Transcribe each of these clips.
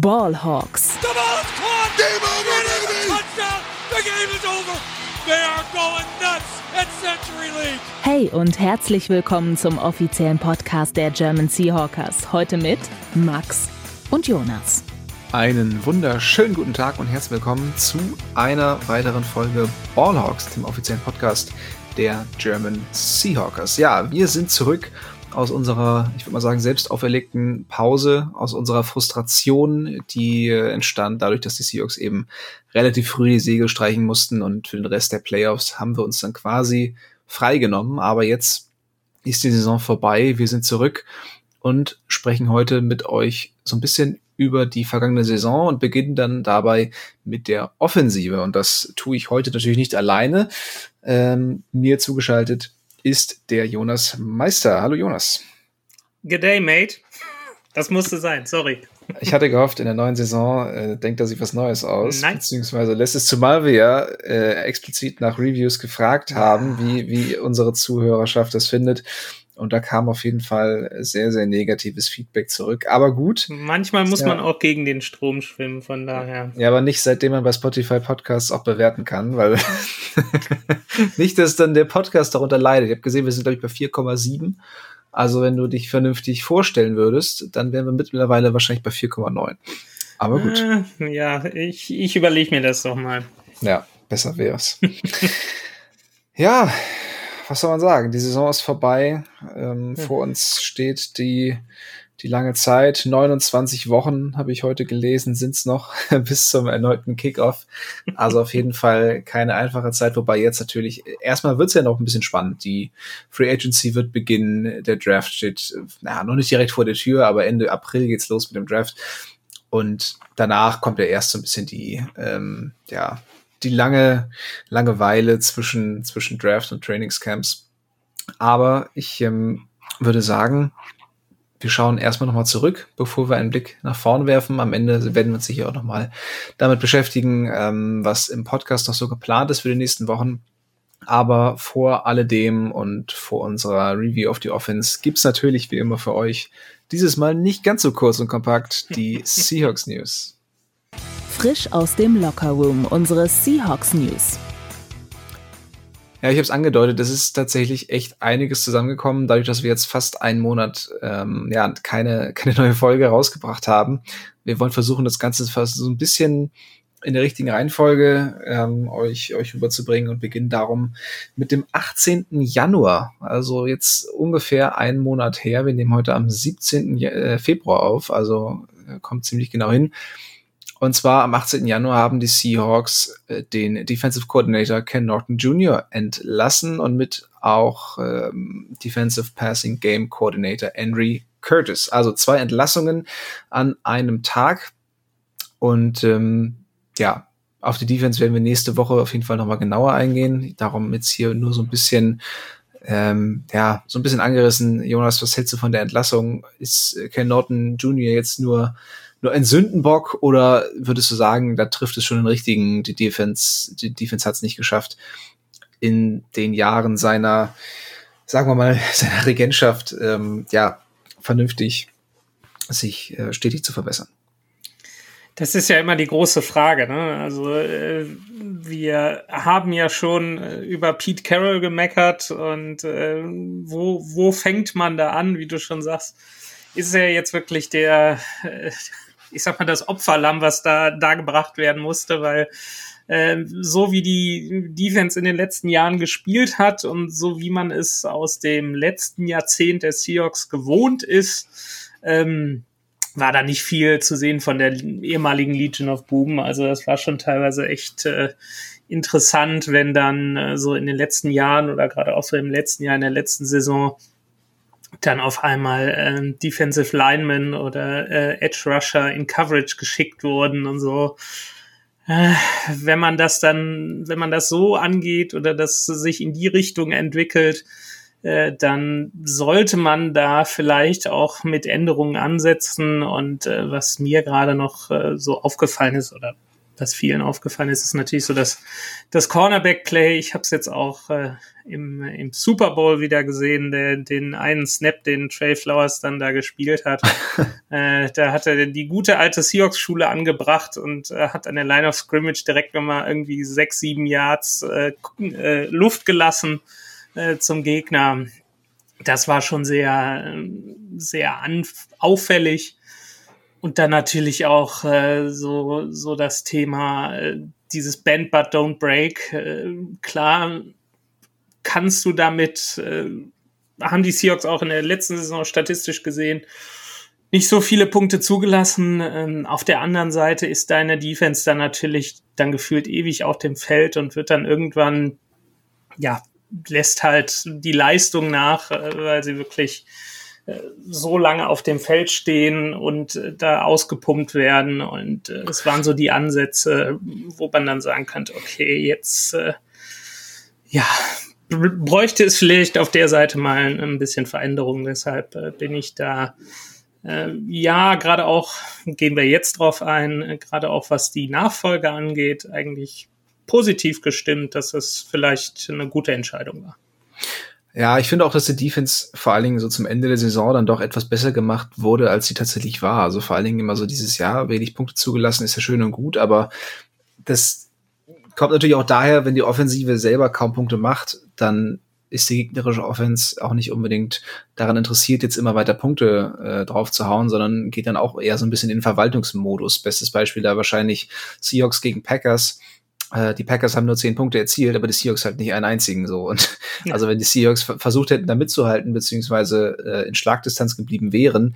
Ballhawks. The ball is caught. Game over, baby. Touchdown. The game is over. They are going nuts at Century League. Hey und herzlich willkommen zum offiziellen Podcast der German Seahawkers. Heute mit Max und Jonas. Einen wunderschönen guten Tag und herzlich willkommen zu einer weiteren Folge Ballhawks, dem offiziellen Podcast der German Seahawkers. Ja, wir sind zurück aus unserer, ich würde mal sagen, selbst auferlegten Pause, aus unserer Frustration, die äh, entstand dadurch, dass die Seahawks eben relativ früh die Segel streichen mussten und für den Rest der Playoffs haben wir uns dann quasi freigenommen. Aber jetzt ist die Saison vorbei, wir sind zurück und sprechen heute mit euch so ein bisschen über die vergangene Saison und beginnen dann dabei mit der Offensive. Und das tue ich heute natürlich nicht alleine. Ähm, mir zugeschaltet ist der Jonas Meister. Hallo Jonas. Good day, mate. Das musste sein, sorry. Ich hatte gehofft, in der neuen Saison äh, denkt er sich was Neues aus. Nein. Beziehungsweise lässt es zumal wir ja äh, explizit nach Reviews gefragt haben, wie, wie unsere Zuhörerschaft das findet. Und da kam auf jeden Fall sehr, sehr negatives Feedback zurück. Aber gut. Manchmal muss Ja. man auch gegen den Strom schwimmen, von daher. Ja, aber nicht seitdem man bei Spotify Podcasts auch bewerten kann, weil nicht, dass dann der Podcast darunter leidet. Ich habe gesehen, wir sind, glaube ich, bei 4,7. Also wenn du dich vernünftig vorstellen würdest, dann wären wir mittlerweile wahrscheinlich bei 4,9. Aber gut, Äh, ja, ich, ich überlege mir das doch mal. ja, besser wär's. ja, was soll man sagen? Die Saison ist vorbei. Ähm, vor uns steht die, die lange Zeit. 29 Wochen, habe ich heute gelesen, sind's noch bis zum erneuten Kickoff. Also auf jeden Fall keine einfache Zeit, wobei jetzt natürlich, erstmal wird's ja noch ein bisschen spannend. Die Free Agency wird beginnen, der Draft steht, na, noch nicht direkt vor der Tür, aber Ende April geht's los mit dem Draft. Und danach kommt ja erst so ein bisschen die, ähm, ja, die lange Langeweile zwischen, zwischen Draft und Trainingscamps. Aber ich ähm, würde sagen, wir schauen erstmal nochmal zurück, bevor wir einen Blick nach vorn werfen. Am Ende werden wir uns sicher auch nochmal damit beschäftigen, ähm, was im Podcast noch so geplant ist für die nächsten Wochen. Aber vor alledem und vor unserer Review of the Offense gibt's natürlich wie immer für euch dieses Mal nicht ganz so kurz und kompakt die Seahawks News. Frisch aus dem Lockerroom unsere Seahawks News. Ja, ich habe es angedeutet, es ist tatsächlich echt einiges zusammengekommen, dadurch, dass wir jetzt fast einen Monat ähm, ja, keine, keine neue Folge rausgebracht haben. Wir wollen versuchen, das Ganze fast so ein bisschen in der richtigen Reihenfolge ähm, euch, euch rüberzubringen und beginnen darum mit dem 18. Januar, also jetzt ungefähr einen Monat her. Wir nehmen heute am 17. Ja- äh, Februar auf, also äh, kommt ziemlich genau hin. Und zwar am 18. Januar haben die Seahawks äh, den Defensive Coordinator Ken Norton Jr. entlassen und mit auch ähm, Defensive Passing Game Coordinator Henry Curtis. Also zwei Entlassungen an einem Tag. Und ähm, ja, auf die Defense werden wir nächste Woche auf jeden Fall nochmal genauer eingehen. Darum jetzt hier nur so ein bisschen, ähm, ja, so ein bisschen angerissen. Jonas, was hältst du von der Entlassung? Ist äh, Ken Norton Jr. jetzt nur nur ein Sündenbock oder würdest du sagen, da trifft es schon den richtigen, die Defense, die Defense hat es nicht geschafft, in den Jahren seiner, sagen wir mal, seiner Regentschaft, ähm, ja, vernünftig sich äh, stetig zu verbessern. Das ist ja immer die große Frage. Ne? Also äh, wir haben ja schon äh, über Pete Carroll gemeckert und äh, wo, wo fängt man da an, wie du schon sagst? Ist er jetzt wirklich der, äh, ich sag mal, das Opferlamm, was da, da gebracht werden musste, weil äh, so wie die Defense in den letzten Jahren gespielt hat und so wie man es aus dem letzten Jahrzehnt der Seahawks gewohnt ist, ähm, war da nicht viel zu sehen von der ehemaligen Legion of Boom. Also das war schon teilweise echt äh, interessant, wenn dann äh, so in den letzten Jahren oder gerade auch so im letzten Jahr, in der letzten Saison, dann auf einmal ähm, Defensive Linemen oder äh, Edge Rusher in Coverage geschickt wurden und so. Äh, wenn man das dann, wenn man das so angeht oder das sich in die Richtung entwickelt, äh, dann sollte man da vielleicht auch mit Änderungen ansetzen. Und äh, was mir gerade noch äh, so aufgefallen ist oder was vielen aufgefallen ist, ist natürlich so dass das Cornerback-Play. Ich habe es jetzt auch äh, im, im Super Bowl wieder gesehen, der, den einen Snap, den Trey Flowers dann da gespielt hat. äh, da hat er die gute alte Seahawks-Schule angebracht und äh, hat an der Line of Scrimmage direkt nochmal irgendwie sechs, sieben Yards äh, äh, Luft gelassen äh, zum Gegner. Das war schon sehr, sehr auffällig. Und dann natürlich auch äh, so, so das Thema, äh, dieses Band but don't break. Äh, klar, kannst du damit, äh, haben die Seahawks auch in der letzten Saison statistisch gesehen, nicht so viele Punkte zugelassen. Ähm, auf der anderen Seite ist deine Defense dann natürlich dann gefühlt ewig auf dem Feld und wird dann irgendwann, ja, lässt halt die Leistung nach, äh, weil sie wirklich so lange auf dem Feld stehen und äh, da ausgepumpt werden. Und äh, es waren so die Ansätze, wo man dann sagen könnte, okay, jetzt äh, ja, bräuchte es vielleicht auf der Seite mal ein bisschen Veränderung. Deshalb äh, bin ich da äh, ja, gerade auch, gehen wir jetzt drauf ein, äh, gerade auch was die Nachfolge angeht, eigentlich positiv gestimmt, dass es vielleicht eine gute Entscheidung war. Ja, ich finde auch, dass die Defense vor allen Dingen so zum Ende der Saison dann doch etwas besser gemacht wurde, als sie tatsächlich war. Also vor allen Dingen immer so dieses Jahr wenig Punkte zugelassen, ist ja schön und gut, aber das kommt natürlich auch daher, wenn die Offensive selber kaum Punkte macht, dann ist die gegnerische Offense auch nicht unbedingt daran interessiert, jetzt immer weiter Punkte äh, drauf zu hauen, sondern geht dann auch eher so ein bisschen in den Verwaltungsmodus. Bestes Beispiel da wahrscheinlich Seahawks gegen Packers die Packers haben nur zehn Punkte erzielt, aber die Seahawks halt nicht einen einzigen so. Und ja. also wenn die Seahawks versucht hätten, da mitzuhalten, beziehungsweise äh, in Schlagdistanz geblieben wären,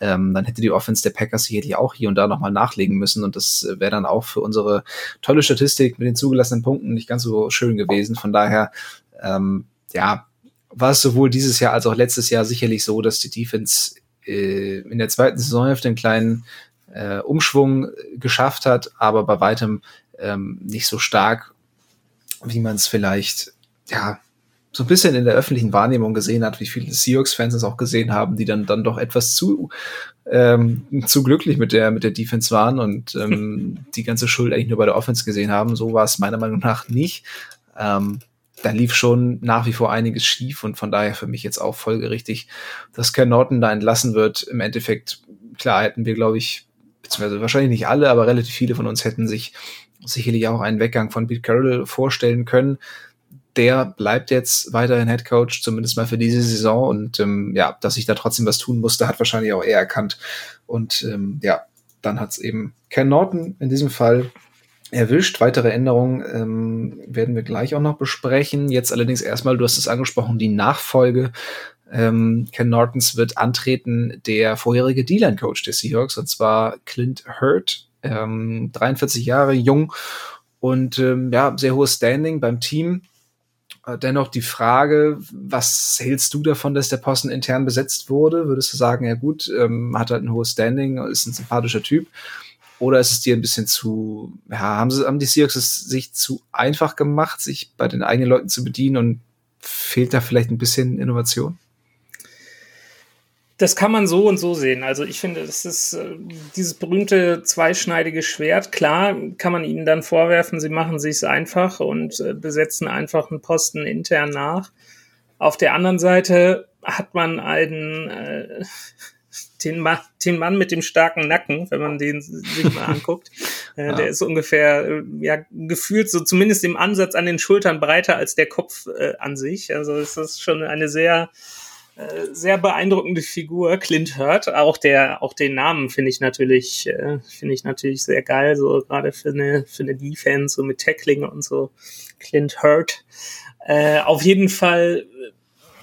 ähm, dann hätte die Offense der Packers sicherlich auch hier und da nochmal nachlegen müssen. Und das wäre dann auch für unsere tolle Statistik mit den zugelassenen Punkten nicht ganz so schön gewesen. Von daher, ähm, ja, war es sowohl dieses Jahr als auch letztes Jahr sicherlich so, dass die Defense äh, in der zweiten Saisonhälfte einen kleinen äh, Umschwung geschafft hat, aber bei weitem ähm, nicht so stark, wie man es vielleicht, ja, so ein bisschen in der öffentlichen Wahrnehmung gesehen hat, wie viele Seahawks-Fans es auch gesehen haben, die dann, dann doch etwas zu, ähm, zu glücklich mit der, mit der Defense waren und ähm, die ganze Schuld eigentlich nur bei der Offense gesehen haben. So war es meiner Meinung nach nicht. Ähm, da lief schon nach wie vor einiges schief und von daher für mich jetzt auch folgerichtig, dass Ken Norton da entlassen wird. Im Endeffekt, klar, hätten wir, glaube ich, beziehungsweise wahrscheinlich nicht alle, aber relativ viele von uns hätten sich sicherlich auch einen Weggang von Pete Carroll vorstellen können. Der bleibt jetzt weiterhin Head Coach, zumindest mal für diese Saison. Und ähm, ja, dass ich da trotzdem was tun musste, hat wahrscheinlich auch er erkannt. Und ähm, ja, dann hat es eben Ken Norton in diesem Fall erwischt. Weitere Änderungen ähm, werden wir gleich auch noch besprechen. Jetzt allerdings erstmal, du hast es angesprochen, die Nachfolge. Ähm, Ken Nortons wird antreten der vorherige D-Line-Coach der Seahawks, und zwar Clint Hurt ähm, 43 Jahre jung und ähm, ja, sehr hohes Standing beim Team. Äh, dennoch die Frage, was hältst du davon, dass der Posten intern besetzt wurde? Würdest du sagen, ja gut, ähm, hat halt ein hohes Standing, ist ein sympathischer Typ? Oder ist es dir ein bisschen zu, ja, haben, sie, haben die Seahawks es sich zu einfach gemacht, sich bei den eigenen Leuten zu bedienen und fehlt da vielleicht ein bisschen Innovation? Das kann man so und so sehen. Also ich finde, das ist äh, dieses berühmte zweischneidige Schwert. Klar kann man ihnen dann vorwerfen, sie machen sich's einfach und äh, besetzen einfach einen Posten intern nach. Auf der anderen Seite hat man einen äh, den, Ma den Mann mit dem starken Nacken, wenn man den sich mal anguckt. Äh, ja. Der ist ungefähr äh, ja gefühlt so zumindest im Ansatz an den Schultern breiter als der Kopf äh, an sich. Also es ist schon eine sehr sehr beeindruckende Figur, Clint Hurt. Auch der, auch den Namen finde ich natürlich, äh, finde ich natürlich sehr geil, so gerade für eine, für eine Defense, so mit Tackling und so. Clint Hurt. Äh, auf jeden Fall,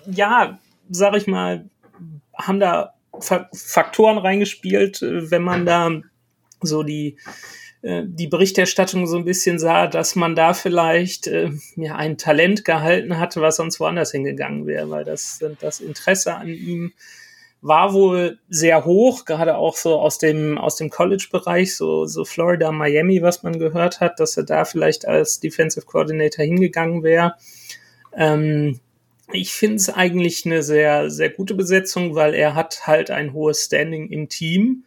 ja, sag ich mal, haben da Faktoren reingespielt, äh, wenn man da so die äh, die Berichterstattung so ein bisschen sah, dass man da vielleicht äh, ja, ein Talent gehalten hatte, was sonst woanders hingegangen wäre, weil das, das Interesse an ihm war wohl sehr hoch, gerade auch so aus dem, aus dem College-Bereich, so, so Florida, Miami, was man gehört hat, dass er da vielleicht als Defensive Coordinator hingegangen wäre. Ähm, ich finde es eigentlich eine sehr, sehr gute Besetzung, weil er hat halt ein hohes Standing im Team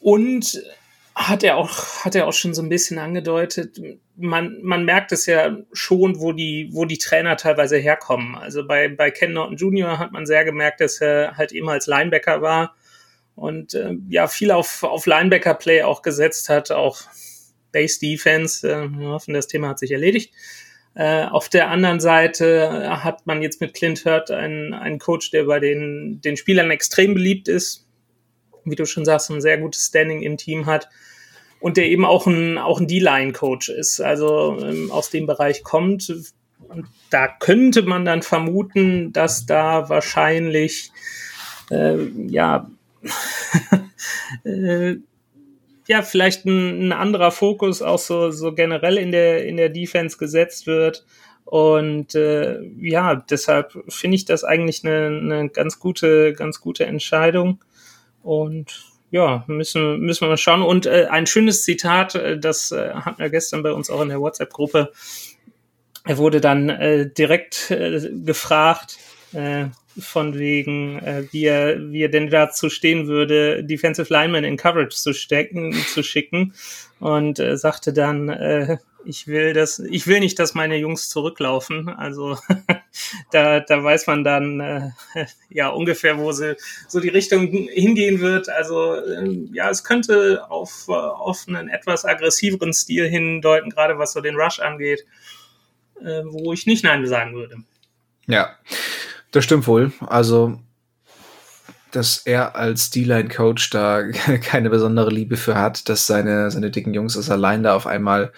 und hat er auch, hat er auch schon so ein bisschen angedeutet. Man, man merkt es ja schon, wo die, wo die Trainer teilweise herkommen. Also bei, bei Ken Norton Jr. hat man sehr gemerkt, dass er halt eben als Linebacker war und äh, ja, viel auf, auf Linebacker-Play auch gesetzt hat, auch Base Defense. Äh, wir hoffen, das Thema hat sich erledigt. Äh, auf der anderen Seite hat man jetzt mit Clint Hurt einen, einen Coach, der bei den, den Spielern extrem beliebt ist, wie du schon sagst, ein sehr gutes Standing im Team hat und der eben auch ein, auch ein D-Line-Coach ist, also ähm, aus dem Bereich kommt. Und da könnte man dann vermuten, dass da wahrscheinlich äh, ja äh, ja vielleicht ein, ein, anderer Fokus auch so, so generell in der in der Defense gesetzt wird. Und äh, ja, deshalb finde ich das eigentlich eine, eine ganz gute, ganz gute Entscheidung. Und ja, müssen, müssen wir mal schauen. Und äh, ein schönes Zitat, äh, das äh, hatten wir gestern bei uns auch in der WhatsApp-Gruppe. Er wurde dann äh, direkt äh, gefragt, äh, von wegen, äh, wie, er, wie er denn dazu stehen würde, Defensive Linemen in Coverage zu stecken, zu schicken. Und äh, sagte dann, äh, ich will das, ich will nicht, dass meine Jungs zurücklaufen. Also da, da weiß man dann äh, ja ungefähr, wo sie so die Richtung hingehen wird. Also äh, ja, es könnte auf, auf einen etwas aggressiveren Stil hindeuten, gerade was so den Rush angeht, äh, wo ich nicht Nein sagen würde. Ja, das stimmt wohl. Also dass er als D-Line-Coach da keine besondere Liebe für hat, dass seine, seine dicken Jungs aus allein da auf einmal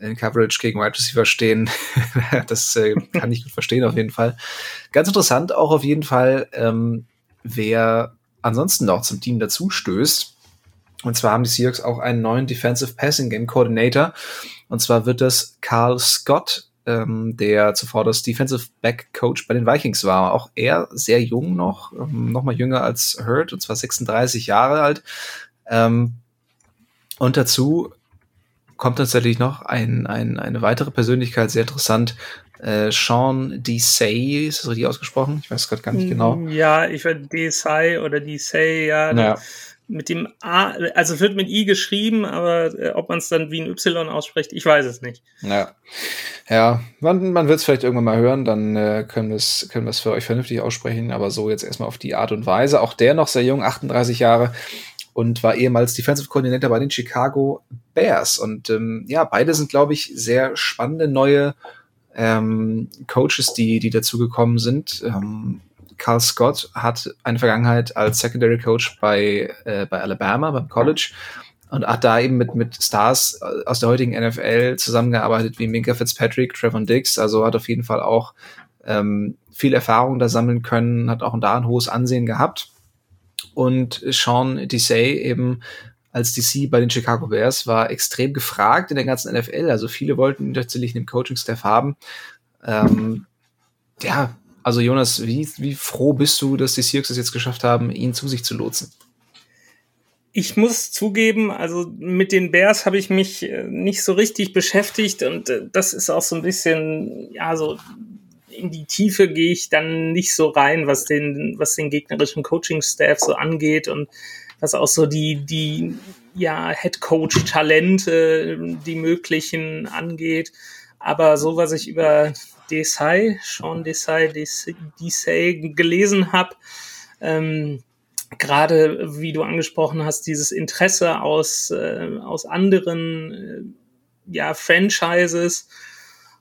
in Coverage gegen Wide Receiver stehen. das äh, kann ich gut verstehen auf jeden Fall. Ganz interessant auch auf jeden Fall, ähm, wer ansonsten noch zum Team dazu stößt. Und zwar haben die Seahawks auch einen neuen Defensive Passing Game Coordinator. Und zwar wird das Carl Scott, ähm, der zuvor das Defensive Back Coach bei den Vikings war. Auch er sehr jung noch, ähm, noch mal jünger als Hurt, und zwar 36 Jahre alt. Ähm, und dazu kommt tatsächlich noch ein, ein, eine weitere Persönlichkeit, sehr interessant. Äh, Sean Desai, ist das richtig ausgesprochen? Ich weiß gerade gar nicht genau. Mm, ja, ich werde Desai oder Desai, ja. ja. Mit dem A, also wird mit I geschrieben, aber äh, ob man es dann wie ein Y ausspricht, ich weiß es nicht. Ja, ja, man, man wird es vielleicht irgendwann mal hören, dann äh, können wir es können für euch vernünftig aussprechen, aber so jetzt erstmal auf die Art und Weise. Auch der noch sehr jung, 38 Jahre, und war ehemals Defensive Coordinator bei den Chicago Bears. Und ähm, ja, beide sind, glaube ich, sehr spannende neue ähm, Coaches, die, die dazugekommen sind. Ähm, Carl Scott hat eine Vergangenheit als Secondary Coach bei, äh, bei Alabama, beim College. Und hat da eben mit, mit Stars aus der heutigen NFL zusammengearbeitet, wie Minka Fitzpatrick, Trevor Dix. Also hat auf jeden Fall auch ähm, viel Erfahrung da sammeln können, hat auch da ein hohes Ansehen gehabt. Und Sean Desai eben als DC bei den Chicago Bears war extrem gefragt in der ganzen NFL. Also viele wollten ihn tatsächlich in Coaching-Staff haben. Ähm, ja, also Jonas, wie, wie froh bist du, dass die Seahawks es jetzt geschafft haben, ihn zu sich zu lotsen? Ich muss zugeben, also mit den Bears habe ich mich äh, nicht so richtig beschäftigt und äh, das ist auch so ein bisschen, ja, so in die Tiefe gehe ich dann nicht so rein, was den, was den gegnerischen Coaching-Staff so angeht und was auch so die, die, ja, Head-Coach-Talente, die möglichen angeht. Aber so, was ich über Desai, Sean Desai, Desai gelesen habe, ähm, gerade wie du angesprochen hast, dieses Interesse aus, äh, aus anderen äh, ja, Franchises,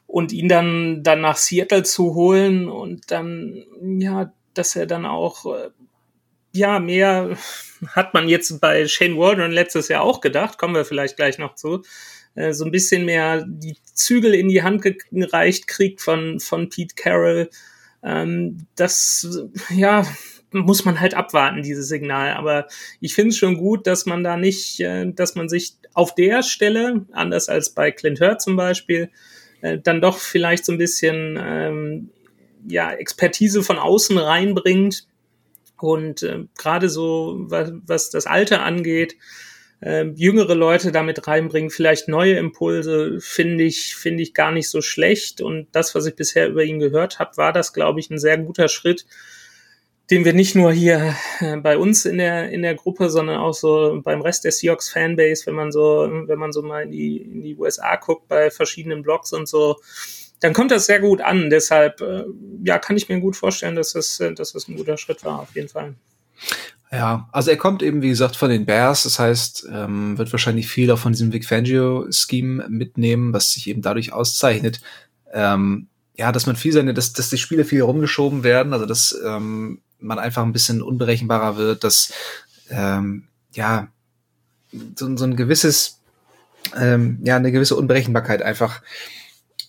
und ihn dann, dann nach Seattle zu holen und dann, ja, dass er dann auch, äh, ja, mehr hat man jetzt bei Shane Waldron letztes Jahr auch gedacht, kommen wir vielleicht gleich noch zu, äh, so ein bisschen mehr die Zügel in die Hand gereicht kriegt von, von Pete Carroll. Ähm, das, ja, muss man halt abwarten, dieses Signal. Aber ich finde es schon gut, dass man da nicht, äh, dass man sich auf der Stelle, anders als bei Clint Hurt zum Beispiel, äh, dann doch vielleicht so ein bisschen ähm, ja, Expertise von außen reinbringt. Und äh, gerade so, was, was das Alter angeht, äh, jüngere Leute damit reinbringen, vielleicht neue Impulse, finde ich, finde ich gar nicht so schlecht. Und das, was ich bisher über ihn gehört habe, war das, glaube ich, ein sehr guter Schritt, den wir nicht nur hier äh, bei uns in der in der Gruppe, sondern auch so beim Rest der Seahawks Fanbase, wenn man so wenn man so mal in die in die USA guckt bei verschiedenen Blogs und so, dann kommt das sehr gut an. Deshalb äh, ja, kann ich mir gut vorstellen, dass das äh, dass das ein guter Schritt war auf jeden Fall. Ja, also er kommt eben, wie gesagt, von den Bears. Das heißt, ähm, wird wahrscheinlich viel auch von diesem Vic Fangio-Scheme mitnehmen, was sich eben dadurch auszeichnet. Ähm, ja, dass man viel seine, dass, dass die Spiele viel rumgeschoben werden, also dass ähm, man einfach ein bisschen unberechenbarer wird, dass ähm, ja so, so ein gewisses, ähm, ja, eine gewisse Unberechenbarkeit einfach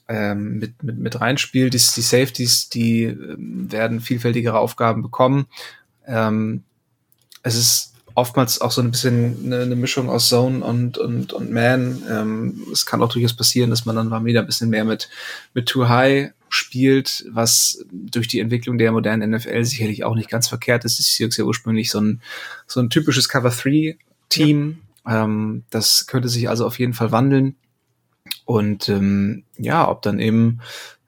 ähm, mit, mit, mit reinspielt. Die, die Safeties, die ähm, werden vielfältigere Aufgaben bekommen. Ähm, es ist oftmals auch so ein bisschen eine, eine Mischung aus Zone und, und, und Man. Ähm, es kann auch durchaus passieren, dass man dann mal wieder ein bisschen mehr mit, mit Too High spielt, was durch die Entwicklung der modernen NFL sicherlich auch nicht ganz verkehrt ist. Die Seahawks ja ursprünglich so ein, so ein typisches Cover-3-Team. Ja. Ähm, das könnte sich also auf jeden Fall wandeln. Und ähm, ja, ob dann eben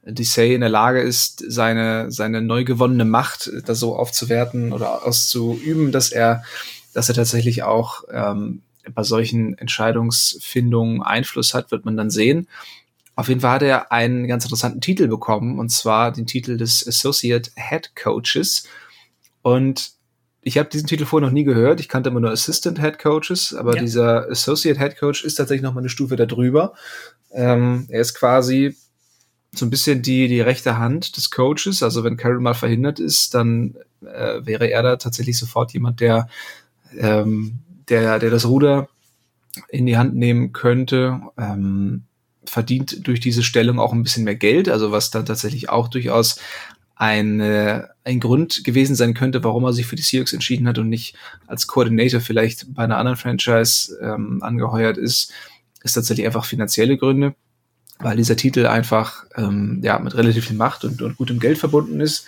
Say in der Lage ist, seine, seine neu gewonnene Macht da so aufzuwerten oder auszuüben, dass er, dass er tatsächlich auch ähm, bei solchen Entscheidungsfindungen Einfluss hat, wird man dann sehen. Auf jeden Fall hat er einen ganz interessanten Titel bekommen, und zwar den Titel des Associate Head Coaches. Und ich habe diesen Titel vorher noch nie gehört. Ich kannte immer nur Assistant Head Coaches, aber ja. dieser Associate Head Coach ist tatsächlich noch mal eine Stufe darüber. Ähm, er ist quasi so ein bisschen die, die rechte Hand des Coaches. Also wenn Carroll mal verhindert ist, dann äh, wäre er da tatsächlich sofort jemand, der, ähm, der, der das Ruder in die Hand nehmen könnte. Ähm, verdient durch diese Stellung auch ein bisschen mehr Geld, also was dann tatsächlich auch durchaus ein, äh, ein Grund gewesen sein könnte, warum er sich für die Seahawks entschieden hat und nicht als Coordinator vielleicht bei einer anderen Franchise ähm, angeheuert ist, ist tatsächlich einfach finanzielle Gründe weil dieser Titel einfach ähm, ja mit relativ viel Macht und, und gutem Geld verbunden ist.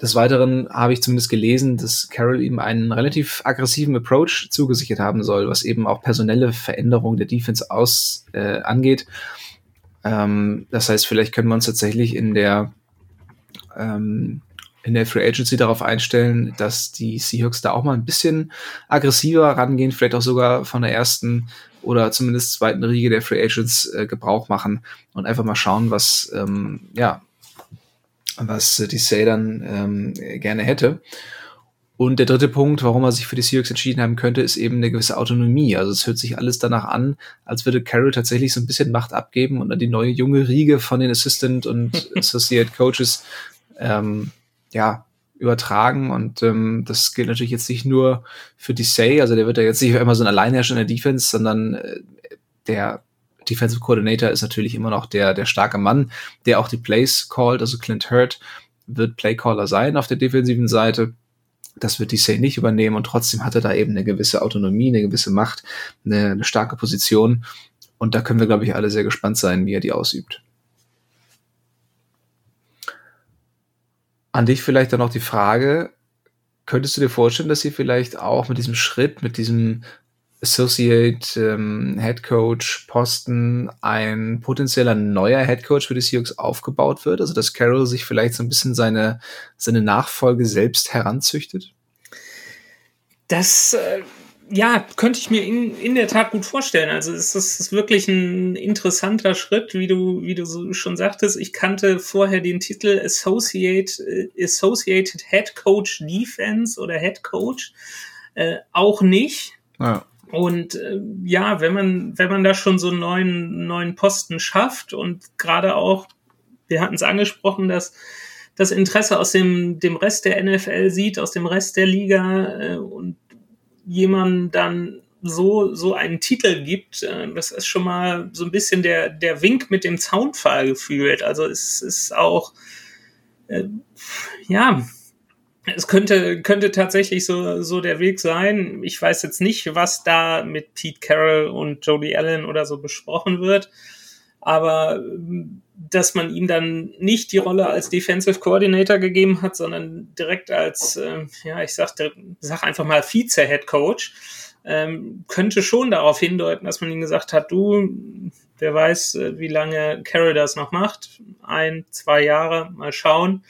Des Weiteren habe ich zumindest gelesen, dass Carroll ihm einen relativ aggressiven Approach zugesichert haben soll, was eben auch personelle Veränderungen der Defense aus äh, angeht. Ähm, das heißt, vielleicht können wir uns tatsächlich in der ähm, in der Free Agency darauf einstellen, dass die Seahawks da auch mal ein bisschen aggressiver rangehen, vielleicht auch sogar von der ersten oder zumindest zweiten Riege der Free Agents äh, Gebrauch machen und einfach mal schauen, was ähm, ja was die Say dann ähm, gerne hätte. Und der dritte Punkt, warum er sich für die Seahawks entschieden haben könnte, ist eben eine gewisse Autonomie. Also es hört sich alles danach an, als würde Carroll tatsächlich so ein bisschen Macht abgeben und dann die neue junge Riege von den Assistant und Associate Coaches ähm, ja, übertragen und ähm, das gilt natürlich jetzt nicht nur für die Say, also der wird ja jetzt nicht immer so ein Alleinherrscher in der Defense, sondern äh, der Defensive Coordinator ist natürlich immer noch der, der starke Mann, der auch die Plays callt, also Clint Hurt wird Playcaller sein auf der defensiven Seite. Das wird die Say nicht übernehmen und trotzdem hat er da eben eine gewisse Autonomie, eine gewisse Macht, eine, eine starke Position. Und da können wir, glaube ich, alle sehr gespannt sein, wie er die ausübt. An dich vielleicht dann noch die Frage, könntest du dir vorstellen, dass sie vielleicht auch mit diesem Schritt, mit diesem Associate ähm, Head Coach Posten ein potenzieller neuer Head Coach für die Seahawks aufgebaut wird? Also dass Carroll sich vielleicht so ein bisschen seine, seine Nachfolge selbst heranzüchtet? Das äh, ja, könnte ich mir in, in der Tat gut vorstellen. Also es ist, wirklich ein interessanter Schritt, wie du, wie du so schon sagtest. Ich kannte vorher den Titel Associate, äh, Associated Head Coach Defense oder Head Coach äh, auch nicht. Ja. Und äh, ja, wenn man, wenn man da schon so einen neuen, neuen Posten schafft und gerade auch, wir hatten es angesprochen, dass das Interesse aus dem, dem Rest der NFL sieht, aus dem Rest der Liga äh, und jemand dann so, so einen Titel gibt, äh, das ist schon mal so ein bisschen der, der Wink mit dem Zaunpfahl gefühlt. Also es ist auch, äh, ja, es könnte, könnte tatsächlich so, so der Weg sein. Ich weiß jetzt nicht, was da mit Pete Carroll und Jody Allen oder so besprochen wird, aber dass man ihm dann nicht die Rolle als Defensive Coordinator gegeben hat, sondern direkt als, äh, ja, ich sag, sag einfach mal Vize-Head Coach, ähm, könnte schon darauf hindeuten, dass man ihm gesagt hat, du, wer weiß, äh, wie lange Carroll das noch macht, ein, zwei Jahre, mal schauen.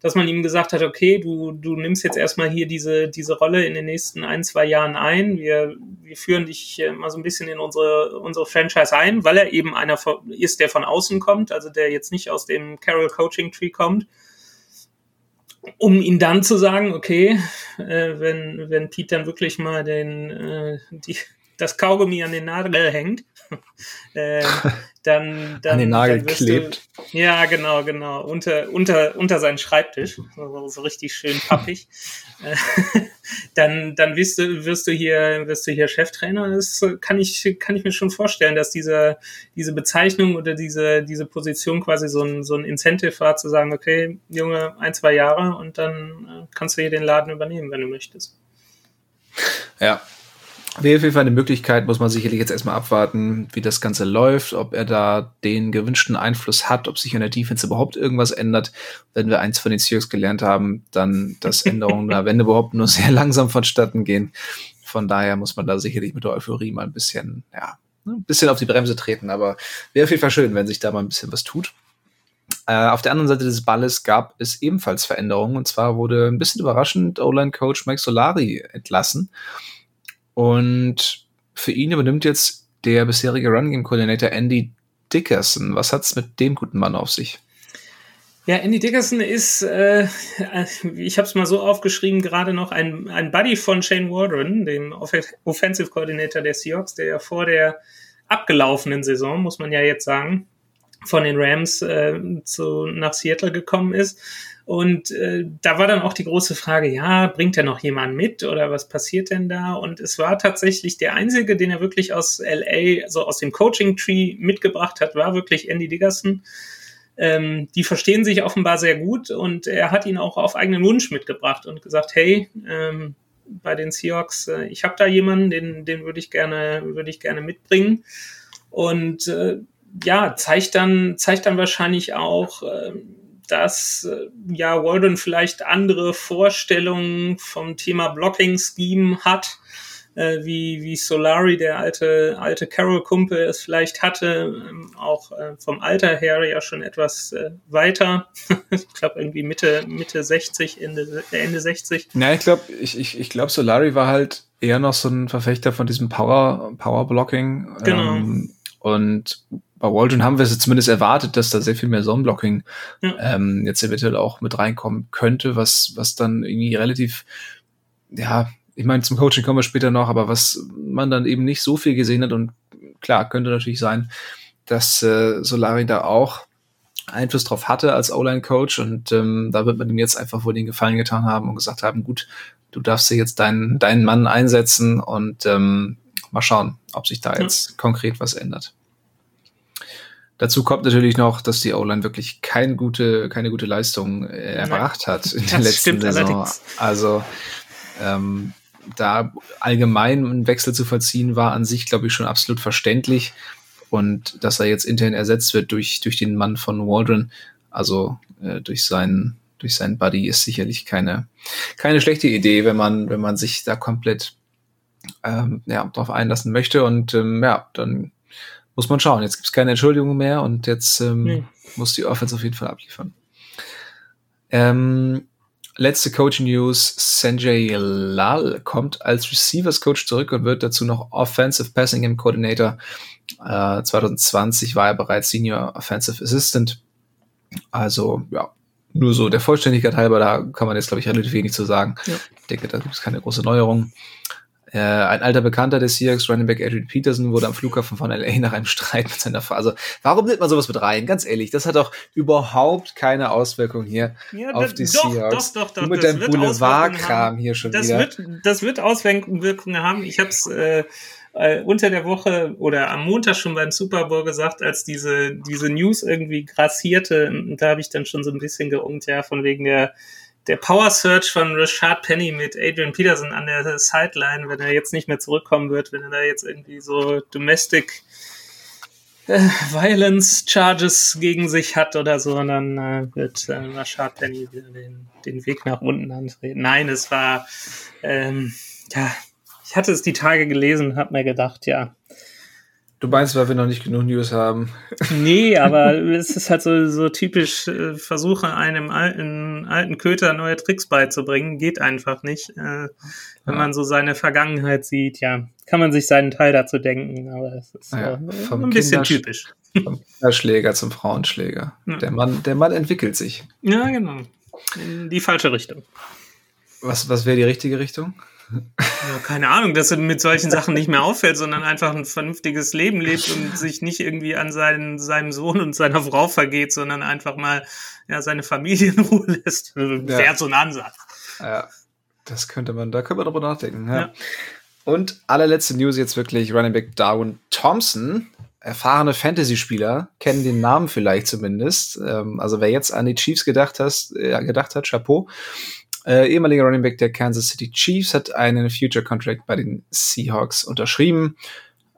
Dass man ihm gesagt hat, okay, du, du nimmst jetzt erstmal hier diese, diese Rolle in den nächsten ein, zwei Jahren ein. Wir, wir führen dich äh, mal so ein bisschen in unsere, unsere Franchise ein, weil er eben einer ist, der von außen kommt, also der jetzt nicht aus dem Carroll Coaching Tree kommt um ihn dann zu sagen, okay, äh, wenn, wenn Pete dann wirklich mal den, äh, die, das Kaugummi an den Nagel hängt, äh, dann, dann, an den Nagel dann klebt. Du, ja, genau, genau, unter, unter, unter seinen Schreibtisch, so, so richtig schön pappig. Äh, dann, dann wirst du, wirst du hier, wirst du hier Cheftrainer. Das kann ich, kann ich mir schon vorstellen, dass diese, diese Bezeichnung oder diese, diese Position quasi so ein, so ein Incentive war, zu sagen, okay, Junge, ein, zwei Jahre und dann äh, kannst du hier den Laden übernehmen, wenn du möchtest. Ja, Wäre auf jeden Fall eine Möglichkeit, muss man sicherlich jetzt erstmal abwarten, wie das Ganze läuft, ob er da den gewünschten Einfluss hat, ob sich in der Defense überhaupt irgendwas ändert. Wenn wir eins von den Seahawks gelernt haben, dann, dass Änderungen da, wenn überhaupt, nur sehr langsam vonstatten gehen. Von daher muss man da sicherlich mit der Euphorie mal ein bisschen, ja, ne, ein bisschen auf die Bremse treten. Aber wäre auf jeden Fall schön, wenn sich da mal ein bisschen was tut. Äh, auf der anderen Seite des Balles gab es ebenfalls Veränderungen. Und zwar wurde ein bisschen überraschend O-Line-Coach Mike Solari entlassen. Und für ihn übernimmt jetzt der bisherige Running Game Coordinator Andy Dickerson. Was hat's mit dem guten Mann auf sich? Ja, Andy Dickerson ist, äh, ich habe es mal so aufgeschrieben, gerade noch ein, ein Buddy von Shane Waldron, dem Off Offensive Coordinator der Seahawks, der ja vor der abgelaufenen Saison, muss man ja jetzt sagen, von den Rams äh, zu, nach Seattle gekommen ist und äh, da war dann auch die große Frage, ja, bringt er noch jemanden mit oder was passiert denn da? Und es war tatsächlich der einzige, den er wirklich aus LA, also aus dem Coaching Tree mitgebracht hat, war wirklich Andy Diggerson. Ähm, die verstehen sich offenbar sehr gut und er hat ihn auch auf eigenen Wunsch mitgebracht und gesagt, hey, ähm, bei den Seahawks, äh, ich habe da jemanden, den, den würde ich gerne, ich gerne mitbringen. Und äh, ja, zeigt dann, zeigt dann wahrscheinlich auch, äh, dass äh, ja Walden vielleicht andere Vorstellungen vom Thema Blocking-Scheme hat, äh, wie, wie Solari, der alte, alte Carol-Kumpel, es vielleicht hatte, ähm, auch äh, vom Alter her ja schon etwas äh, weiter. ich glaube irgendwie Mitte, Mitte 60, Ende, Ende 60. Ja, ich glaube, ich, ich, ich glaube, Solari war halt eher noch so ein Verfechter von diesem Power, Power Blocking. Genau. Ähm, und bei Waldron haben wir es zumindest erwartet, dass da sehr viel mehr Zone-Blocking ja. ähm, jetzt eventuell auch mit reinkommen könnte, was, was dann irgendwie relativ, ja, ich meine, zum Coaching kommen wir später noch, aber was man dann eben nicht so viel gesehen hat und klar, könnte natürlich sein, dass äh, Solari da auch Einfluss drauf hatte als O-Line-Coach und ähm, da wird man ihm jetzt einfach wohl den Gefallen getan haben und gesagt haben, gut, du darfst dir jetzt deinen, deinen Mann einsetzen und ähm, mal schauen, ob sich da jetzt ja. konkret was ändert. Dazu kommt natürlich noch, dass die O-Line wirklich keine gute, keine gute Leistung äh, erbracht hat in der letzten Saison. Allerdings. Also ähm, da allgemein einen Wechsel zu verziehen, war an sich, glaube ich, schon absolut verständlich. Und dass er jetzt intern ersetzt wird durch, durch den Mann von Waldron, also äh, durch seinen, durch seinen Buddy, ist sicherlich keine, keine schlechte Idee, wenn man, wenn man sich da komplett ähm, ja, drauf einlassen möchte. Und ähm, ja, dann muss man schauen. Jetzt gibt es keine Entschuldigung mehr und jetzt ähm, nee. muss die Offense auf jeden Fall abliefern. Ähm, letzte Coaching News. Sanjay Lal kommt als Receivers Coach zurück und wird dazu noch Offensive Passing Game Coordinator. Äh, 2020 war er bereits Senior Offensive Assistant. Also, ja, nur so der Vollständigkeit halber, da kann man jetzt, glaube ich, relativ wenig zu sagen. Ja. Ich denke, da gibt es keine große Neuerung. Äh, ein alter Bekannter des Seahawks, Running Back Adrian Peterson, wurde am Flughafen von LA nach einem Streit mit seiner Frau. Also, warum nimmt man sowas mit rein? Ganz ehrlich, das hat doch überhaupt keine Auswirkung hier ja, auf die doch, Seahawks. Doch, doch, doch. Du mit deinem Boulevardkram hier schon das wieder. Wird, das wird Auswirkungen haben. Ich habe es äh, äh, unter der Woche oder am Montag schon beim Super Bowl gesagt, als diese, diese News irgendwie grassierte. Und da habe ich dann schon so ein bisschen geungt, ja, von wegen der der Power Search von Rashad Penny mit Adrian Peterson an der Sideline, wenn er jetzt nicht mehr zurückkommen wird, wenn er da jetzt irgendwie so Domestic äh, Violence Charges gegen sich hat oder so, dann äh, wird äh, Rashad Penny wieder den, den Weg nach unten antreten. Nein, es war, ähm, ja, ich hatte es die Tage gelesen und habe mir gedacht, ja, Du meinst, weil wir noch nicht genug News haben? Nee, aber es ist halt so, so typisch, äh, Versuche einem alten, alten Köter neue Tricks beizubringen, geht einfach nicht. Äh, wenn ja. man so seine Vergangenheit sieht, ja, kann man sich seinen Teil dazu denken, aber es ist ja, äh, ein bisschen Kindersch typisch. Vom Kinderschläger zum Frauenschläger. Ja. Der, Mann, der Mann entwickelt sich. Ja, genau. In die falsche Richtung. Was, was wäre die richtige Richtung? Ja, keine Ahnung, dass er mit solchen Sachen nicht mehr auffällt, sondern einfach ein vernünftiges Leben lebt und sich nicht irgendwie an seinen, seinem Sohn und seiner Frau vergeht, sondern einfach mal ja, seine Familie in Ruhe lässt. Wäre ja. so ein Ansatz. Ja, das könnte man, da können wir drüber nachdenken. Ja. ja. Und allerletzte News jetzt wirklich Running Back Darwin Thompson. Erfahrene Fantasy-Spieler kennen den Namen vielleicht zumindest. Ähm, also wer jetzt an die Chiefs gedacht, hast, äh, gedacht hat, Chapeau. Äh, ehemaliger Running Back der Kansas City Chiefs hat einen Future Contract bei den Seahawks unterschrieben.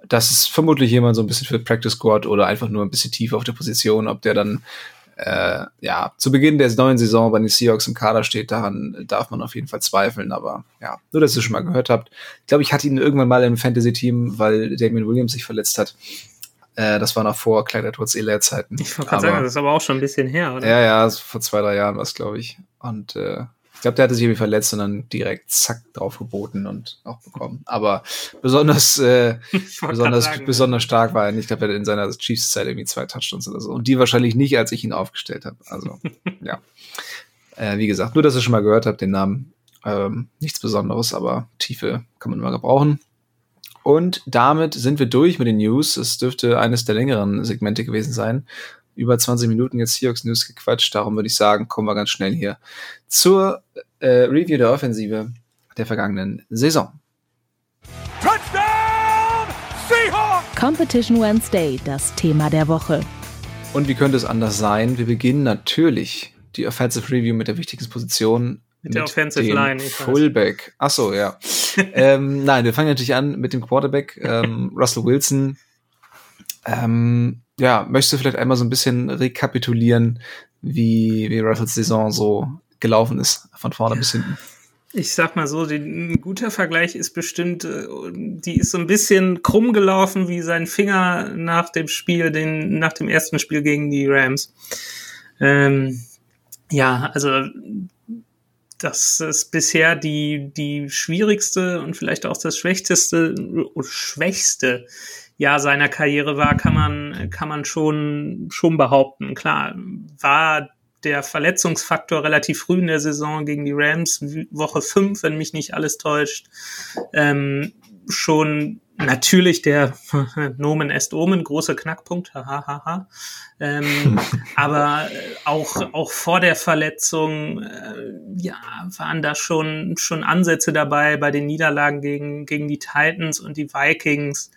Das ist vermutlich jemand so ein bisschen für Practice Squad oder einfach nur ein bisschen tiefer auf der Position, ob der dann äh, ja zu Beginn der neuen Saison bei den Seahawks im Kader steht, daran darf man auf jeden Fall zweifeln. Aber ja, nur dass ihr schon mal gehört habt. Ich glaube, ich hatte ihn irgendwann mal im Fantasy-Team, weil Damien Williams sich verletzt hat. Äh, das war noch vor Clyde Edwards Zeiten. Ich wollte gerade sagen, das ist aber auch schon ein bisschen her, oder? Ja, ja, vor zwei, drei Jahren war es, glaube ich. Und äh, ich glaube, der hatte sich irgendwie verletzt und dann direkt zack drauf geboten und auch bekommen. Aber besonders, äh, besonders, sagen, besonders stark war er nicht. Ich glaube, er hatte in seiner Chiefs-Zeit irgendwie zwei Touchdowns oder so. Und die wahrscheinlich nicht, als ich ihn aufgestellt habe. Also, ja. Äh, wie gesagt, nur, dass ihr schon mal gehört habt, den Namen. Ähm, nichts Besonderes, aber Tiefe kann man immer gebrauchen. Und damit sind wir durch mit den News. Es dürfte eines der längeren Segmente gewesen sein über 20 Minuten jetzt Seahawks News gequatscht. Darum würde ich sagen, kommen wir ganz schnell hier zur äh, Review der Offensive der vergangenen Saison. Touchdown Seahawks! Competition Wednesday, das Thema der Woche. Und wie könnte es anders sein? Wir beginnen natürlich die Offensive Review mit der wichtigsten Position. Mit, mit der Offensive Line. Fullback. Ach so, ja. ähm, nein, wir fangen natürlich an mit dem Quarterback, ähm, Russell Wilson. Ähm, ja, möchtest du vielleicht einmal so ein bisschen rekapitulieren, wie, wie Russells Saison so gelaufen ist, von vorne bis hinten? Ich sag mal so, die, ein guter Vergleich ist bestimmt, äh, die ist so ein bisschen krumm gelaufen wie sein Finger nach dem Spiel, den, nach dem ersten Spiel gegen die Rams. Ähm, ja, also das ist bisher die, die schwierigste und vielleicht auch das schwächste, schwächste Jahr seiner Karriere war, kann man, kann man schon, schon behaupten. Klar, war der Verletzungsfaktor relativ früh in der Saison gegen die Rams, Woche 5, wenn mich nicht alles täuscht, ähm, schon natürlich der Nomen est Omen, große Knackpunkt, hahaha. Ha, ha. ähm, aber auch, auch vor der Verletzung, äh, ja, waren da schon, schon Ansätze dabei bei den Niederlagen gegen, gegen die Titans und die Vikings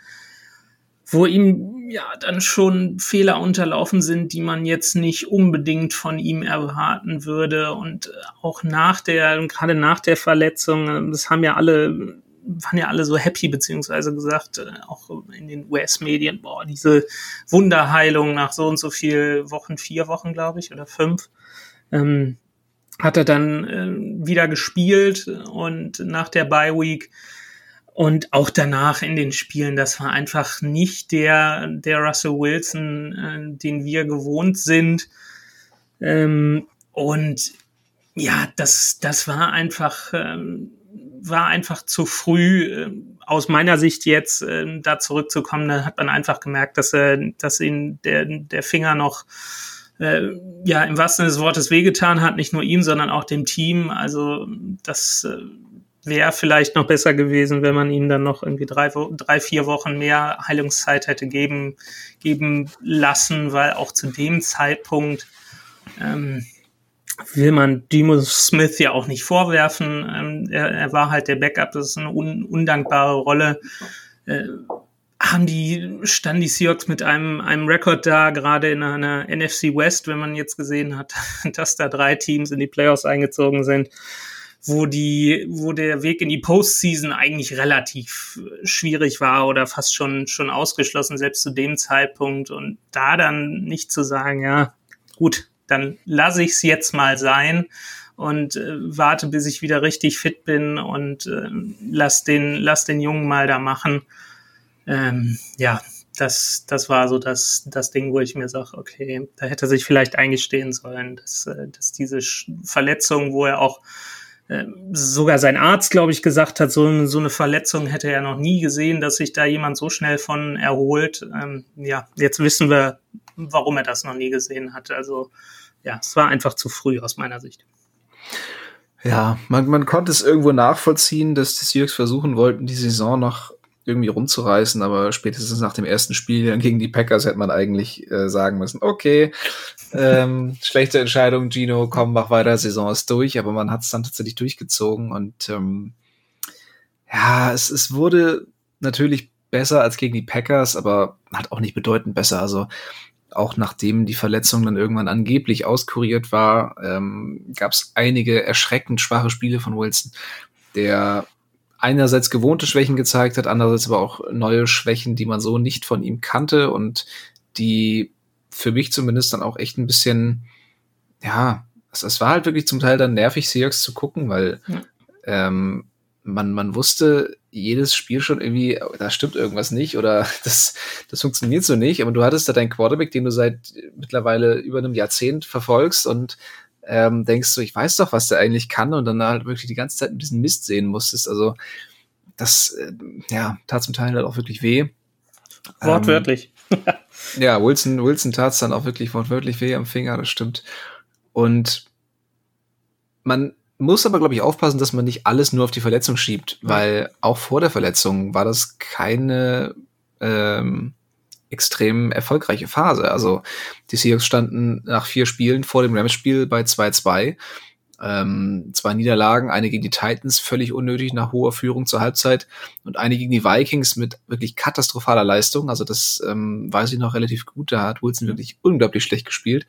wo ihm ja dann schon Fehler unterlaufen sind, die man jetzt nicht unbedingt von ihm erwarten würde. Und auch nach der, gerade nach der Verletzung, das haben ja alle, waren ja alle so happy, beziehungsweise gesagt, äh, auch in den US-Medien, boah, diese Wunderheilung nach so und so viel Wochen, vier Wochen, glaube ich, oder fünf. Ähm, hat er dann äh, wieder gespielt und nach der Bye Week und auch danach in den Spielen, das war einfach nicht der, der Russell Wilson, äh, den wir gewohnt sind. Ähm, und ja, das, das war einfach, ähm, war einfach zu früh. Äh, aus meiner Sicht jetzt äh, da zurückzukommen, da hat man einfach gemerkt, dass er, dass ihn der, der Finger noch äh, ja im wahrsten Sinne des Wortes wehgetan hat, nicht nur ihm, sondern auch dem Team. Also das äh, wäre vielleicht noch besser gewesen, wenn man ihm dann noch irgendwie drei, drei, vier Wochen mehr Heilungszeit hätte geben, geben lassen, weil auch zu dem Zeitpunkt ähm, will man Demo Smith ja auch nicht vorwerfen. Ähm, er, er war halt der Backup, das ist eine un, undankbare Rolle. Äh, haben die, standen die Seahawks mit einem, einem Rekord da, gerade in einer NFC West, wenn man jetzt gesehen hat, dass da drei Teams in die Playoffs eingezogen sind wo die, wo der Weg in die Postseason eigentlich relativ schwierig war oder fast schon, schon ausgeschlossen, selbst zu dem Zeitpunkt. Und da dann nicht zu sagen, ja, gut, dann lasse ich es jetzt mal sein und äh, warte, bis ich wieder richtig fit bin und äh, lass den, lass den Jungen mal da machen. Ähm, ja, das, das war so das, das Ding, wo ich mir sage, okay, da hätte er sich vielleicht eingestehen sollen, dass, äh, dass diese Verletzung, wo er auch äh, sogar sein Arzt, glaube ich, gesagt hat, so, so eine Verletzung hätte er noch nie gesehen, dass sich da jemand so schnell von erholt. Ähm, ja, jetzt wissen wir, warum er das noch nie gesehen hat. Also ja, es war einfach zu früh aus meiner Sicht. Ja, man, man konnte es irgendwo nachvollziehen, dass die Seahawks versuchen wollten, die Saison noch irgendwie rumzureißen, aber spätestens nach dem ersten Spiel gegen die Packers hätte man eigentlich äh, sagen müssen, okay, ähm, schlechte Entscheidung, Gino, komm, mach weiter, Saison ist durch, aber man hat es dann tatsächlich durchgezogen und ähm, ja, es, es wurde natürlich besser als gegen die Packers, aber halt auch nicht bedeutend besser. Also auch nachdem die Verletzung dann irgendwann angeblich auskuriert war, ähm, gab es einige erschreckend schwache Spiele von Wilson, der einerseits gewohnte Schwächen gezeigt hat, andererseits aber auch neue Schwächen, die man so nicht von ihm kannte und die für mich zumindest dann auch echt ein bisschen, ja, es, es war halt wirklich zum Teil dann nervig, Seahawks zu gucken, weil ja. ähm, man, man wusste jedes Spiel schon irgendwie, da stimmt irgendwas nicht oder das, das funktioniert so nicht. Aber du hattest da deinen Quarterback, den du seit mittlerweile über einem Jahrzehnt verfolgst und ähm, denkst so, ich weiß doch, was der eigentlich kann und dann halt wirklich die ganze Zeit ein bisschen Mist sehen musstest. Also das, äh, ja, tat zum Teil halt auch wirklich weh. Wortwörtlich. Ähm, ja, Wilson, Wilson tat es dann auch wirklich wortwörtlich weh am Finger, das stimmt. Und man muss aber, glaube ich, aufpassen, dass man nicht alles nur auf die Verletzung schiebt, weil auch vor der Verletzung war das keine ähm, extrem erfolgreiche Phase. Also die Seahawks standen nach vier Spielen vor dem Rams-Spiel bei 2-2. Ähm, zwei Niederlagen, eine gegen die Titans, völlig unnötig nach hoher Führung zur Halbzeit und eine gegen die Vikings mit wirklich katastrophaler Leistung. Also das ähm, weiß ich noch relativ gut. Da hat Wilson wirklich unglaublich schlecht gespielt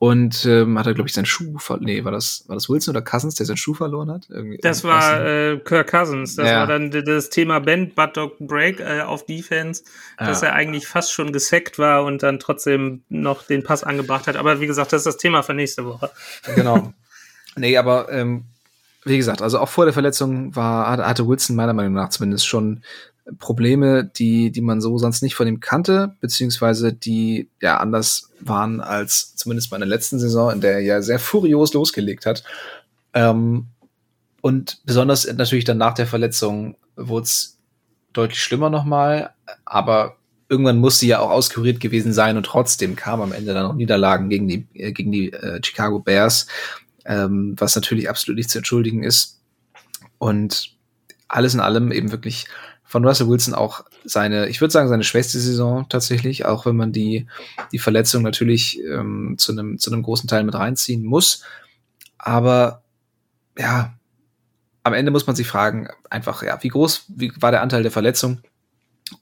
und ähm, hat er glaube ich seinen Schuh verloren. Nee, war das war das Wilson oder Cousins, der seinen Schuh verloren hat? Irgendwie, das war äh, Kirk Cousins. Das ja. war dann das Thema Bend Butt Dog Break äh, auf Defense, dass ja. er eigentlich fast schon gesackt war und dann trotzdem noch den Pass angebracht hat. Aber wie gesagt, das ist das Thema für nächste Woche. Genau. nee, aber ähm, wie gesagt, also auch vor der Verletzung war hatte Wilson meiner Meinung nach zumindest schon Probleme, die, die man so sonst nicht von ihm kannte, beziehungsweise die ja anders waren als zumindest bei der letzten Saison, in der er ja sehr furios losgelegt hat. Ähm, und besonders natürlich dann nach der Verletzung wurde es deutlich schlimmer nochmal, aber irgendwann musste ja auch auskuriert gewesen sein und trotzdem kam am Ende dann noch Niederlagen gegen die, äh, gegen die äh, Chicago Bears, ähm, was natürlich absolut nicht zu entschuldigen ist. Und alles in allem eben wirklich von Russell Wilson auch seine, ich würde sagen, seine schwächste Saison tatsächlich, auch wenn man die, die Verletzung natürlich ähm, zu einem zu einem großen Teil mit reinziehen muss. Aber ja, am Ende muss man sich fragen, einfach, ja, wie groß wie war der Anteil der Verletzung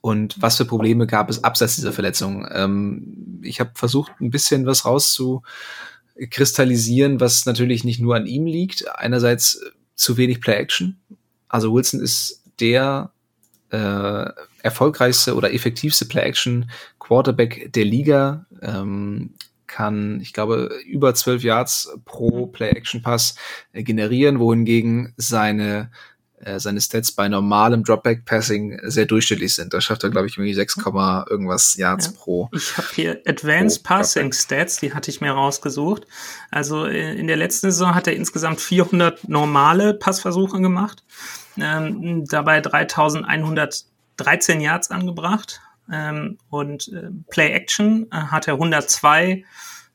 und was für Probleme gab es abseits dieser Verletzung? Ähm, ich habe versucht, ein bisschen was rauszukristallisieren, was natürlich nicht nur an ihm liegt. Einerseits zu wenig Play-Action. Also Wilson ist der äh, erfolgreichste oder effektivste Play-Action-Quarterback der Liga. Ähm, kann, ich glaube, über zwölf Yards pro Play-Action-Pass äh, generieren, wohingegen seine äh, seine Stats bei normalem Dropback-Passing sehr durchschnittlich sind. Da schafft er, glaube ich, irgendwie 6, irgendwas Yards ja. pro. Ich habe hier Advanced Passing Stats, die hatte ich mir rausgesucht. Also äh, in der letzten Saison hat er insgesamt 400 normale Passversuche gemacht ähm, dabei 3113 Yards angebracht ähm, und äh, Play Action äh, hat er 102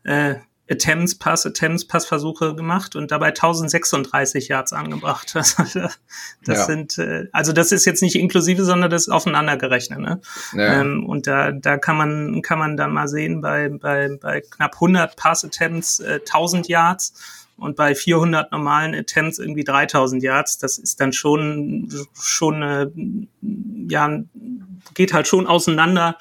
äh, Attempts, Pass, Attempts, Passversuche gemacht und dabei 1036 Yards angebracht. Das, das ja. sind, äh, also das ist jetzt nicht inklusive, sondern das ist aufeinander gerechnet. Ne? Ja. Ähm, und da, da kann man, kann man dann mal sehen, bei, bei, bei knapp 100 Pass Attempts äh, 1000 Yards und bei 400 normalen Attempts irgendwie 3000 Yards. Das ist dann schon, schon, äh, ja, geht halt schon auseinander.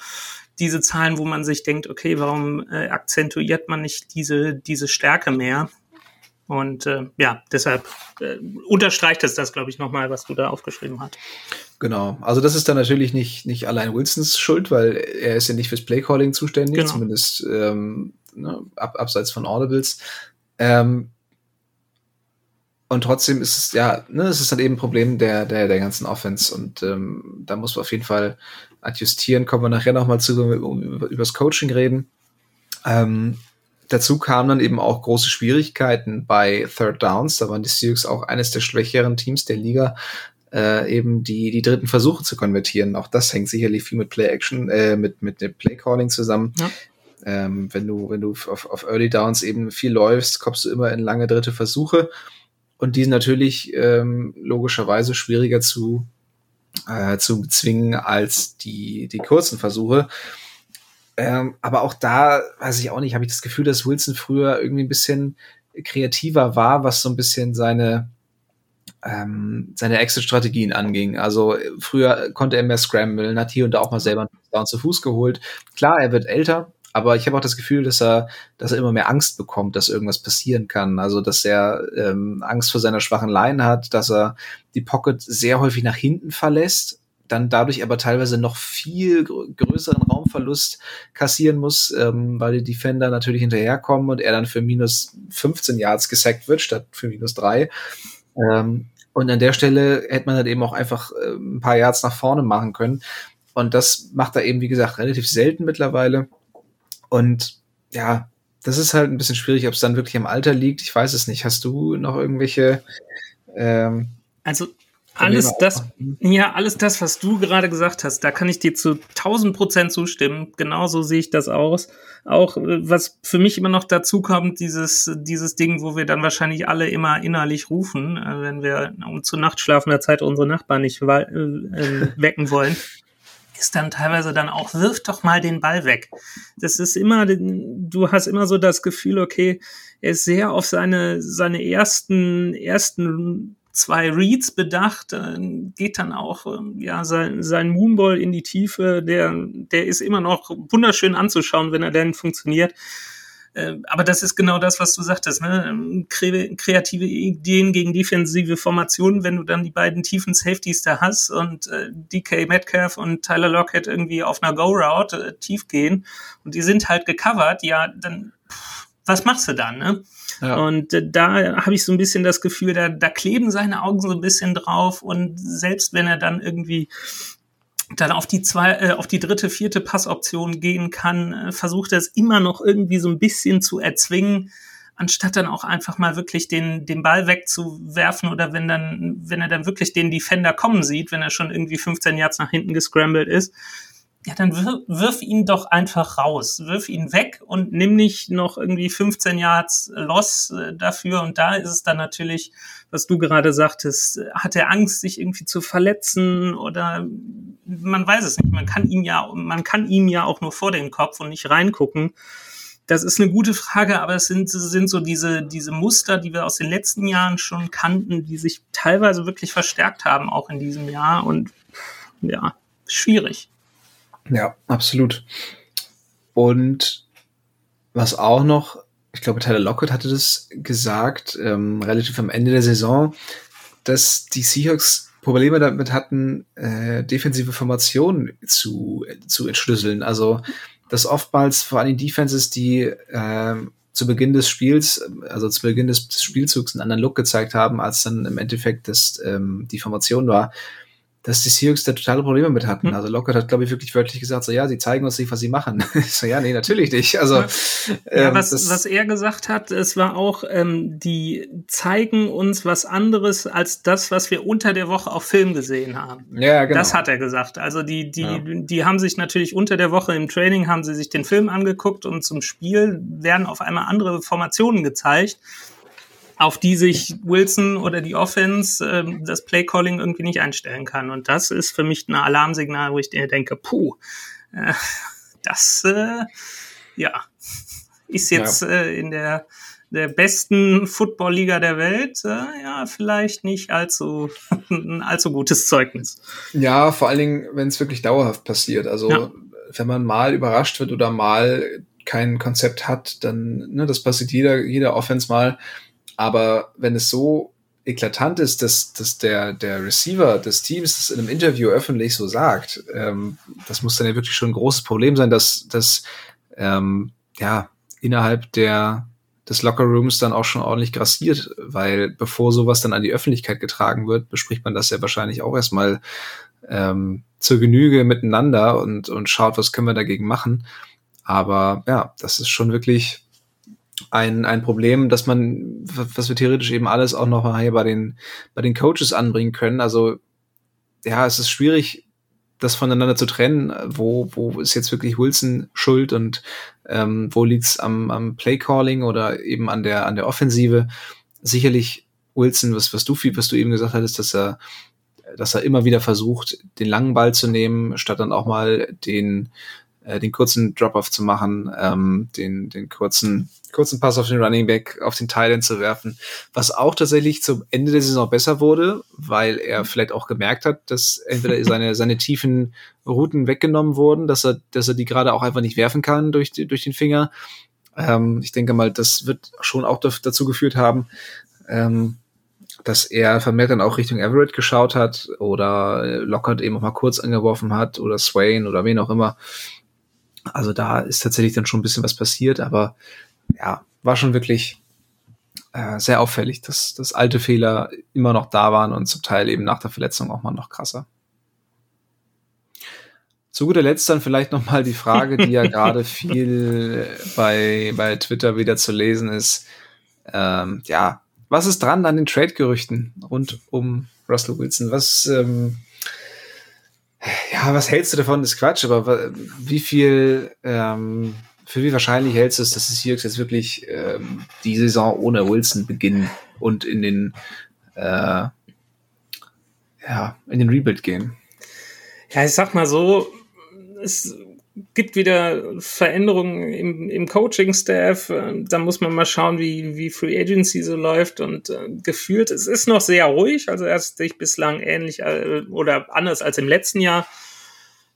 Diese Zahlen, wo man sich denkt, okay, warum äh, akzentuiert man nicht diese, diese Stärke mehr? Und äh, ja, deshalb äh, unterstreicht es das, glaube ich, nochmal, was du da aufgeschrieben hast. Genau. Also das ist dann natürlich nicht, nicht allein Wilsons Schuld, weil er ist ja nicht fürs Playcalling zuständig, genau. zumindest ähm, ne, ab, abseits von Audibles. Ähm, und trotzdem ist es, ja, ne, es ist dann eben ein Problem der, der, der ganzen Offense. Und ähm, da muss auf jeden Fall adjustieren, kommen wir nachher nochmal zu, wenn wir über, das Coaching reden. Ähm, dazu kamen dann eben auch große Schwierigkeiten bei Third Downs. Da waren die Seahawks auch eines der schwächeren Teams der Liga, äh, eben die, die dritten Versuche zu konvertieren. Auch das hängt sicherlich viel mit Play Action, äh, mit, mit dem Play Calling zusammen. Ja. Ähm, wenn du, wenn du auf, auf Early Downs eben viel läufst, kommst du immer in lange dritte Versuche. Und die sind natürlich ähm, logischerweise schwieriger zu, äh, zu bezwingen als die, die kurzen Versuche. Ähm, aber auch da, weiß ich auch nicht, habe ich das Gefühl, dass Wilson früher irgendwie ein bisschen kreativer war, was so ein bisschen seine, ähm, seine Exit-Strategien anging. Also früher konnte er mehr scramblen, hat hier und da auch mal selber einen Down zu Fuß geholt. Klar, er wird älter, aber ich habe auch das Gefühl, dass er, dass er immer mehr Angst bekommt, dass irgendwas passieren kann. Also dass er ähm, Angst vor seiner schwachen Line hat, dass er die Pocket sehr häufig nach hinten verlässt dann dadurch aber teilweise noch viel größeren Raumverlust kassieren muss, ähm, weil die Defender natürlich hinterherkommen und er dann für minus 15 Yards gesackt wird, statt für minus drei. Ähm, und an der Stelle hätte man dann eben auch einfach äh, ein paar Yards nach vorne machen können. Und das macht er eben, wie gesagt, relativ selten mittlerweile. Und ja, das ist halt ein bisschen schwierig, ob es dann wirklich am Alter liegt. Ich weiß es nicht. Hast du noch irgendwelche ähm, also alles das, ja, alles das, was du gerade gesagt hast, da kann ich dir zu 1000 Prozent zustimmen. Genauso sehe ich das aus. Auch äh, was für mich immer noch dazu kommt, dieses, dieses Ding, wo wir dann wahrscheinlich alle immer innerlich rufen, äh, wenn wir um zu Nacht schlafender Zeit unsere Nachbarn nicht äh, wecken wollen, ist dann teilweise dann auch, wirf doch mal den Ball weg. Das ist immer, du hast immer so das Gefühl, okay, er ist sehr auf seine, seine ersten, ersten zwei Reads bedacht, geht dann auch äh, ja sein, sein Moonball in die Tiefe, der der ist immer noch wunderschön anzuschauen, wenn er denn funktioniert. Äh, aber das ist genau das, was du sagtest, ne? kreative Ideen gegen defensive Formationen, wenn du dann die beiden tiefen Safeties da hast und äh, DK Metcalf und Tyler Lockett irgendwie auf einer Go-Route äh, tief gehen und die sind halt gecovert, ja, dann pff, was machst du dann, ne? Ja. Und äh, da habe ich so ein bisschen das Gefühl, da, da kleben seine Augen so ein bisschen drauf und selbst wenn er dann irgendwie dann auf die zwei, äh, auf die dritte, vierte Passoption gehen kann, äh, versucht er es immer noch irgendwie so ein bisschen zu erzwingen, anstatt dann auch einfach mal wirklich den, den Ball wegzuwerfen oder wenn dann, wenn er dann wirklich den Defender kommen sieht, wenn er schon irgendwie 15 Yards nach hinten gescrambled ist, ja, dann wirf, wirf ihn doch einfach raus. Wirf ihn weg und nimm nicht noch irgendwie 15 Yards Loss äh, dafür. Und da ist es dann natürlich, was du gerade sagtest, hat er Angst, sich irgendwie zu verletzen oder man weiß es nicht. Man kann ihm ja, man kann ihm ja auch nur vor den Kopf und nicht reingucken. Das ist eine gute Frage, aber es sind, sind so diese, diese Muster, die wir aus den letzten Jahren schon kannten, die sich teilweise wirklich verstärkt haben, auch in diesem Jahr. Und ja, schwierig. Ja, absolut. Und was auch noch, ich glaube, Tyler Lockett hatte das gesagt, ähm, relativ am Ende der Saison, dass die Seahawks Probleme damit hatten, äh, defensive Formationen zu, zu entschlüsseln. Also, dass oftmals vor allem Defenses, die äh, zu Beginn des Spiels, also zu Beginn des, Spielzugs einen anderen Look gezeigt haben, als dann im Endeffekt das, ähm, die Formation war, dass die Seahawks da totale Probleme mit hatten. Hm. Also Lockhart hat, glaube ich, wirklich wörtlich gesagt, so ja, sie zeigen uns nicht, was sie machen. so, ja, nee, natürlich nicht. Also ja, ähm, was, was er gesagt hat, es war auch, ähm, die zeigen uns was anderes als das, was wir unter der Woche auf Film gesehen haben. Ja, genau. Das hat er gesagt. Also die, die, ja. die haben sich natürlich unter der Woche im Training haben sie sich den Film angeguckt und zum Spiel werden auf einmal andere Formationen gezeigt auf die sich Wilson oder die Offense äh, das Playcalling irgendwie nicht einstellen kann. Und das ist für mich ein Alarmsignal, wo ich denke, puh, äh, das äh, ja ist jetzt ja. äh, in der der besten Football-Liga der Welt, äh, ja, vielleicht nicht allzu, ein allzu gutes Zeugnis. Ja, vor allen Dingen, wenn es wirklich dauerhaft passiert. Also, ja. wenn man mal überrascht wird oder mal kein Konzept hat, dann, ne, das passiert jeder, jeder Offense mal, aber wenn es so eklatant ist, dass, dass der, der Receiver des Teams das in einem Interview öffentlich so sagt, ähm, das muss dann ja wirklich schon ein großes Problem sein, dass, dass ähm, ja, innerhalb der, des Lockerrooms dann auch schon ordentlich grassiert, weil bevor sowas dann an die Öffentlichkeit getragen wird, bespricht man das ja wahrscheinlich auch erstmal ähm, zur Genüge miteinander und, und schaut, was können wir dagegen machen. Aber ja, das ist schon wirklich ein, ein Problem, dass man, was wir theoretisch eben alles auch noch mal hier bei den, bei den Coaches anbringen können. Also, ja, es ist schwierig, das voneinander zu trennen. Wo, wo ist jetzt wirklich Wilson schuld und ähm, wo liegt's am, am Playcalling oder eben an der, an der Offensive? Sicherlich Wilson, was, was du was du eben gesagt hattest, dass er, dass er immer wieder versucht, den langen Ball zu nehmen, statt dann auch mal den, äh, den kurzen Drop-off zu machen, ähm, den, den kurzen, kurzen Pass auf den Running Back, auf den Thailand zu werfen, was auch tatsächlich zum Ende der Saison besser wurde, weil er vielleicht auch gemerkt hat, dass entweder seine, seine tiefen Routen weggenommen wurden, dass er, dass er die gerade auch einfach nicht werfen kann durch, die, durch den Finger. Ähm, ich denke mal, das wird schon auch dazu geführt haben, ähm, dass er vermehrt dann auch Richtung Everett geschaut hat oder Lockhart eben auch mal kurz angeworfen hat oder Swain oder wen auch immer. Also da ist tatsächlich dann schon ein bisschen was passiert, aber ja, war schon wirklich äh, sehr auffällig, dass, dass alte Fehler immer noch da waren und zum Teil eben nach der Verletzung auch mal noch krasser. Zu guter Letzt dann vielleicht noch mal die Frage, die ja gerade viel bei, bei Twitter wieder zu lesen ist. Ähm, ja, was ist dran an den Trade-Gerüchten rund um Russell Wilson? Was, ähm, ja, was hältst du davon? Das ist Quatsch, aber wie viel, ähm, für wie wahrscheinlich hältst du es, dass die Seahawks jetzt wirklich ähm, die Saison ohne Wilson beginnen und in den, äh, ja, in den Rebuild gehen? Ja, ich sag mal so, es gibt wieder Veränderungen im, im Coaching-Staff. Da muss man mal schauen, wie, wie Free Agency so läuft. Und äh, gefühlt, es ist noch sehr ruhig. Also er hat sich bislang ähnlich äh, oder anders als im letzten Jahr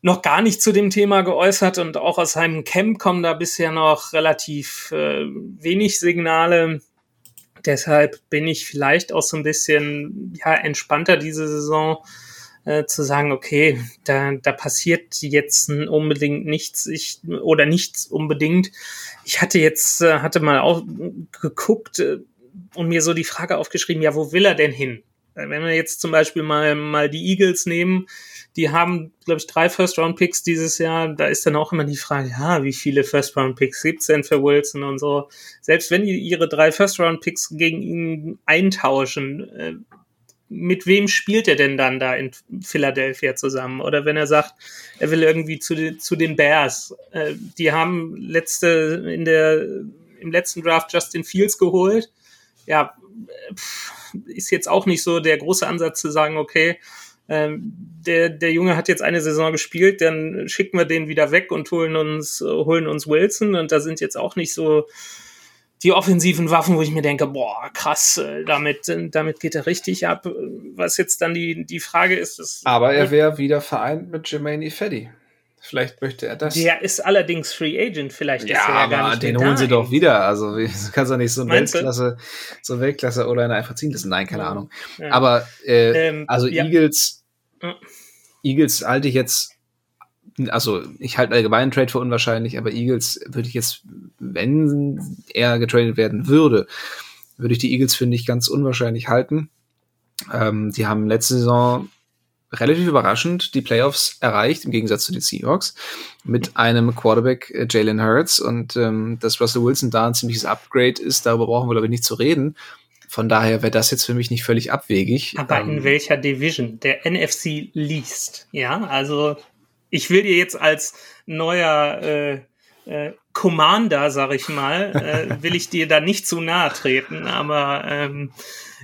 noch gar nicht zu dem Thema geäußert. Und auch aus seinem Camp kommen da bisher noch relativ äh, wenig Signale. Deshalb bin ich vielleicht auch so ein bisschen ja, entspannter diese Saison äh, zu sagen, okay, da, da passiert jetzt unbedingt nichts ich, oder nichts unbedingt. Ich hatte jetzt, äh, hatte mal auch geguckt äh, und mir so die Frage aufgeschrieben, ja, wo will er denn hin? Äh, wenn wir jetzt zum Beispiel mal, mal die Eagles nehmen, die haben, glaube ich, drei First-Round-Picks dieses Jahr. Da ist dann auch immer die Frage, ja, wie viele First-Round-Picks gibt's denn für Wilson und so. Selbst wenn die ihre drei First-Round-Picks gegen ihn eintauschen, äh, mit wem spielt er denn dann da in Philadelphia zusammen? Oder wenn er sagt, er will irgendwie zu, den, zu den Bears. Äh, die haben letzte, in der, im letzten Draft Justin Fields geholt. Ja, pff, ist jetzt auch nicht so der große Ansatz zu sagen, okay, ähm, der, der Junge hat jetzt eine Saison gespielt, dann schicken wir den wieder weg und holen uns, holen uns Wilson. Und da sind jetzt auch nicht so die offensiven Waffen, wo ich mir denke, boah, krass, äh, damit, äh, damit geht er richtig ab. Was jetzt dann die, die Frage ist, ist Aber er wäre wieder vereint mit Jermaine Ifedi. Vielleicht möchte er das. Der ist allerdings Free Agent, vielleicht ja, ist er ja gar nicht den holen sie doch wieder. Also du kannst doch nicht so ein Weltklasse, so ein Weltklasse oder einfach ziehen lassen. Nein, keine ja. Ahnung. Ja. Aber äh, ähm, also Eagles, Eagles halte ich jetzt also ich halte allgemein einen Trade für unwahrscheinlich, aber Eagles würde ich jetzt, wenn er getradet werden würde, würde ich die Eagles für nicht ganz unwahrscheinlich halten. Ähm, die haben letzte Saison relativ überraschend die Playoffs erreicht, im Gegensatz zu den Seahawks, mit einem Quarterback äh, Jalen Hurts und ähm, dass Russell Wilson da ein ziemliches Upgrade ist, darüber brauchen wir glaube ich nicht zu reden. Von daher wäre das jetzt für mich nicht völlig abwegig. Aber ähm, in welcher Division? Der NFC liest, ja, also ich will dir jetzt als neuer äh, äh, Commander, sag ich mal, äh, will ich dir da nicht zu nahe treten, aber ähm,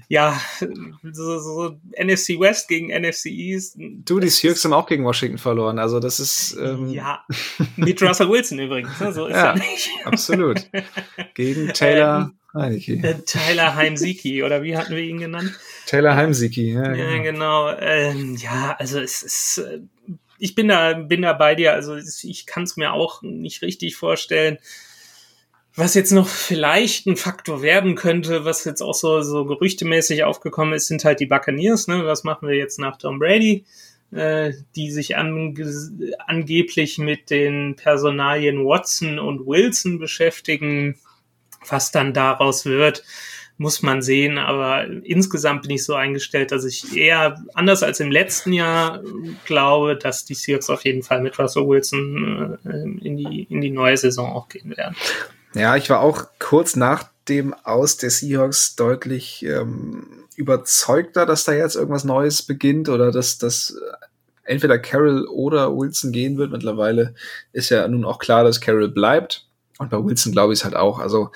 ja, so, so NFC West gegen NFC East. Du, die Seahawks haben auch gegen Washington verloren, also das ist ähm ja mit Russell Wilson übrigens, ne? so ist ja, er nicht. absolut. Gegen Taylor. Ähm, Heineke. Äh, Tyler Heimsiki, oder wie hatten wir ihn genannt? Taylor Heimsiki, ja. Genau. Ja, genau. Ähm, ja, also es ist, äh, ich bin da, bin da bei dir. Also ich kann es mir auch nicht richtig vorstellen. Was jetzt noch vielleicht ein Faktor werden könnte, was jetzt auch so, so gerüchtemäßig aufgekommen ist, sind halt die Buccaneers. Ne? Was machen wir jetzt nach Tom Brady? Äh, die sich an, angeblich mit den Personalien Watson und Wilson beschäftigen. Was dann daraus wird, muss man sehen, aber insgesamt bin ich so eingestellt, dass ich eher anders als im letzten Jahr glaube, dass die Seahawks auf jeden Fall mit Russell Wilson äh, in, die, in die neue Saison auch gehen werden. Ja, ich war auch kurz nach dem Aus der Seahawks deutlich ähm, überzeugter, dass da jetzt irgendwas Neues beginnt oder dass das entweder Carroll oder Wilson gehen wird. Mittlerweile ist ja nun auch klar, dass Carroll bleibt. Und bei Wilson glaube ich es halt auch. Also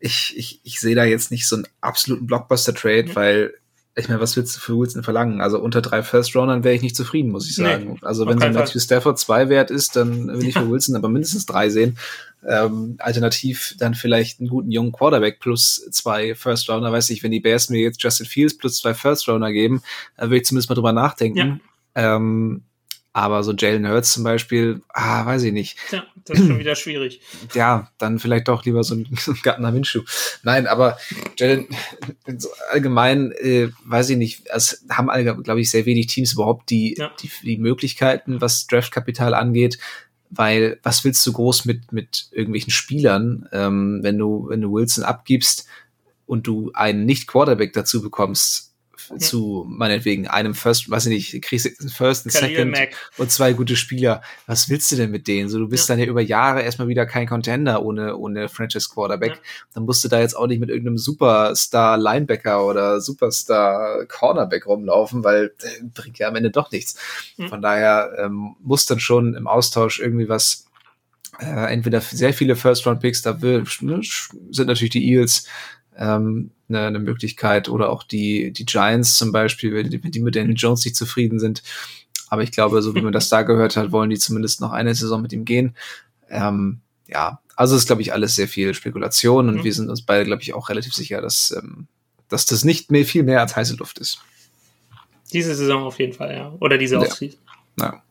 ich, ich, ich sehe da jetzt nicht so einen absoluten Blockbuster-Trade, mhm. weil ich meine, was willst du für Wilson verlangen? Also unter drei First-Roundern wäre ich nicht zufrieden, muss ich sagen. Nee, also wenn so Matthew Stafford zwei wert ist, dann will ich für Wilson aber mindestens drei sehen. Ähm, alternativ dann vielleicht einen guten jungen Quarterback plus zwei First-Rounder. Weiß ich, wenn die Bears mir jetzt Justin Fields plus zwei First-Rounder geben, dann würde ich zumindest mal drüber nachdenken. Ja. Ähm, aber so Jalen Hurts zum Beispiel, ah, weiß ich nicht. Ja, das ist schon wieder schwierig. Ja, dann vielleicht doch lieber so ein, so ein Gartner Minshew. Nein, aber Jalen, so allgemein, äh, weiß ich nicht, es haben alle, glaube ich, sehr wenig Teams überhaupt die, ja. die, die Möglichkeiten, was Draftkapital angeht. Weil was willst du groß mit, mit irgendwelchen Spielern, ähm, wenn du, wenn du Wilson abgibst und du einen Nicht-Quarterback dazu bekommst, zu meinetwegen einem First, weiß ich nicht, kriegst First, Second Mac. und zwei gute Spieler. Was willst du denn mit denen? So, du bist ja. dann ja über Jahre erstmal wieder kein Contender ohne, ohne Franchise Quarterback. Ja. Dann musst du da jetzt auch nicht mit irgendeinem Superstar Linebacker oder Superstar Cornerback rumlaufen, weil äh, bringt ja am Ende doch nichts. Mhm. Von daher ähm, muss dann schon im Austausch irgendwie was äh, entweder sehr viele First-Round-Picks, da will, ne, sind natürlich die Eagles ähm, eine, eine Möglichkeit oder auch die, die Giants zum Beispiel, wenn die, wenn die mit Daniel Jones nicht zufrieden sind. Aber ich glaube, so wie man das da gehört hat, wollen die zumindest noch eine Saison mit ihm gehen. Ähm, ja, also ist, glaube ich, alles sehr viel Spekulation und mhm. wir sind uns beide, glaube ich, auch relativ sicher, dass, ähm, dass das nicht mehr, viel mehr als heiße Luft ist. Diese Saison auf jeden Fall, ja. Oder diese Offseason. Ja. ja.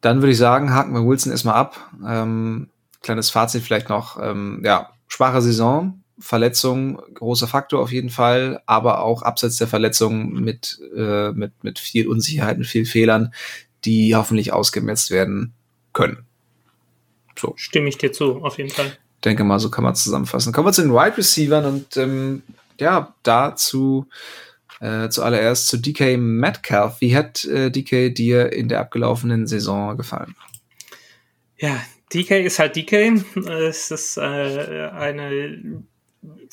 Dann würde ich sagen, haken wir Wilson erstmal ab. Ähm, kleines Fazit vielleicht noch. Ähm, ja, schwache Saison. Verletzung großer Faktor auf jeden Fall, aber auch abseits der Verletzung mit, äh, mit, mit viel Unsicherheit, mit viel Fehlern, die hoffentlich ausgemerzt werden können. So. Stimme ich dir zu, auf jeden Fall. Denke mal, so kann man zusammenfassen. Kommen wir zu den Wide Receivers und ähm, ja, dazu äh, zuallererst zu DK Metcalf. Wie hat äh, DK dir in der abgelaufenen Saison gefallen? Ja, DK ist halt DK. Es ist äh, eine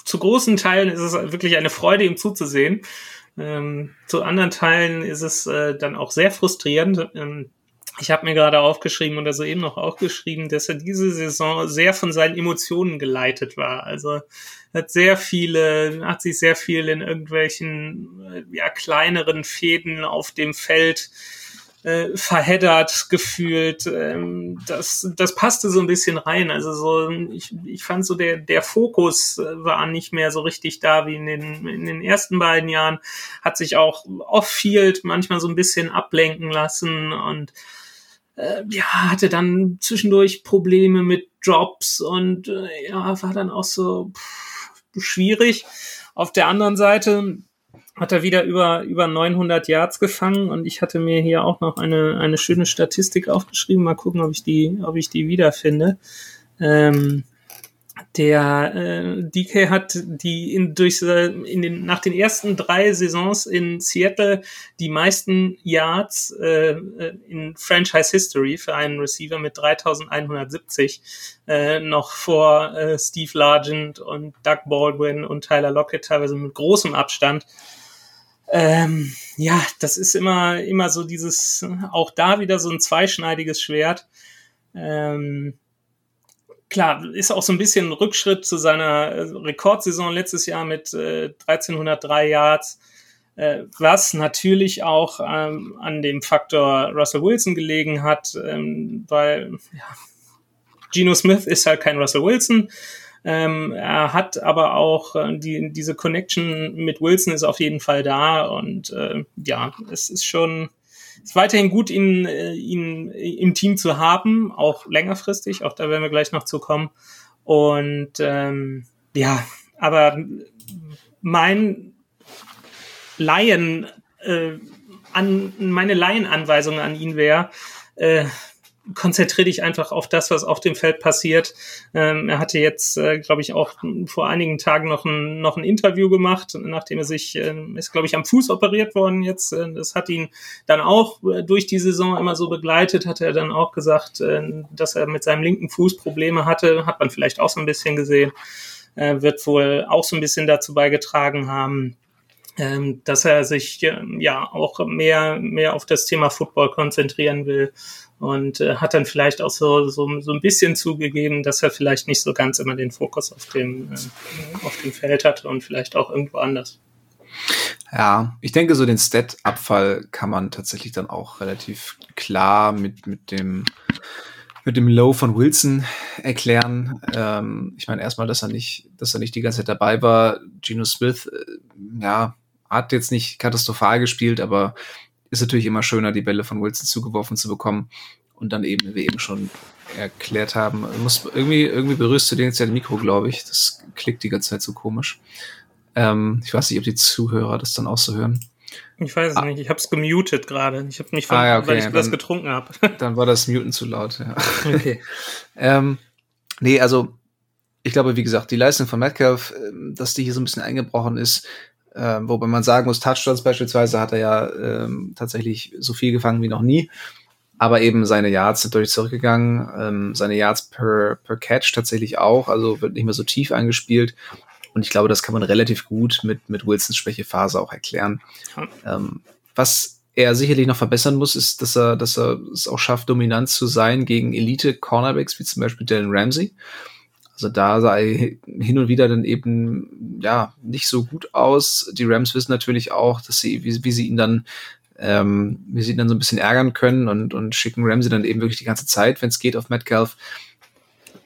zu großen Teilen ist es wirklich eine Freude, ihm zuzusehen. Ähm, zu anderen Teilen ist es äh, dann auch sehr frustrierend. Ähm, ich habe mir gerade aufgeschrieben oder soeben noch aufgeschrieben, dass er diese Saison sehr von seinen Emotionen geleitet war. Also hat sehr viele, hat sich sehr viel in irgendwelchen äh, ja, kleineren Fäden auf dem Feld äh, verheddert gefühlt. Ähm, das, das passte so ein bisschen rein. Also so, ich, ich fand so der, der Fokus äh, war nicht mehr so richtig da wie in den, in den ersten beiden Jahren. Hat sich auch off-field manchmal so ein bisschen ablenken lassen und äh, ja, hatte dann zwischendurch Probleme mit Jobs und äh, ja, war dann auch so pff, schwierig. Auf der anderen Seite hat er wieder über, über 900 Yards gefangen und ich hatte mir hier auch noch eine, eine schöne Statistik aufgeschrieben. Mal gucken, ob ich die, ob ich die wiederfinde. Ähm, der äh, DK hat die in, durch in den nach den ersten drei Saisons in Seattle die meisten Yards äh, äh in Franchise History für einen Receiver mit 3170 äh, noch vor äh, Steve Largent und Doug Baldwin und Tyler Lockett teilweise mit großem Abstand. Ähm, ja, das ist immer, immer so dieses, auch da wieder so ein zweischneidiges Schwert. Ähm, klar, ist auch so ein bisschen ein Rückschritt zu seiner äh, Rekordsaison letztes Jahr mit äh, 1303 Yards, äh, was natürlich auch ähm, an dem Faktor Russell Wilson gelegen hat, ähm, weil ja, Geno Smith ist halt kein Russell Wilson. Ähm, er hat aber auch äh, die, diese Connection mit Wilson ist auf jeden Fall da und äh, ja, es ist schon ist weiterhin gut, ihn, äh, ihn im Team zu haben, auch längerfristig, auch da werden wir gleich noch zu kommen. Und ähm, ja, aber mein Laien, äh, an, meine Laienanweisung an ihn wäre, äh, konzentriere dich einfach auf das, was auf dem Feld passiert. Ähm, er hatte jetzt, äh, glaube ich, auch vor einigen Tagen noch ein, noch ein Interview gemacht, nachdem er sich, äh, ist, glaube ich, am Fuß operiert worden jetzt. Äh, das hat ihn dann auch äh, durch die Saison immer so begleitet, hat er dann auch gesagt, äh, dass er mit seinem linken Fuß Probleme hatte, hat man vielleicht auch so ein bisschen gesehen, äh, wird wohl auch so ein bisschen dazu beigetragen haben, dass er sich ähm, ja auch mehr, mehr auf das Thema Football konzentrieren will und äh, hat dann vielleicht auch so, so, so ein bisschen zugegeben, dass er vielleicht nicht so ganz immer den Fokus auf dem, äh, auf dem Feld hat und vielleicht auch irgendwo anders. Ja, ich denke, so den Stat-Abfall kann man tatsächlich dann auch relativ klar mit, mit dem mit dem Low von Wilson erklären. Ähm, ich meine erstmal, dass er nicht, dass er nicht die ganze Zeit dabei war. Geno Smith, äh, ja, hat jetzt nicht katastrophal gespielt, aber ist natürlich immer schöner, die Bälle von Wilson zugeworfen zu bekommen. Und dann eben, wie wir eben schon erklärt haben, muss irgendwie, irgendwie berührst du den jetzt ja das Mikro, glaube ich. Das klickt die ganze Zeit so komisch. Ähm, ich weiß nicht, ob die Zuhörer das dann auch so hören. Ich weiß es ah. nicht, ich habe es gemutet gerade. Ich habe mich von, ah, ja, okay. weil ich dann, das getrunken habe. dann war das Muten zu laut, ja. Okay. ähm, nee, also ich glaube, wie gesagt, die Leistung von Metcalf, ähm, dass die hier so ein bisschen eingebrochen ist, äh, wobei man sagen muss, Touchdowns beispielsweise hat er ja ähm, tatsächlich so viel gefangen wie noch nie. Aber eben seine Yards sind deutlich zurückgegangen, ähm, seine Yards per, per Catch tatsächlich auch, also wird nicht mehr so tief eingespielt. Und ich glaube, das kann man relativ gut mit, mit Wilsons Schwächephase auch erklären. Ähm, was er sicherlich noch verbessern muss, ist, dass er, dass er es auch schafft, dominant zu sein gegen Elite-Cornerbacks, wie zum Beispiel Dylan Ramsey. Also da sah hin und wieder dann eben ja nicht so gut aus. Die Rams wissen natürlich auch, dass sie, wie, wie sie ihn dann, ähm, wie sie ihn dann so ein bisschen ärgern können und, und schicken Ramsey dann eben wirklich die ganze Zeit, wenn es geht, auf Metcalf.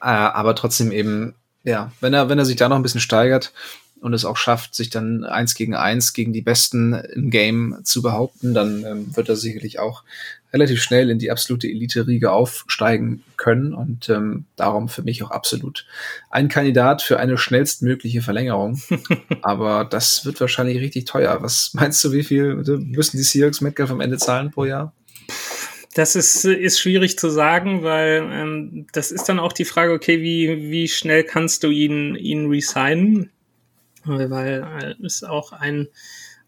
Äh, aber trotzdem eben, ja, wenn er, wenn er sich da noch ein bisschen steigert, und es auch schafft, sich dann eins gegen eins gegen die Besten im Game zu behaupten, dann ähm, wird er sicherlich auch relativ schnell in die absolute Elite-Riege aufsteigen können und ähm, darum für mich auch absolut ein Kandidat für eine schnellstmögliche Verlängerung. Aber das wird wahrscheinlich richtig teuer. Was meinst du, wie viel müssen die Seahawks Metcalf am Ende zahlen pro Jahr? Das ist, ist schwierig zu sagen, weil ähm, das ist dann auch die Frage, okay, wie, wie schnell kannst du ihn, ihn resignen? weil es auch ein,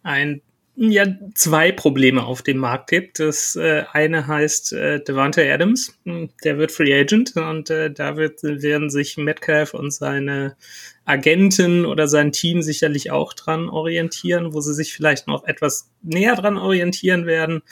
ein ja zwei Probleme auf dem Markt gibt. Das äh, eine heißt äh, Devante Adams, der wird Free Agent und äh, da wird, werden sich Metcalf und seine Agenten oder sein Team sicherlich auch dran orientieren, wo sie sich vielleicht noch etwas näher dran orientieren werden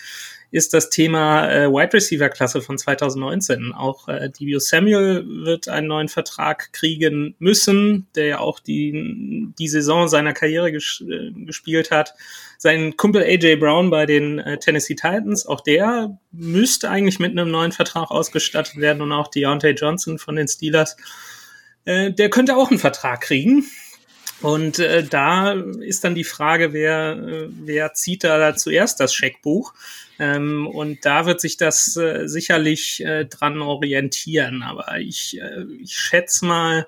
ist das Thema äh, Wide Receiver Klasse von 2019. Auch äh, Divio Samuel wird einen neuen Vertrag kriegen müssen, der ja auch die, die Saison seiner Karriere ges äh, gespielt hat. Sein Kumpel AJ Brown bei den äh, Tennessee Titans, auch der müsste eigentlich mit einem neuen Vertrag ausgestattet werden und auch Deontay Johnson von den Steelers. Äh, der könnte auch einen Vertrag kriegen. Und äh, da ist dann die Frage, wer, äh, wer zieht da zuerst das Scheckbuch? Ähm, und da wird sich das äh, sicherlich äh, dran orientieren. Aber ich, äh, ich schätze mal,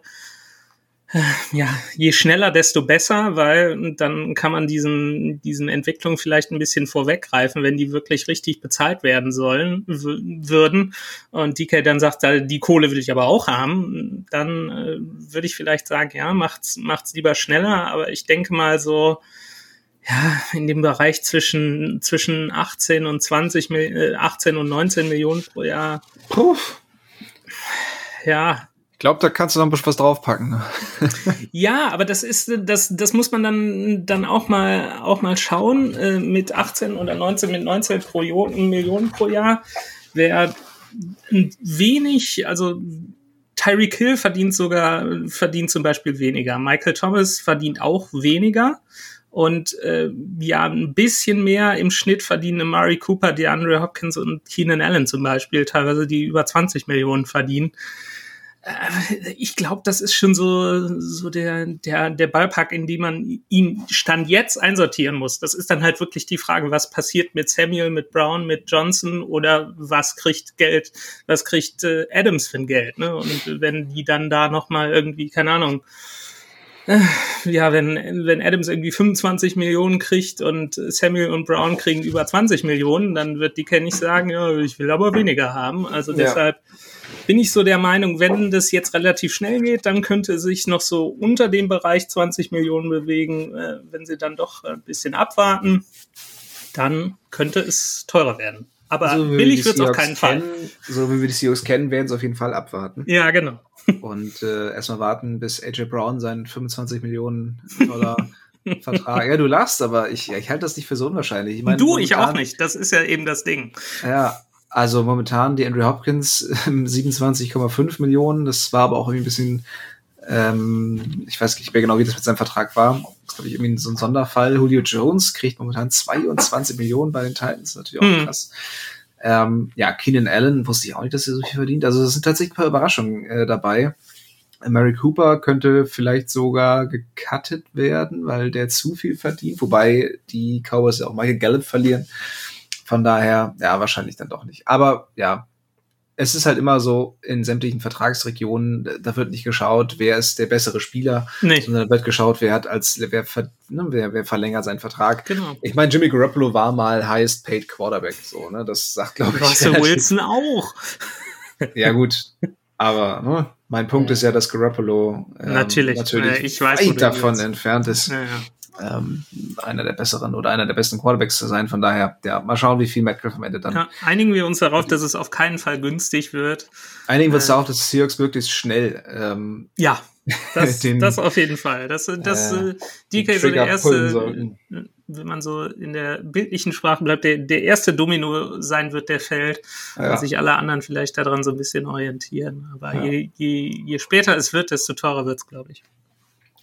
ja, je schneller, desto besser, weil dann kann man diesen, diesen Entwicklungen vielleicht ein bisschen vorweggreifen, wenn die wirklich richtig bezahlt werden sollen, würden. Und DK dann sagt, die Kohle will ich aber auch haben, dann äh, würde ich vielleicht sagen, ja, macht's, macht's lieber schneller. Aber ich denke mal so, ja, in dem Bereich zwischen, zwischen 18 und 20, äh, 18 und 19 Millionen pro Jahr. Puh. Ja. Glaube, da kannst du noch ein bisschen was draufpacken. Ne? ja, aber das ist, das, das muss man dann, dann auch mal, auch mal schauen. Äh, mit 18 oder 19, mit 19 pro Millionen pro Jahr wäre wenig, also Tyreek Hill verdient sogar, verdient zum Beispiel weniger. Michael Thomas verdient auch weniger. Und äh, ja, ein bisschen mehr im Schnitt verdienen Murray Cooper, DeAndre Hopkins und Keenan Allen zum Beispiel, teilweise die über 20 Millionen verdienen. Äh, ich glaube, das ist schon so, so der, der, der Ballpark, in dem man ihn Stand jetzt einsortieren muss. Das ist dann halt wirklich die Frage, was passiert mit Samuel, mit Brown, mit Johnson oder was kriegt Geld, was kriegt äh, Adams für ein Geld. Ne? Und wenn die dann da nochmal irgendwie, keine Ahnung, ja, wenn, wenn Adams irgendwie 25 Millionen kriegt und Samuel und Brown kriegen über 20 Millionen, dann wird die nicht sagen, ja, ich will aber weniger haben. Also deshalb ja. Bin ich so der Meinung, wenn das jetzt relativ schnell geht, dann könnte es sich noch so unter dem Bereich 20 Millionen bewegen. Äh, wenn sie dann doch ein bisschen abwarten, dann könnte es teurer werden. Aber so billig wird es auf keinen kennen, Fall. So wie wir die Seahawks kennen, werden sie auf jeden Fall abwarten. Ja, genau. Und äh, erstmal warten, bis AJ Brown seinen 25 Millionen Dollar Vertrag. Ja, du lachst, aber ich, ich halte das nicht für so unwahrscheinlich. Ich mein, du, ich auch nicht. Das ist ja eben das Ding. Ja, also momentan die Andrew Hopkins 27,5 Millionen. Das war aber auch irgendwie ein bisschen, ähm, ich weiß nicht mehr genau, wie das mit seinem Vertrag war. Das ist, glaube ich, irgendwie so ein Sonderfall. Julio Jones kriegt momentan 22 Millionen bei den Titans. Natürlich auch hm. krass. Ähm, ja, Keenan Allen wusste ich auch nicht, dass er so viel verdient. Also es sind tatsächlich ein paar Überraschungen äh, dabei. Mary Cooper könnte vielleicht sogar gecuttet werden, weil der zu viel verdient, wobei die Cowboys ja auch Michael Gallup verlieren. Von daher, ja, wahrscheinlich dann doch nicht. Aber ja, es ist halt immer so in sämtlichen Vertragsregionen, da wird nicht geschaut, wer ist der bessere Spieler, nee. sondern da wird geschaut, wer hat als wer, ne, wer, wer verlängert seinen Vertrag. Genau. Ich meine, Jimmy Garoppolo war mal highest paid Quarterback, so, ne? Das sagt, glaube ich. Russell Wilson auch. ja, gut. Aber ne, mein Punkt ist ja, dass Garoppolo ähm, natürlich, natürlich äh, ich weiß, weit davon entfernt ist. Ja, ja ähm, einer der besseren oder einer der besten Quarterbacks zu sein. Von daher, ja, mal schauen, wie viel Metcalf am Ende dann. Ja, einigen wir uns darauf, dass es auf keinen Fall günstig wird. Einigen wir uns äh, darauf, dass Seahawks möglichst schnell. Ähm, ja, das, den, das auf jeden Fall. Das, das äh, DK so der erste, wenn man so in der bildlichen Sprache bleibt, der, der erste Domino sein wird, der fällt, ja. sich alle anderen vielleicht daran so ein bisschen orientieren. Aber ja. je, je, je später es wird, desto teurer wird es, glaube ich.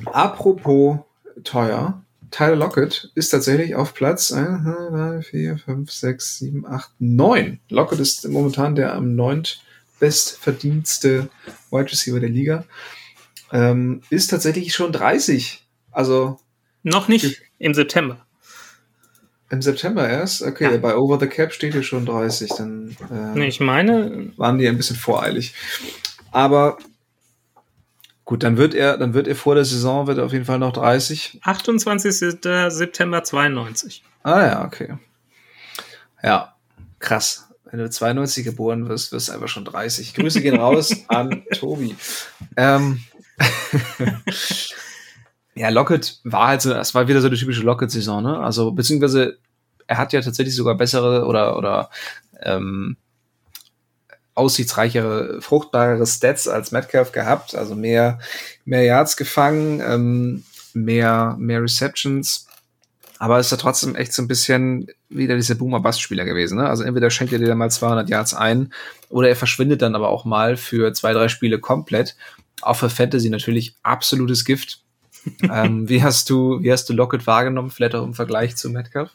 Apropos teuer, Tyler Lockett ist tatsächlich auf Platz 1, 2, 3, 4, 5, 6, 7, 8, 9. Lockett ist momentan der am neunt bestverdienste Wide Receiver der Liga. Ähm, ist tatsächlich schon 30. Also. Noch nicht im September. Im September erst? Okay, ja. bei Over the Cap steht hier schon 30. Dann äh, nee, ich meine. Waren die ein bisschen voreilig. Aber Gut, dann wird er, dann wird er vor der Saison, wird er auf jeden Fall noch 30. 28. September 92. Ah ja, okay. Ja, krass. Wenn du 92 geboren wirst, wirst du einfach schon 30. Grüße gehen raus an Tobi. Ähm, ja, Lockett war halt so, das war wieder so eine typische Lockett-Saison, ne? Also, beziehungsweise er hat ja tatsächlich sogar bessere oder, oder ähm, aussichtsreichere, fruchtbarere Stats als Metcalf gehabt, also mehr, mehr Yards gefangen, ähm, mehr, mehr Receptions. Aber ist er trotzdem echt so ein bisschen wieder dieser Boomer-Bust-Spieler gewesen. Ne? Also entweder schenkt er dir mal 200 Yards ein oder er verschwindet dann aber auch mal für zwei, drei Spiele komplett. Auch für Fantasy natürlich absolutes Gift. ähm, wie hast du, wie hast du Lockett wahrgenommen? Vielleicht auch im Vergleich zu Metcalf?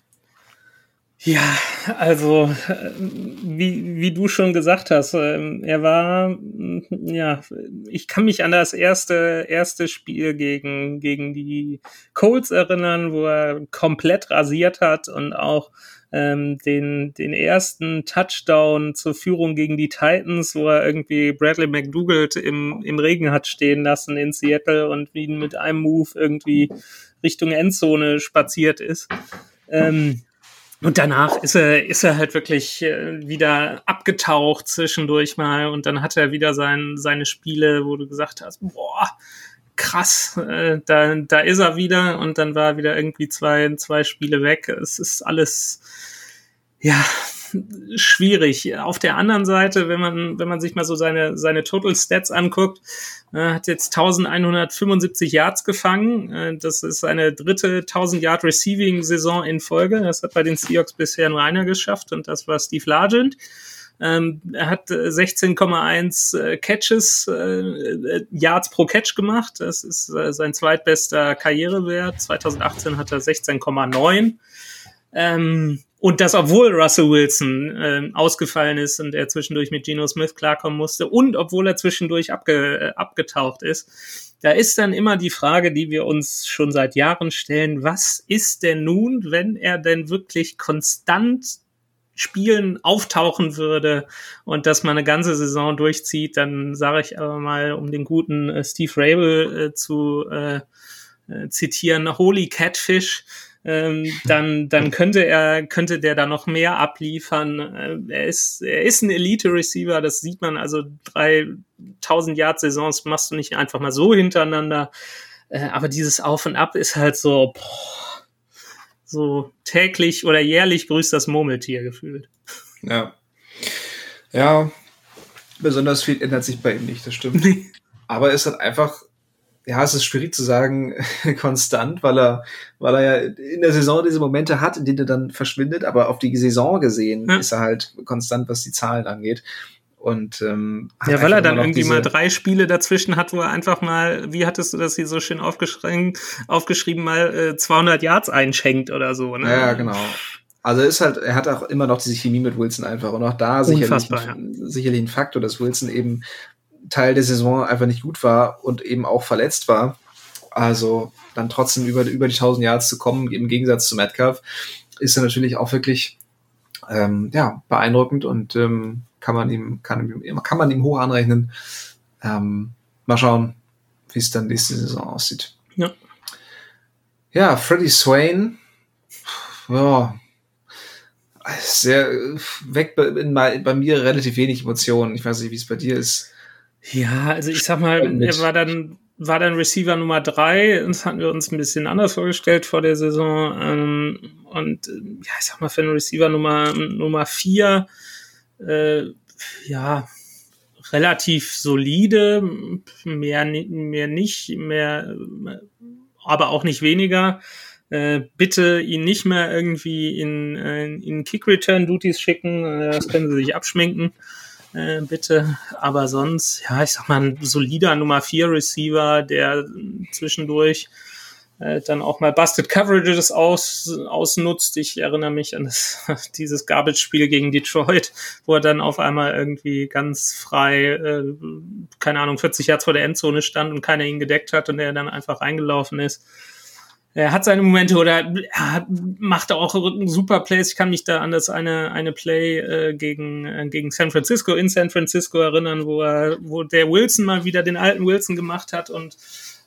Ja, also wie, wie du schon gesagt hast, ähm, er war, ja, ich kann mich an das erste, erste Spiel gegen, gegen die Colts erinnern, wo er komplett rasiert hat und auch ähm, den, den ersten Touchdown zur Führung gegen die Titans, wo er irgendwie Bradley McDougald im, im Regen hat stehen lassen in Seattle und ihn mit einem Move irgendwie Richtung Endzone spaziert ist. Ähm, und danach ist er, ist er halt wirklich äh, wieder abgetaucht zwischendurch mal und dann hat er wieder sein, seine Spiele, wo du gesagt hast, boah, krass, äh, da, da ist er wieder und dann war er wieder irgendwie zwei, zwei Spiele weg. Es ist alles, ja, schwierig. Auf der anderen Seite, wenn man, wenn man sich mal so seine, seine Total Stats anguckt, äh, hat jetzt 1175 Yards gefangen. Äh, das ist eine dritte 1000 Yard Receiving Saison in Folge. Das hat bei den Seahawks bisher nur einer geschafft und das war Steve Largent. Ähm, er hat 16,1 äh, Catches, äh, äh, Yards pro Catch gemacht. Das ist äh, sein zweitbester Karrierewert. 2018 hat er 16,9. Ähm, und das, obwohl Russell Wilson äh, ausgefallen ist und er zwischendurch mit Geno Smith klarkommen musste und obwohl er zwischendurch abge, äh, abgetaucht ist. Da ist dann immer die Frage, die wir uns schon seit Jahren stellen, was ist denn nun, wenn er denn wirklich konstant Spielen auftauchen würde und dass man eine ganze Saison durchzieht, dann sage ich aber mal, um den guten äh, Steve Rabel äh, zu äh, äh, zitieren, Holy Catfish, ähm, dann, dann könnte er, könnte der da noch mehr abliefern. Äh, er ist, er ist ein Elite-Receiver, das sieht man. Also 3000 Yard Saisons machst du nicht einfach mal so hintereinander. Äh, aber dieses Auf und Ab ist halt so, boah, so täglich oder jährlich grüßt das Murmeltier gefühlt. Ja. Ja, besonders viel ändert sich bei ihm nicht, das stimmt. aber es hat einfach ja, es ist schwierig zu sagen, konstant, weil er, weil er ja in der Saison diese Momente hat, in denen er dann verschwindet, aber auf die Saison gesehen ja. ist er halt konstant, was die Zahlen angeht. Und ähm, ja, weil er dann irgendwie mal drei Spiele dazwischen hat, wo er einfach mal, wie hattest du das hier so schön aufgeschrieben, aufgeschrieben mal äh, 200 Yards einschenkt oder so. Ne? Ja, genau. Also ist halt, er hat auch immer noch diese Chemie mit Wilson einfach und auch da sicherlich, ja. sicherlich ein Faktor, dass Wilson eben Teil der Saison einfach nicht gut war und eben auch verletzt war. Also dann trotzdem über, über die 1000 Yards zu kommen, im Gegensatz zu Metcalf, ist er natürlich auch wirklich ähm, ja, beeindruckend und ähm, kann man ihm, kann, kann man ihm hoch anrechnen. Ähm, mal schauen, wie es dann nächste Saison aussieht. Ja. Ja, Freddie Swain, ja, sehr weg bei, bei mir relativ wenig Emotionen. Ich weiß nicht, wie es bei dir ist. Ja, also ich sag mal, er war dann war dann Receiver Nummer drei. Das hatten wir uns ein bisschen anders vorgestellt vor der Saison. Ähm, und äh, ja, ich sag mal, für einen Receiver Nummer, Nummer vier, äh, ja, relativ solide, mehr, mehr nicht, mehr, aber auch nicht weniger. Äh, bitte ihn nicht mehr irgendwie in, äh, in Kick-Return-Duties schicken, das können sie sich abschminken äh, bitte. Aber sonst, ja, ich sag mal, ein solider Nummer 4 Receiver, der zwischendurch äh, dann auch mal Busted Coverages aus, ausnutzt. Ich erinnere mich an das, dieses Garbage-Spiel gegen Detroit, wo er dann auf einmal irgendwie ganz frei, äh, keine Ahnung, 40 Yards vor der Endzone stand und keiner ihn gedeckt hat und er dann einfach reingelaufen ist er hat seine Momente oder er macht auch super Plays. Ich kann mich da an das eine, eine Play äh, gegen, äh, gegen San Francisco in San Francisco erinnern, wo er, wo der Wilson mal wieder den alten Wilson gemacht hat und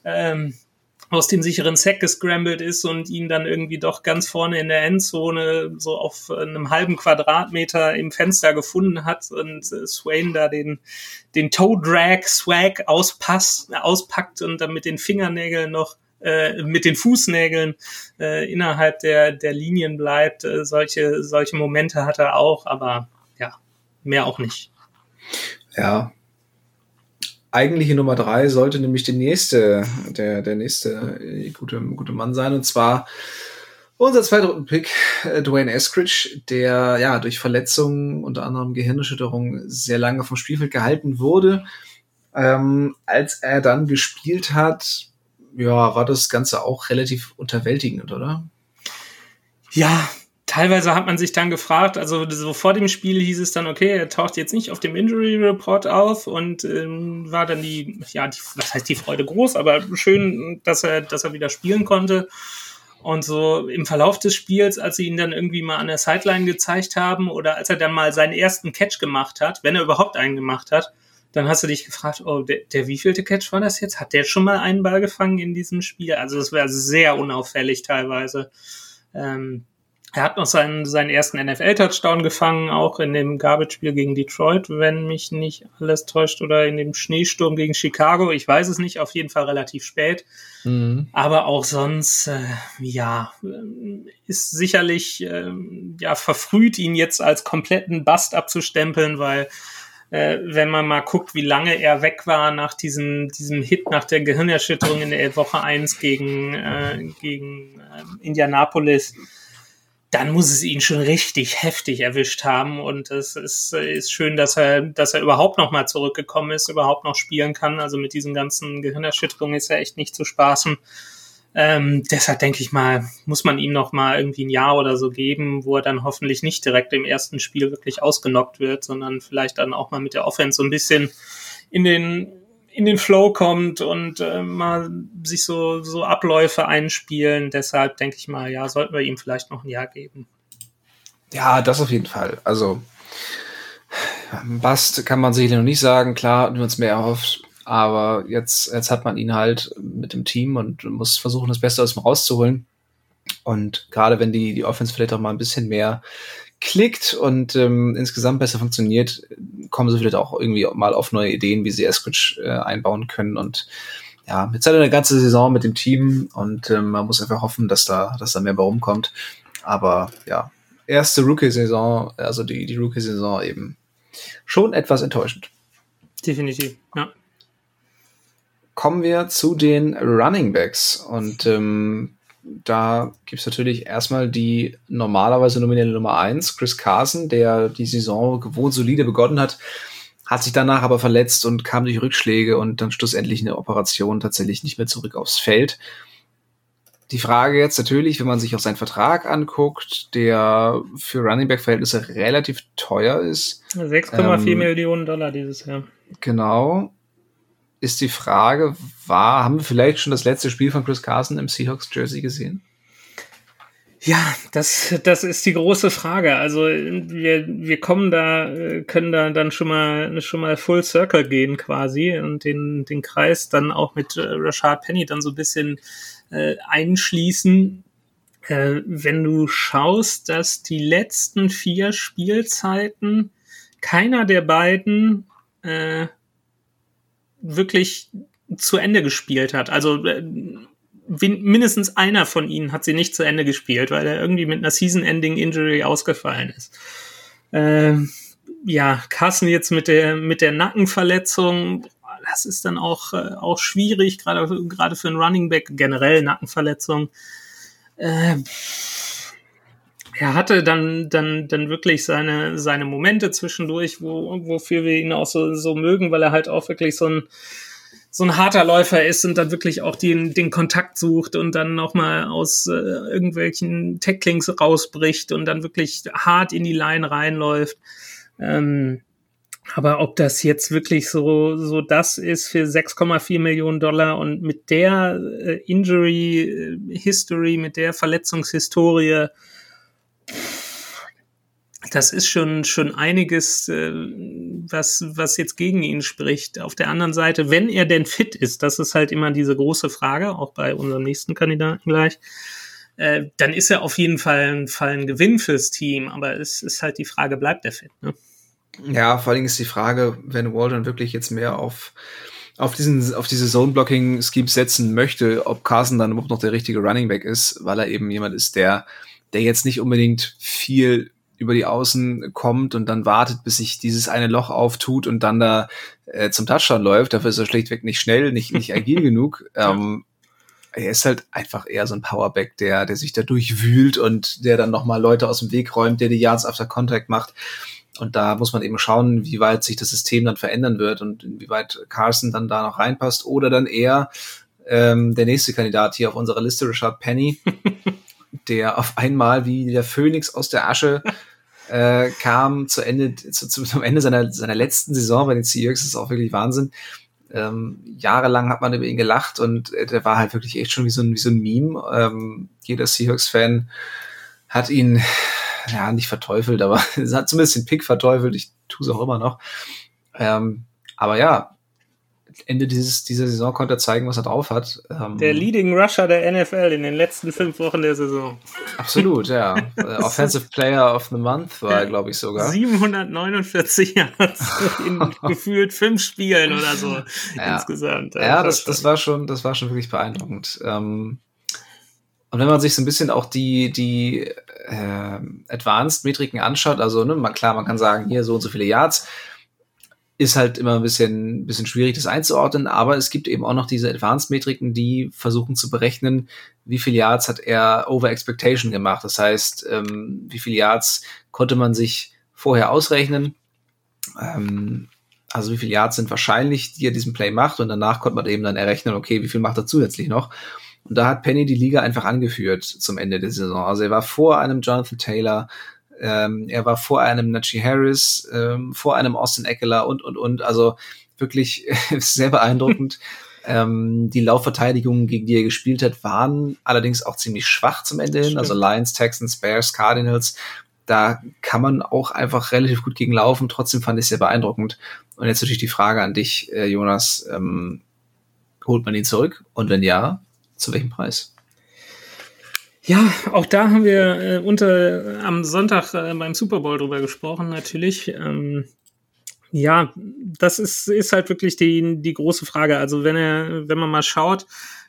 ähm, aus dem sicheren Sack gescrambled ist und ihn dann irgendwie doch ganz vorne in der Endzone so auf einem halben Quadratmeter im Fenster gefunden hat und äh, Swain da den, den Toe Drag Swag auspasst, auspackt und dann mit den Fingernägeln noch äh, mit den Fußnägeln äh, innerhalb der, der Linien bleibt. Äh, solche, solche Momente hat er auch, aber ja, mehr auch nicht. Ja. Eigentliche Nummer drei sollte nämlich der nächste, der, der nächste äh, gute, gute Mann sein, und zwar unser zweiter Pick, äh, Dwayne Eskridge, der ja durch Verletzungen, unter anderem Gehirnerschütterung, sehr lange vom Spielfeld gehalten wurde. Ähm, als er dann gespielt hat, ja, war das Ganze auch relativ unterwältigend, oder? Ja, teilweise hat man sich dann gefragt, also so vor dem Spiel hieß es dann, okay, er taucht jetzt nicht auf dem Injury Report auf und ähm, war dann die, ja, die, was heißt die Freude groß, aber schön, dass er, dass er wieder spielen konnte. Und so im Verlauf des Spiels, als sie ihn dann irgendwie mal an der Sideline gezeigt haben oder als er dann mal seinen ersten Catch gemacht hat, wenn er überhaupt einen gemacht hat, dann hast du dich gefragt, oh, der, der wievielte Catch war das jetzt? Hat der schon mal einen Ball gefangen in diesem Spiel? Also das wäre sehr unauffällig teilweise. Ähm, er hat noch seinen, seinen ersten NFL-Touchdown gefangen, auch in dem Garbage-Spiel gegen Detroit, wenn mich nicht alles täuscht, oder in dem Schneesturm gegen Chicago. Ich weiß es nicht, auf jeden Fall relativ spät. Mhm. Aber auch sonst, äh, ja, äh, ist sicherlich äh, ja verfrüht, ihn jetzt als kompletten Bust abzustempeln, weil äh, wenn man mal guckt, wie lange er weg war nach diesem, diesem Hit, nach der Gehirnerschütterung in der Woche 1 gegen, äh, gegen äh, Indianapolis, dann muss es ihn schon richtig heftig erwischt haben. Und es ist, ist schön, dass er, dass er überhaupt noch mal zurückgekommen ist, überhaupt noch spielen kann. Also mit diesen ganzen Gehirnerschütterungen ist er echt nicht zu spaßen. Ähm, deshalb denke ich mal, muss man ihm noch mal irgendwie ein Jahr oder so geben, wo er dann hoffentlich nicht direkt im ersten Spiel wirklich ausgenockt wird, sondern vielleicht dann auch mal mit der Offense so ein bisschen in den in den Flow kommt und äh, mal sich so so Abläufe einspielen. Deshalb denke ich mal, ja, sollten wir ihm vielleicht noch ein Jahr geben. Ja, das auf jeden Fall. Also Bast kann man sicherlich noch nicht sagen, klar, wir uns mehr erhofft, aber jetzt, jetzt hat man ihn halt mit dem Team und muss versuchen, das Beste aus ihm rauszuholen. Und gerade wenn die, die Offense vielleicht auch mal ein bisschen mehr klickt und ähm, insgesamt besser funktioniert, kommen sie vielleicht auch irgendwie mal auf neue Ideen, wie sie Eskridge äh, einbauen können. Und ja, jetzt hat er eine ganze Saison mit dem Team und ähm, man muss einfach hoffen, dass da, dass da mehr bei rumkommt. Aber ja, erste Rookie-Saison, also die, die Rookie-Saison eben schon etwas enttäuschend. Definitiv, ja. Kommen wir zu den Running Backs und ähm, da gibt's natürlich erstmal die normalerweise nominierte Nummer eins, Chris Carson, der die Saison gewohnt solide begonnen hat, hat sich danach aber verletzt und kam durch Rückschläge und dann schlussendlich eine Operation tatsächlich nicht mehr zurück aufs Feld. Die Frage jetzt natürlich, wenn man sich auch seinen Vertrag anguckt, der für Running Back Verhältnisse relativ teuer ist. 6,4 ähm, Millionen Dollar dieses Jahr. Genau. Ist die Frage, war, haben wir vielleicht schon das letzte Spiel von Chris Carson im Seahawks Jersey gesehen? Ja, das, das ist die große Frage. Also wir, wir kommen da, können da dann schon mal schon mal Full Circle gehen quasi und den, den Kreis dann auch mit äh, Rashad Penny dann so ein bisschen äh, einschließen. Äh, wenn du schaust, dass die letzten vier Spielzeiten keiner der beiden äh, wirklich zu Ende gespielt hat. Also äh, mindestens einer von ihnen hat sie nicht zu Ende gespielt, weil er irgendwie mit einer Season-Ending-Injury ausgefallen ist. Äh, ja, Carsten jetzt mit der mit der Nackenverletzung, das ist dann auch äh, auch schwierig, gerade gerade für einen Running Back generell Nackenverletzung. Äh, er hatte dann, dann, dann wirklich seine, seine Momente zwischendurch, wo, wofür wir ihn auch so, so mögen, weil er halt auch wirklich so ein, so ein harter Läufer ist und dann wirklich auch den, den Kontakt sucht und dann nochmal aus äh, irgendwelchen Tacklings rausbricht und dann wirklich hart in die Line reinläuft. Ähm, aber ob das jetzt wirklich so, so das ist für 6,4 Millionen Dollar und mit der äh, Injury äh, History, mit der Verletzungshistorie, das ist schon, schon einiges, äh, was, was jetzt gegen ihn spricht. Auf der anderen Seite, wenn er denn fit ist, das ist halt immer diese große Frage, auch bei unserem nächsten Kandidaten gleich, äh, dann ist er auf jeden Fall ein, Fall ein Gewinn fürs Team. Aber es ist halt die Frage, bleibt er fit? Ne? Ja, vor allen Dingen ist die Frage, wenn Waldron wirklich jetzt mehr auf auf diesen auf diese Zone Blocking Schemes setzen möchte, ob Carson dann überhaupt noch der richtige Running Back ist, weil er eben jemand ist, der der jetzt nicht unbedingt viel über die Außen kommt und dann wartet, bis sich dieses eine Loch auftut und dann da äh, zum Touchdown läuft. Dafür ist er schlichtweg nicht schnell, nicht, nicht agil genug. Ähm, er ist halt einfach eher so ein Powerback, der, der sich da durchwühlt und der dann nochmal Leute aus dem Weg räumt, der die Yards after Contact macht. Und da muss man eben schauen, wie weit sich das System dann verändern wird und inwieweit Carson dann da noch reinpasst oder dann eher ähm, der nächste Kandidat hier auf unserer Liste, Richard Penny, der auf einmal wie der Phönix aus der Asche äh, kam zu Ende, zu, zu, zum Ende seiner, seiner letzten Saison bei den Seahawks. Das ist auch wirklich Wahnsinn. Ähm, jahrelang hat man über ihn gelacht und äh, der war halt wirklich echt schon wie so ein, wie so ein Meme. Ähm, jeder Seahawks-Fan hat ihn ja nicht verteufelt, aber hat zumindest den Pick verteufelt. Ich tue es auch immer noch. Ähm, aber ja, Ende dieses, dieser Saison konnte er zeigen, was er drauf hat. Ähm, der Leading Rusher der NFL in den letzten fünf Wochen der Saison. Absolut, ja. Offensive Player of the Month war er, glaube ich, sogar. 749 Yards in gefühlt fünf Spielen oder so ja. insgesamt. Ja, das, das war schon, das war schon wirklich beeindruckend. Ähm, und wenn man sich so ein bisschen auch die, die äh, Advanced-Metriken anschaut, also ne, man, klar, man kann sagen, hier so und so viele Yards, ist halt immer ein bisschen, bisschen schwierig, das einzuordnen, aber es gibt eben auch noch diese Advanced-Metriken, die versuchen zu berechnen, wie viel Yards hat er over Expectation gemacht. Das heißt, ähm, wie viel Yards konnte man sich vorher ausrechnen. Ähm, also wie viel Yards sind wahrscheinlich, die er diesen Play macht und danach konnte man eben dann errechnen, okay, wie viel macht er zusätzlich noch. Und da hat Penny die Liga einfach angeführt zum Ende der Saison. Also er war vor einem Jonathan Taylor, ähm, er war vor einem Najee Harris, ähm, vor einem Austin Eckler und, und, und. Also wirklich sehr beeindruckend. ähm, die Laufverteidigungen, gegen die er gespielt hat, waren allerdings auch ziemlich schwach zum Ende hin. Also Lions, Texans, Bears, Cardinals. da kann man auch einfach relativ gut gegen laufen. Trotzdem fand ich es sehr beeindruckend. Und jetzt natürlich die Frage an dich, äh, Jonas, ähm, holt man ihn zurück? Und wenn ja, zu welchem Preis? Ja, auch da haben wir äh, unter am Sonntag äh, beim Super Bowl drüber gesprochen, natürlich. Ähm, ja, das ist, ist halt wirklich die, die große Frage. Also wenn er, wenn man mal schaut,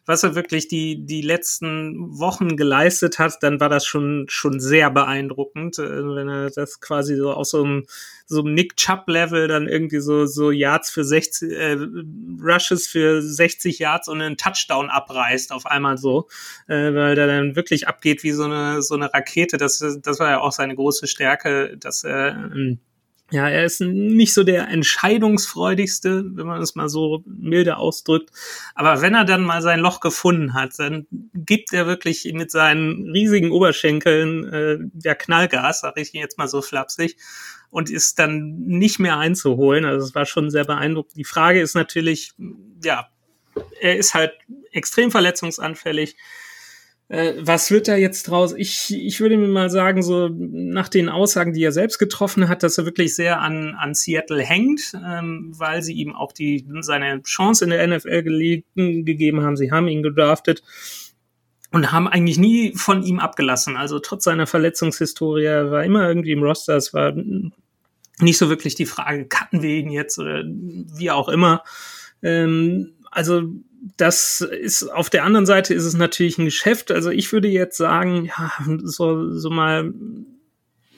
was er wirklich die, die letzten Wochen geleistet hat, dann war das schon, schon sehr beeindruckend, äh, wenn er das quasi so aus so einem, so einem Nick Chubb-Level dann irgendwie so, so Yards für 60, äh, Rushes für 60 Yards und einen Touchdown abreißt auf einmal so, äh, weil der dann wirklich abgeht wie so eine, so eine Rakete. Das, das war ja auch seine große Stärke, dass er, äh, ja, er ist nicht so der entscheidungsfreudigste, wenn man es mal so milde ausdrückt. Aber wenn er dann mal sein Loch gefunden hat, dann gibt er wirklich mit seinen riesigen Oberschenkeln äh, der Knallgas, sag ich jetzt mal so flapsig, und ist dann nicht mehr einzuholen. Also es war schon sehr beeindruckend. Die Frage ist natürlich, ja, er ist halt extrem verletzungsanfällig äh, was wird da jetzt draus? Ich, ich würde mir mal sagen, so nach den Aussagen, die er selbst getroffen hat, dass er wirklich sehr an, an Seattle hängt, ähm, weil sie ihm auch die, seine Chance in der NFL gelegen, gegeben haben. Sie haben ihn gedraftet und haben eigentlich nie von ihm abgelassen. Also trotz seiner Verletzungshistorie war immer irgendwie im Roster. Es war nicht so wirklich die Frage, cutten wir ihn jetzt oder wie auch immer. Ähm, also das ist auf der anderen Seite ist es natürlich ein Geschäft. Also ich würde jetzt sagen, ja, so, so mal,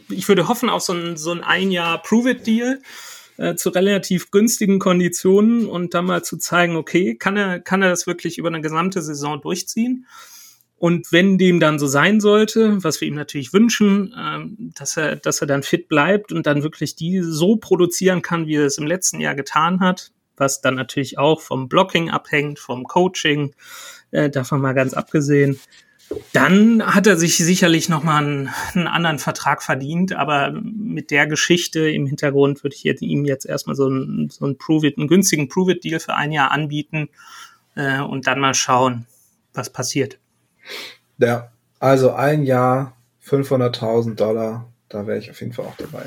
ich würde hoffen auf so ein, so ein ein Jahr Prove-It-Deal äh, zu relativ günstigen Konditionen und dann mal zu zeigen, okay, kann er, kann er das wirklich über eine gesamte Saison durchziehen? Und wenn dem dann so sein sollte, was wir ihm natürlich wünschen, ähm, dass er, dass er dann fit bleibt und dann wirklich die so produzieren kann, wie er es im letzten Jahr getan hat, was dann natürlich auch vom Blocking abhängt, vom Coaching, äh, davon mal ganz abgesehen. Dann hat er sich sicherlich nochmal einen, einen anderen Vertrag verdient, aber mit der Geschichte im Hintergrund würde ich jetzt, ihm jetzt erstmal so einen, so einen Prove-It, einen günstigen Prove-It-Deal für ein Jahr anbieten äh, und dann mal schauen, was passiert. Ja, also ein Jahr, 500.000 Dollar, da wäre ich auf jeden Fall auch dabei.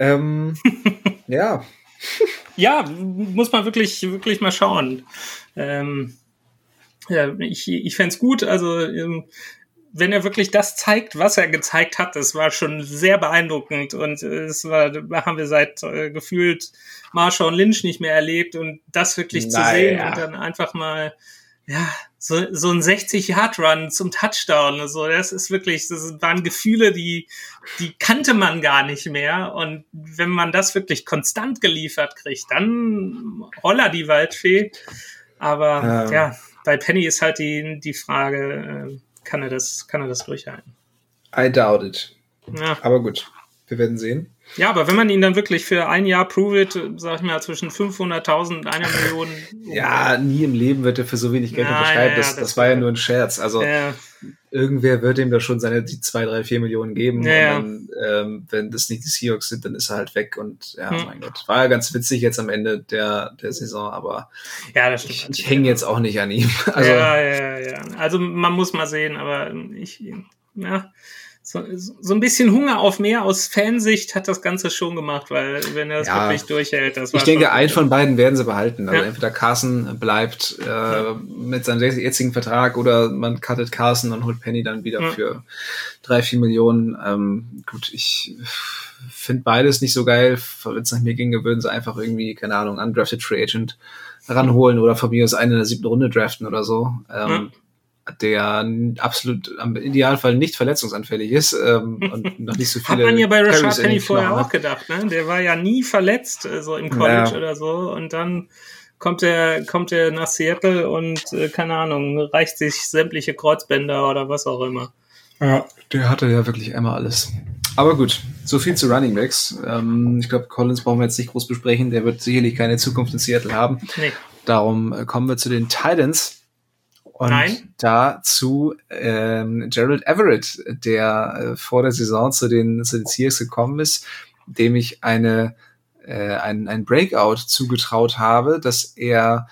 Ähm, ja, ja, muss man wirklich, wirklich mal schauen. Ähm, ja, ich, ich fände gut. Also, ähm, wenn er wirklich das zeigt, was er gezeigt hat, das war schon sehr beeindruckend und es war, haben wir seit äh, gefühlt Marshawn Lynch nicht mehr erlebt und das wirklich naja. zu sehen und dann einfach mal ja, so, so ein 60-Yard-Run zum Touchdown. Also das ist wirklich, das waren Gefühle, die, die kannte man gar nicht mehr. Und wenn man das wirklich konstant geliefert kriegt, dann holla die Waldfee. Aber ja, ja bei Penny ist halt die, die Frage, äh, kann er das, kann er das durchhalten? I doubt it. Ja. Aber gut, wir werden sehen. Ja, aber wenn man ihn dann wirklich für ein Jahr prove it, sag ich mal, zwischen 500.000 und einer Million. ja, nie im Leben wird er für so wenig Geld ja, unterschreiben. Ja, das, das, das, war ja nur ein Scherz. Also, ja. irgendwer wird ihm da schon seine die zwei, drei, vier Millionen geben. Dann, ähm, wenn das nicht die Seahawks sind, dann ist er halt weg. Und ja, hm. mein Gott. War ja ganz witzig jetzt am Ende der, der Saison, aber ja, das stimmt. ich, ich hänge jetzt auch nicht an ihm. Also, ja, ja, ja. Also, man muss mal sehen, aber ich, ja so, so ein bisschen Hunger auf mehr aus Fansicht hat das Ganze schon gemacht, weil wenn er das ja, wirklich durchhält, das war Ich denke, einen von beiden werden sie behalten. Also ja. entweder Carson bleibt äh, ja. mit seinem jetzigen Vertrag oder man cuttet Carson und holt Penny dann wieder für drei, vier Millionen. Ähm, gut, ich finde beides nicht so geil. Wenn es nach mir ginge, würden sie einfach irgendwie, keine Ahnung, undrafted Free Agent ranholen oder von mir aus einen in der siebten Runde draften oder so. Ähm, der absolut im Idealfall nicht verletzungsanfällig ist ähm, und noch nicht so viele. Hat man ja bei Rashad Penny vorher auch gedacht, ne? Der war ja nie verletzt, äh, so im College ja. oder so. Und dann kommt er, kommt er nach Seattle und äh, keine Ahnung, reicht sich sämtliche Kreuzbänder oder was auch immer. Ja, der hatte ja wirklich einmal alles. Aber gut, so viel zu Running Backs. Ähm, ich glaube, Collins brauchen wir jetzt nicht groß besprechen. Der wird sicherlich keine Zukunft in Seattle haben. Nee. Darum äh, kommen wir zu den Titans. Und Nein. dazu ähm, Gerald Everett, der äh, vor der Saison zu den, zu den Seahawks gekommen ist, dem ich eine, äh, ein, ein Breakout zugetraut habe, dass er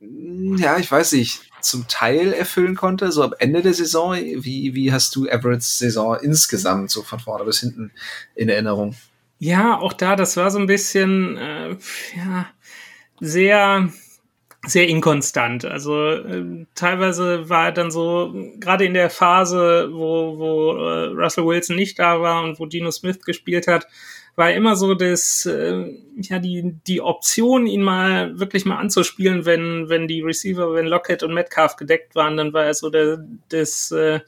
ja, ich weiß nicht, zum Teil erfüllen konnte, so am Ende der Saison. Wie, wie hast du Everett's Saison insgesamt so von vorne bis hinten in Erinnerung? Ja, auch da, das war so ein bisschen, äh, ja, sehr, sehr inkonstant. Also äh, teilweise war er dann so, gerade in der Phase, wo, wo äh, Russell Wilson nicht da war und wo Dino Smith gespielt hat, war immer so das, äh, ja, die, die Option, ihn mal wirklich mal anzuspielen, wenn, wenn die Receiver, wenn Lockett und Metcalf gedeckt waren, dann war er so der, das, äh,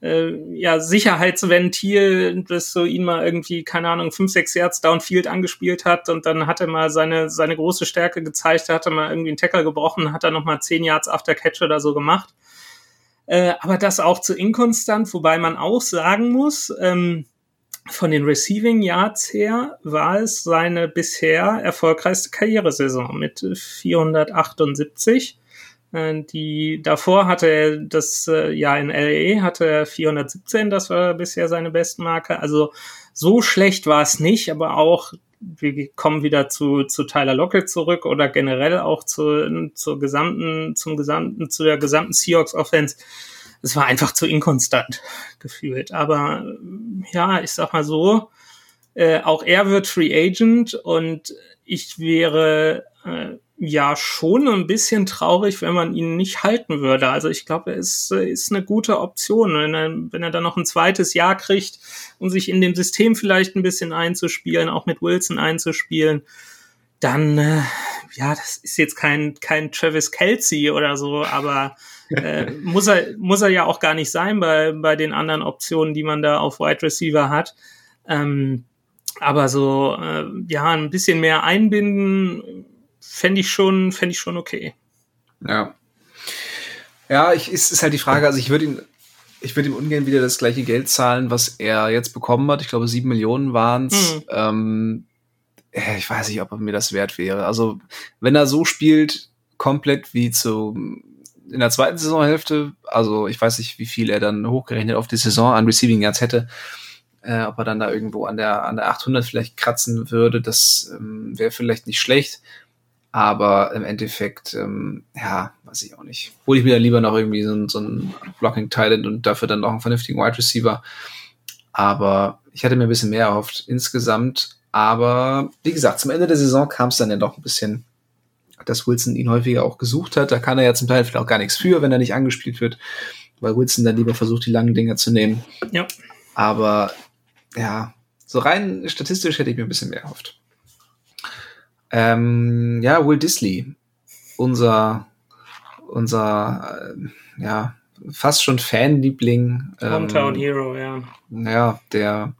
äh, ja, Sicherheitsventil, das so ihn mal irgendwie, keine Ahnung, fünf, sechs Yards downfield angespielt hat und dann hat er mal seine, seine große Stärke gezeigt, da hat er mal irgendwie einen Tackle gebrochen, hat er nochmal zehn Yards after Catch oder so gemacht. Äh, aber das auch zu inkonstant, wobei man auch sagen muss, ähm, von den Receiving Yards her war es seine bisher erfolgreichste Karrieresaison mit 478. Äh, die davor hatte er das äh, Jahr in LA hatte er 417, das war bisher seine Bestmarke. Also so schlecht war es nicht, aber auch wir kommen wieder zu, zu Tyler Lockett zurück oder generell auch zu, zur gesamten, zum gesamten, zu der gesamten Seahawks Offense es war einfach zu inkonstant gefühlt. Aber ja, ich sag mal so, äh, auch er wird Free Agent und ich wäre äh, ja schon ein bisschen traurig, wenn man ihn nicht halten würde. Also ich glaube, er ist, ist eine gute Option. Wenn er, wenn er dann noch ein zweites Jahr kriegt, um sich in dem System vielleicht ein bisschen einzuspielen, auch mit Wilson einzuspielen, dann, äh, ja, das ist jetzt kein, kein Travis Kelsey oder so, aber äh, muss, er, muss er ja auch gar nicht sein bei, bei den anderen Optionen, die man da auf Wide Receiver hat. Ähm, aber so, äh, ja, ein bisschen mehr einbinden, fände ich schon, fände ich schon okay. Ja. Ja, ich, ist, ist halt die Frage, also ich würde ihn, ich würde ihm ungern wieder das gleiche Geld zahlen, was er jetzt bekommen hat. Ich glaube, sieben Millionen waren es. Mhm. Ähm, ich weiß nicht, ob er mir das wert wäre. Also, wenn er so spielt, komplett wie zu in der zweiten Saisonhälfte, also ich weiß nicht, wie viel er dann hochgerechnet auf die Saison an Receiving Yards hätte, äh, ob er dann da irgendwo an der an der 800 vielleicht kratzen würde, das ähm, wäre vielleicht nicht schlecht, aber im Endeffekt, ähm, ja, weiß ich auch nicht. Hole ich mir dann lieber noch irgendwie so, ein so ein Blocking Talent und dafür dann noch einen vernünftigen Wide Receiver. Aber ich hatte mir ein bisschen mehr erhofft insgesamt. Aber wie gesagt, zum Ende der Saison kam es dann ja doch ein bisschen dass Wilson ihn häufiger auch gesucht hat. Da kann er ja zum Teil vielleicht auch gar nichts für, wenn er nicht angespielt wird, weil Wilson dann lieber versucht, die langen Dinger zu nehmen. Ja. Aber ja, so rein statistisch hätte ich mir ein bisschen mehr erhofft. Ähm, ja, Will Disley, unser, unser, äh, ja, fast schon Fanliebling. Hometown ähm, Hero, ja. Ja, der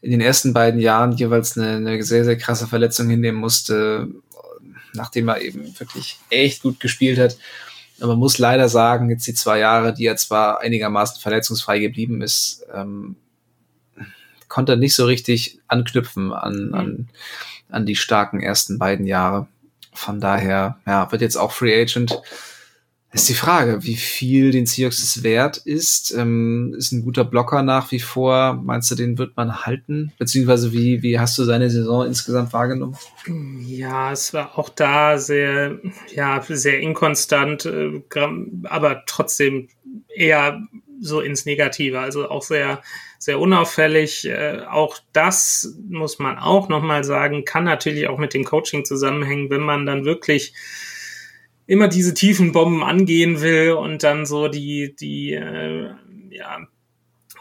in den ersten beiden Jahren jeweils eine, eine sehr, sehr krasse Verletzung hinnehmen musste, nachdem er eben wirklich echt gut gespielt hat. Aber man muss leider sagen, jetzt die zwei Jahre, die er zwar einigermaßen verletzungsfrei geblieben ist, ähm, konnte er nicht so richtig anknüpfen an, mhm. An, die starken ersten beiden Jahre. Von daher, ja, wird jetzt auch Free Agent ist die Frage, wie viel den Seahawks es wert ist. Ähm, ist ein guter Blocker nach wie vor. Meinst du, den wird man halten? Beziehungsweise wie, wie hast du seine Saison insgesamt wahrgenommen? Ja, es war auch da sehr, ja, sehr inkonstant, äh, aber trotzdem eher so ins Negative. Also auch sehr, sehr unauffällig. Äh, auch das muss man auch nochmal sagen, kann natürlich auch mit dem Coaching zusammenhängen, wenn man dann wirklich immer diese tiefen Bomben angehen will und dann so die, die äh, ja,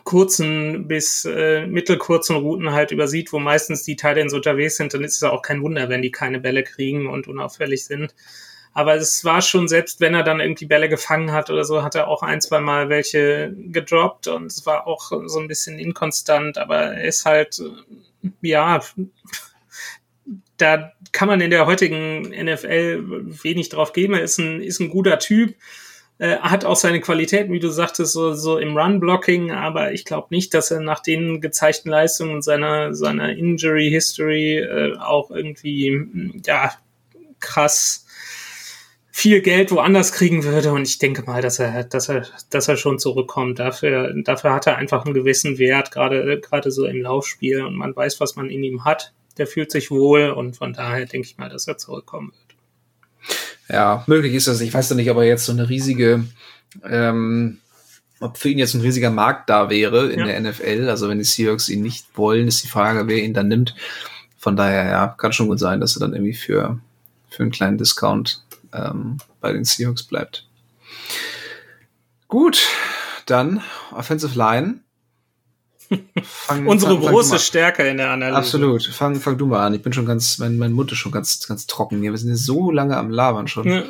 kurzen bis äh, mittelkurzen Routen halt übersieht, wo meistens die Titans unterwegs sind, dann ist es auch kein Wunder, wenn die keine Bälle kriegen und unauffällig sind. Aber es war schon, selbst wenn er dann irgendwie Bälle gefangen hat oder so, hat er auch ein, zwei Mal welche gedroppt und es war auch so ein bisschen inkonstant, aber er ist halt, ja, da kann man in der heutigen NFL wenig drauf geben. Er ist ein, ist ein guter Typ, äh, hat auch seine Qualitäten, wie du sagtest, so, so im Run-Blocking, aber ich glaube nicht, dass er nach den gezeigten Leistungen und seiner, seiner Injury-History äh, auch irgendwie, ja, krass viel Geld woanders kriegen würde und ich denke mal, dass er, dass er, dass er schon zurückkommt. Dafür, dafür hat er einfach einen gewissen Wert, gerade, gerade so im Laufspiel und man weiß, was man in ihm hat der fühlt sich wohl und von daher denke ich mal, dass er zurückkommen wird. Ja, möglich ist das. Ich weiß ja nicht, ob er jetzt so eine riesige, ähm, ob für ihn jetzt ein riesiger Markt da wäre in ja. der NFL. Also wenn die Seahawks ihn nicht wollen, ist die Frage, wer ihn dann nimmt. Von daher, ja, kann schon gut sein, dass er dann irgendwie für, für einen kleinen Discount ähm, bei den Seahawks bleibt. Gut, dann Offensive Line. Fang, Unsere fang, große fang Stärke in der Analyse. Absolut. Fang, fang du mal an. Ich bin schon ganz, mein, mein Mund ist schon ganz, ganz trocken hier. Wir sind hier so lange am Labern schon. Ja.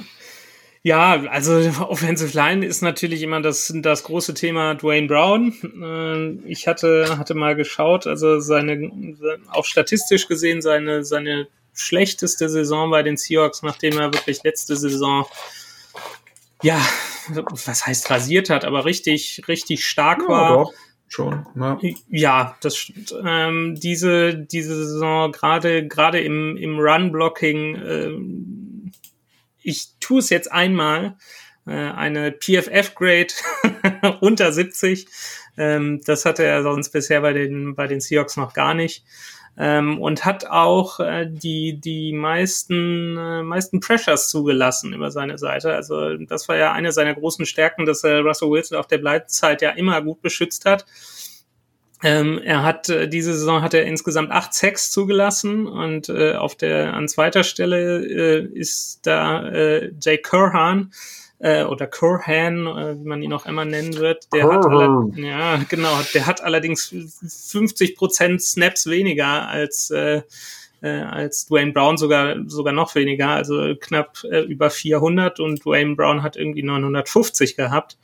Ja, also Offensive Line ist natürlich immer das, das große Thema Dwayne Brown. Ähm, ich hatte, hatte mal geschaut, also seine, auch statistisch gesehen, seine, seine schlechteste Saison bei den Seahawks, nachdem er wirklich letzte Saison, ja, was heißt rasiert hat, aber richtig, richtig stark ja, war. Doch schon. Ja, ja das stimmt. Ähm, diese, diese Saison, gerade gerade im, im Run-Blocking, äh, ich tue es jetzt einmal, äh, eine PFF-Grade unter 70. Ähm, das hatte er sonst bisher bei den, bei den Seahawks noch gar nicht ähm, und hat auch äh, die, die meisten, äh, meisten Pressures zugelassen über seine Seite. Also das war ja eine seiner großen Stärken, dass er Russell Wilson auf der Bleitzeit ja immer gut beschützt hat. Ähm, er hat äh, diese Saison hat er insgesamt acht Sacks zugelassen und äh, auf der an zweiter Stelle äh, ist da äh, Jay Curhan äh, oder Curhan, äh, wie man ihn auch immer nennen wird, der hat ja genau, der hat allerdings 50 Prozent Snaps weniger als äh, äh, als Dwayne Brown sogar sogar noch weniger, also knapp äh, über 400 und Dwayne Brown hat irgendwie 950 gehabt.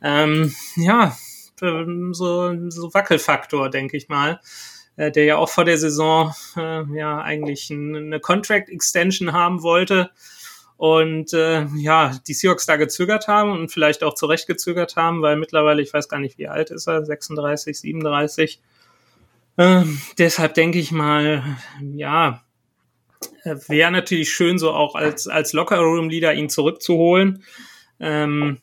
Ähm, ja, so so Wackelfaktor, denke ich mal äh, der ja auch vor der Saison äh, ja eigentlich eine Contract Extension haben wollte und äh, ja, die Seahawks da gezögert haben und vielleicht auch zurecht gezögert haben, weil mittlerweile, ich weiß gar nicht, wie alt ist er, 36, 37. Äh, deshalb denke ich mal, ja, äh, wäre natürlich schön, so auch als, als Locker-Room-Leader ihn zurückzuholen. Ähm,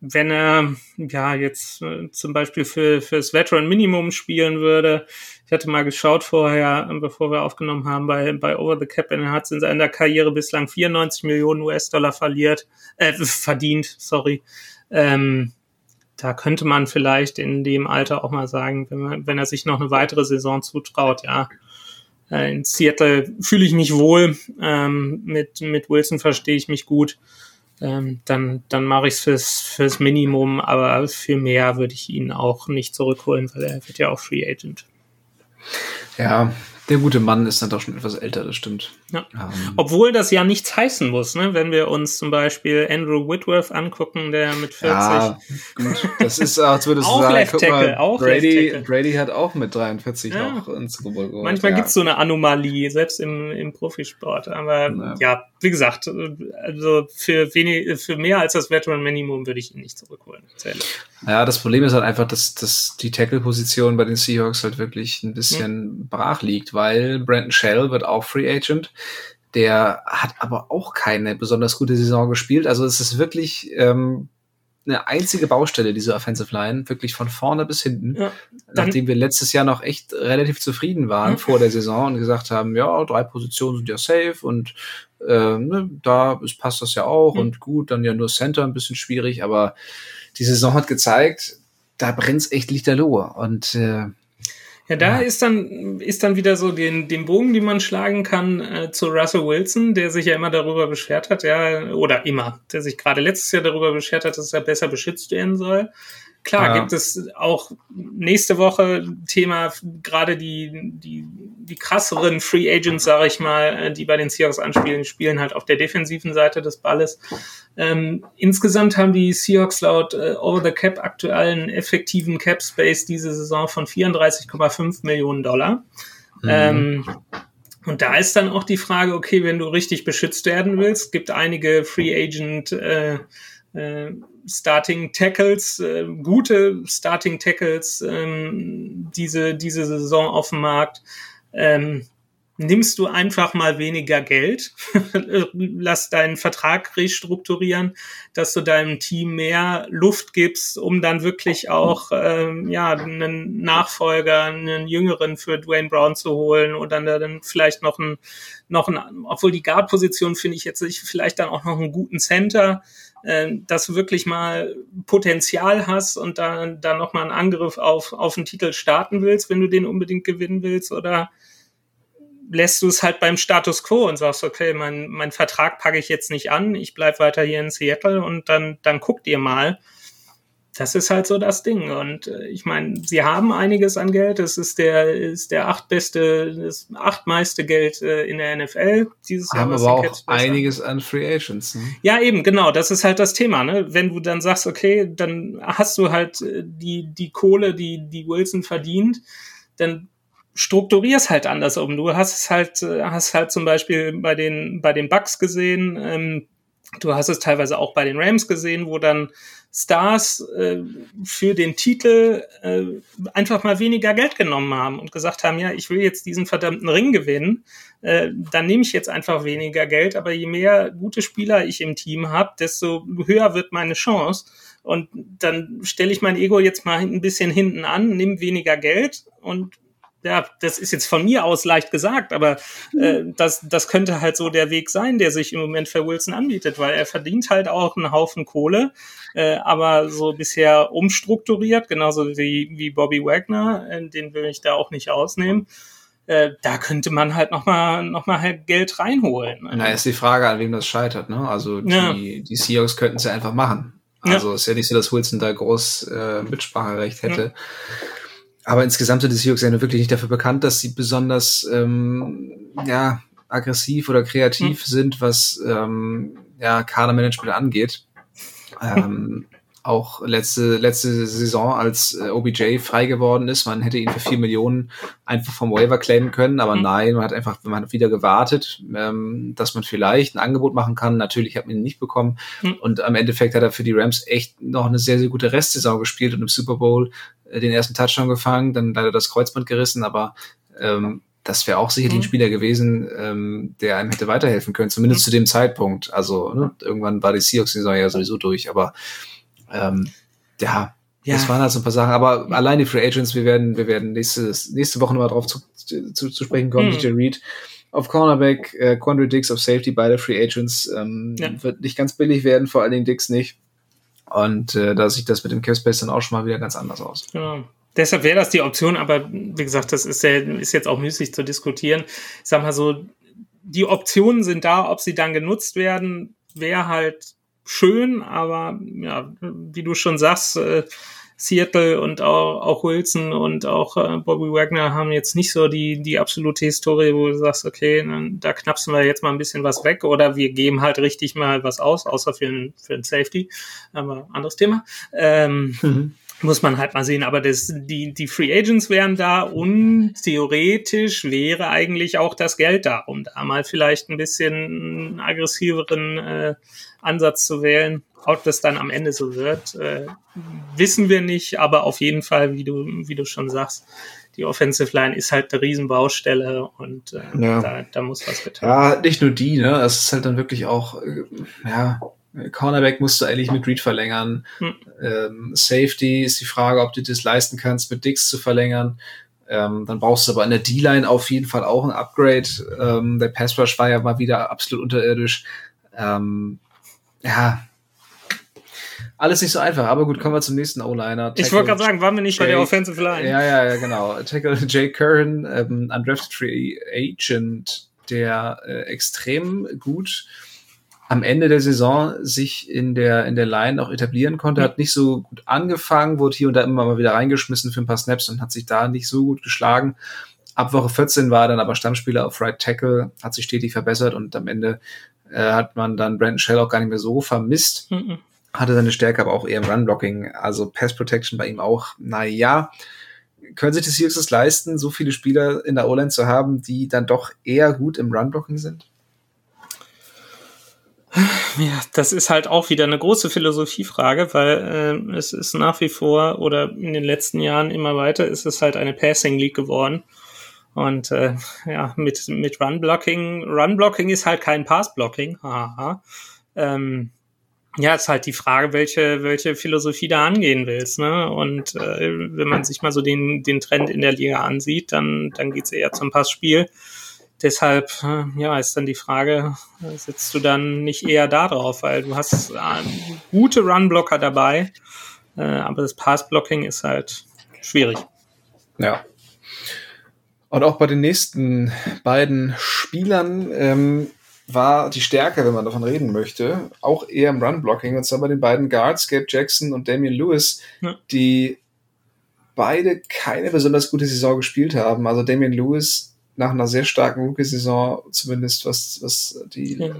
wenn er ja jetzt äh, zum Beispiel für fürs Veteran Minimum spielen würde. Ich hatte mal geschaut vorher, bevor wir aufgenommen haben, bei, bei Over the Cap, er hat in seiner Karriere bislang 94 Millionen US-Dollar verliert, äh, verdient, sorry. Ähm, da könnte man vielleicht in dem Alter auch mal sagen, wenn, man, wenn er sich noch eine weitere Saison zutraut, ja, äh, in Seattle fühle ich mich wohl, ähm, mit, mit Wilson verstehe ich mich gut ähm, dann, dann mache ich es fürs, fürs Minimum, aber für mehr würde ich ihn auch nicht zurückholen, weil er wird ja auch Free Agent. Ja, der gute Mann ist dann doch schon etwas älter, das stimmt. Ja. Um. Ähm. Obwohl das ja nichts heißen muss, ne? wenn wir uns zum Beispiel Andrew Whitworth angucken, der mit 40. Ja, gut. Das ist, als würdest du auch sagen, guck mal, auch Brady, Brady hat auch mit 43 ja. noch ins Super Bowl Manchmal ja. gibt's so eine Anomalie, selbst im, im Profisport. Aber ja. ja, wie gesagt, also für wenig, für mehr als das Veteran Minimum würde ich ihn nicht zurückholen. Ja, das Problem ist halt einfach, dass, dass die Tackle-Position bei den Seahawks halt wirklich ein bisschen hm. brach liegt, weil Brandon Shell wird auch Free Agent. Der hat aber auch keine besonders gute Saison gespielt. Also es ist wirklich ähm, eine einzige Baustelle, diese Offensive Line, wirklich von vorne bis hinten. Ja, nachdem wir letztes Jahr noch echt relativ zufrieden waren mhm. vor der Saison und gesagt haben, ja, drei Positionen sind ja safe und äh, ne, da ist, passt das ja auch mhm. und gut, dann ja nur Center ein bisschen schwierig, aber die Saison hat gezeigt, da brennt's echt lichterloh und äh, ja, da ja. ist dann ist dann wieder so den, den Bogen, den man schlagen kann äh, zu Russell Wilson, der sich ja immer darüber beschwert hat, ja, oder immer, der sich gerade letztes Jahr darüber beschwert hat, dass er besser beschützt werden soll. Klar, ja. gibt es auch nächste Woche Thema, gerade die, die, die krasseren Free Agents, sage ich mal, äh, die bei den Seahawks anspielen, spielen halt auf der defensiven Seite des Balles. Ähm, insgesamt haben die Seahawks laut äh, Over the Cap aktuell einen effektiven Cap Space diese Saison von 34,5 Millionen Dollar. Mhm. Ähm, und da ist dann auch die Frage, okay, wenn du richtig beschützt werden willst, gibt einige Free Agent äh, äh, Starting Tackles, äh, gute Starting Tackles ähm, diese, diese Saison auf dem Markt. Ähm, nimmst du einfach mal weniger Geld, lass deinen Vertrag restrukturieren, dass du deinem Team mehr Luft gibst, um dann wirklich auch ähm, ja einen Nachfolger, einen Jüngeren für Dwayne Brown zu holen oder dann vielleicht noch ein noch ein, obwohl die Guard-Position finde ich jetzt vielleicht dann auch noch einen guten Center, äh, dass du wirklich mal Potenzial hast und dann da noch mal einen Angriff auf auf einen Titel starten willst, wenn du den unbedingt gewinnen willst oder lässt du es halt beim Status quo und sagst, okay, mein, mein Vertrag packe ich jetzt nicht an, ich bleib weiter hier in Seattle und dann, dann guckt ihr mal. Das ist halt so das Ding. Und äh, ich meine, sie haben einiges an Geld. Es ist der, ist der achtbeste, das achtmeiste Geld äh, in der NFL dieses Jahr. Haben aber auch einiges an Free Agents. Ne? Ja, eben, genau. Das ist halt das Thema. Ne? Wenn du dann sagst, okay, dann hast du halt äh, die, die Kohle, die, die Wilson verdient, dann strukturierst halt anders um. Du hast es halt, äh, hast halt zum Beispiel bei den, bei den Bucks gesehen, ähm, du hast es teilweise auch bei den Rams gesehen, wo dann Stars äh, für den Titel äh, einfach mal weniger Geld genommen haben und gesagt haben, ja, ich will jetzt diesen verdammten Ring gewinnen, äh, dann nehme ich jetzt einfach weniger Geld, aber je mehr gute Spieler ich im Team habe, desto höher wird meine Chance. Und dann stelle ich mein Ego jetzt mal ein bisschen hinten an, nehme weniger Geld und ja, das ist jetzt von mir aus leicht gesagt, aber äh, das, das könnte halt so der Weg sein, der sich im Moment für Wilson anbietet, weil er verdient halt auch einen Haufen Kohle, äh, aber so bisher umstrukturiert, genauso wie, wie Bobby Wagner, äh, den will ich da auch nicht ausnehmen. Äh, da könnte man halt nochmal noch mal halt Geld reinholen. Na, ist die Frage, an wem das scheitert. Ne? Also die, ja. die Seahawks könnten es ja einfach machen. Also ja. ist ja nicht so, dass Wilson da groß äh, Mitspracherecht hätte. Ja. Aber insgesamt sind die Seahawks ja wirklich nicht dafür bekannt, dass sie besonders ähm, ja, aggressiv oder kreativ hm. sind, was ähm, ja, Kadermanagement angeht. Ähm, auch letzte, letzte Saison, als äh, OBJ frei geworden ist. Man hätte ihn für vier Millionen einfach vom Waiver claimen können, aber mhm. nein, man hat einfach, man hat wieder gewartet, ähm, dass man vielleicht ein Angebot machen kann. Natürlich hat man ihn nicht bekommen. Mhm. Und am Endeffekt hat er für die Rams echt noch eine sehr, sehr gute Restsaison gespielt und im Super Bowl äh, den ersten Touchdown gefangen, dann leider das Kreuzband gerissen, aber ähm, das wäre auch sicherlich mhm. ein Spieler gewesen, ähm, der einem hätte weiterhelfen können, zumindest mhm. zu dem Zeitpunkt. Also ne, irgendwann war die Seahawks-Saison ja sowieso durch, aber ähm, ja, ja, das waren halt so ein paar Sachen. Aber allein die Free Agents, wir werden, wir werden nächste, nächste Woche nochmal drauf zu, zu, zu sprechen kommen. Mhm. DJ Reed auf Cornerback, äh, Quandre Dix auf Safety, beide Free Agents. Ähm, ja. Wird nicht ganz billig werden, vor allen Dingen Dix nicht. Und äh, da sieht das mit dem Cap Space dann auch schon mal wieder ganz anders aus. Genau. Deshalb wäre das die Option, aber wie gesagt, das ist, ja, ist jetzt auch müßig zu diskutieren. Ich sag mal so, die Optionen sind da, ob sie dann genutzt werden, wäre halt schön, aber ja, wie du schon sagst, äh, Seattle und auch, auch Wilson und auch äh, Bobby Wagner haben jetzt nicht so die, die absolute Historie, wo du sagst, okay, dann, da knapsen wir jetzt mal ein bisschen was weg oder wir geben halt richtig mal was aus, außer für ein, für ein Safety. Aber anderes Thema. Ähm, mhm. Muss man halt mal sehen. Aber das, die, die Free Agents wären da und theoretisch wäre eigentlich auch das Geld da, um da mal vielleicht ein bisschen aggressiveren äh, Ansatz zu wählen. Ob das dann am Ende so wird, äh, wissen wir nicht, aber auf jeden Fall, wie du, wie du schon sagst, die Offensive Line ist halt eine Riesenbaustelle und äh, ja. da, da muss was getan werden. Ja, nicht nur die, ne? Es ist halt dann wirklich auch, äh, ja, Cornerback musst du eigentlich mit Reed verlängern. Hm. Ähm, Safety ist die Frage, ob du das leisten kannst, mit Dix zu verlängern. Ähm, dann brauchst du aber in der D-Line auf jeden Fall auch ein Upgrade. Ähm, der Pass Rush war ja mal wieder absolut unterirdisch. Ähm, ja, alles nicht so einfach, aber gut, kommen wir zum nächsten O-Liner. Ich wollte gerade sagen, waren wir nicht Jake, bei der Offensive Line? Ja, ja, ja, genau. Tackle Jake Curran, ähm, undrafted free agent, der äh, extrem gut am Ende der Saison sich in der, in der Line auch etablieren konnte, hat nicht so gut angefangen, wurde hier und da immer mal wieder reingeschmissen für ein paar Snaps und hat sich da nicht so gut geschlagen. Ab Woche 14 war er dann aber Stammspieler auf Right Tackle, hat sich stetig verbessert und am Ende äh, hat man dann Brandon Shell auch gar nicht mehr so vermisst. Mhm. Hatte seine Stärke aber auch eher im Run-Blocking, also Pass Protection bei ihm auch, naja. Können sich die Seahawks es leisten, so viele Spieler in der O-Line zu haben, die dann doch eher gut im Run-Blocking sind? Ja, das ist halt auch wieder eine große Philosophiefrage, weil äh, es ist nach wie vor oder in den letzten Jahren immer weiter ist es halt eine Passing League geworden. Und äh, ja, mit, mit Run-Blocking, Run-Blocking ist halt kein Pass-Blocking. Ähm, ja, ist halt die Frage, welche, welche Philosophie da angehen willst. Ne? Und äh, wenn man sich mal so den, den Trend in der Liga ansieht, dann, dann geht's eher zum Passspiel. Deshalb, äh, ja, ist dann die Frage, sitzt du dann nicht eher da drauf, weil du hast äh, gute Run-Blocker dabei, äh, aber das Pass-Blocking ist halt schwierig. Ja. Und auch bei den nächsten beiden Spielern ähm, war die Stärke, wenn man davon reden möchte, auch eher im Run-Blocking. Und zwar bei den beiden Guards, Gabe Jackson und Damian Lewis, ja. die beide keine besonders gute Saison gespielt haben. Also Damian Lewis nach einer sehr starken Rookie-Saison, zumindest was, was die. Den,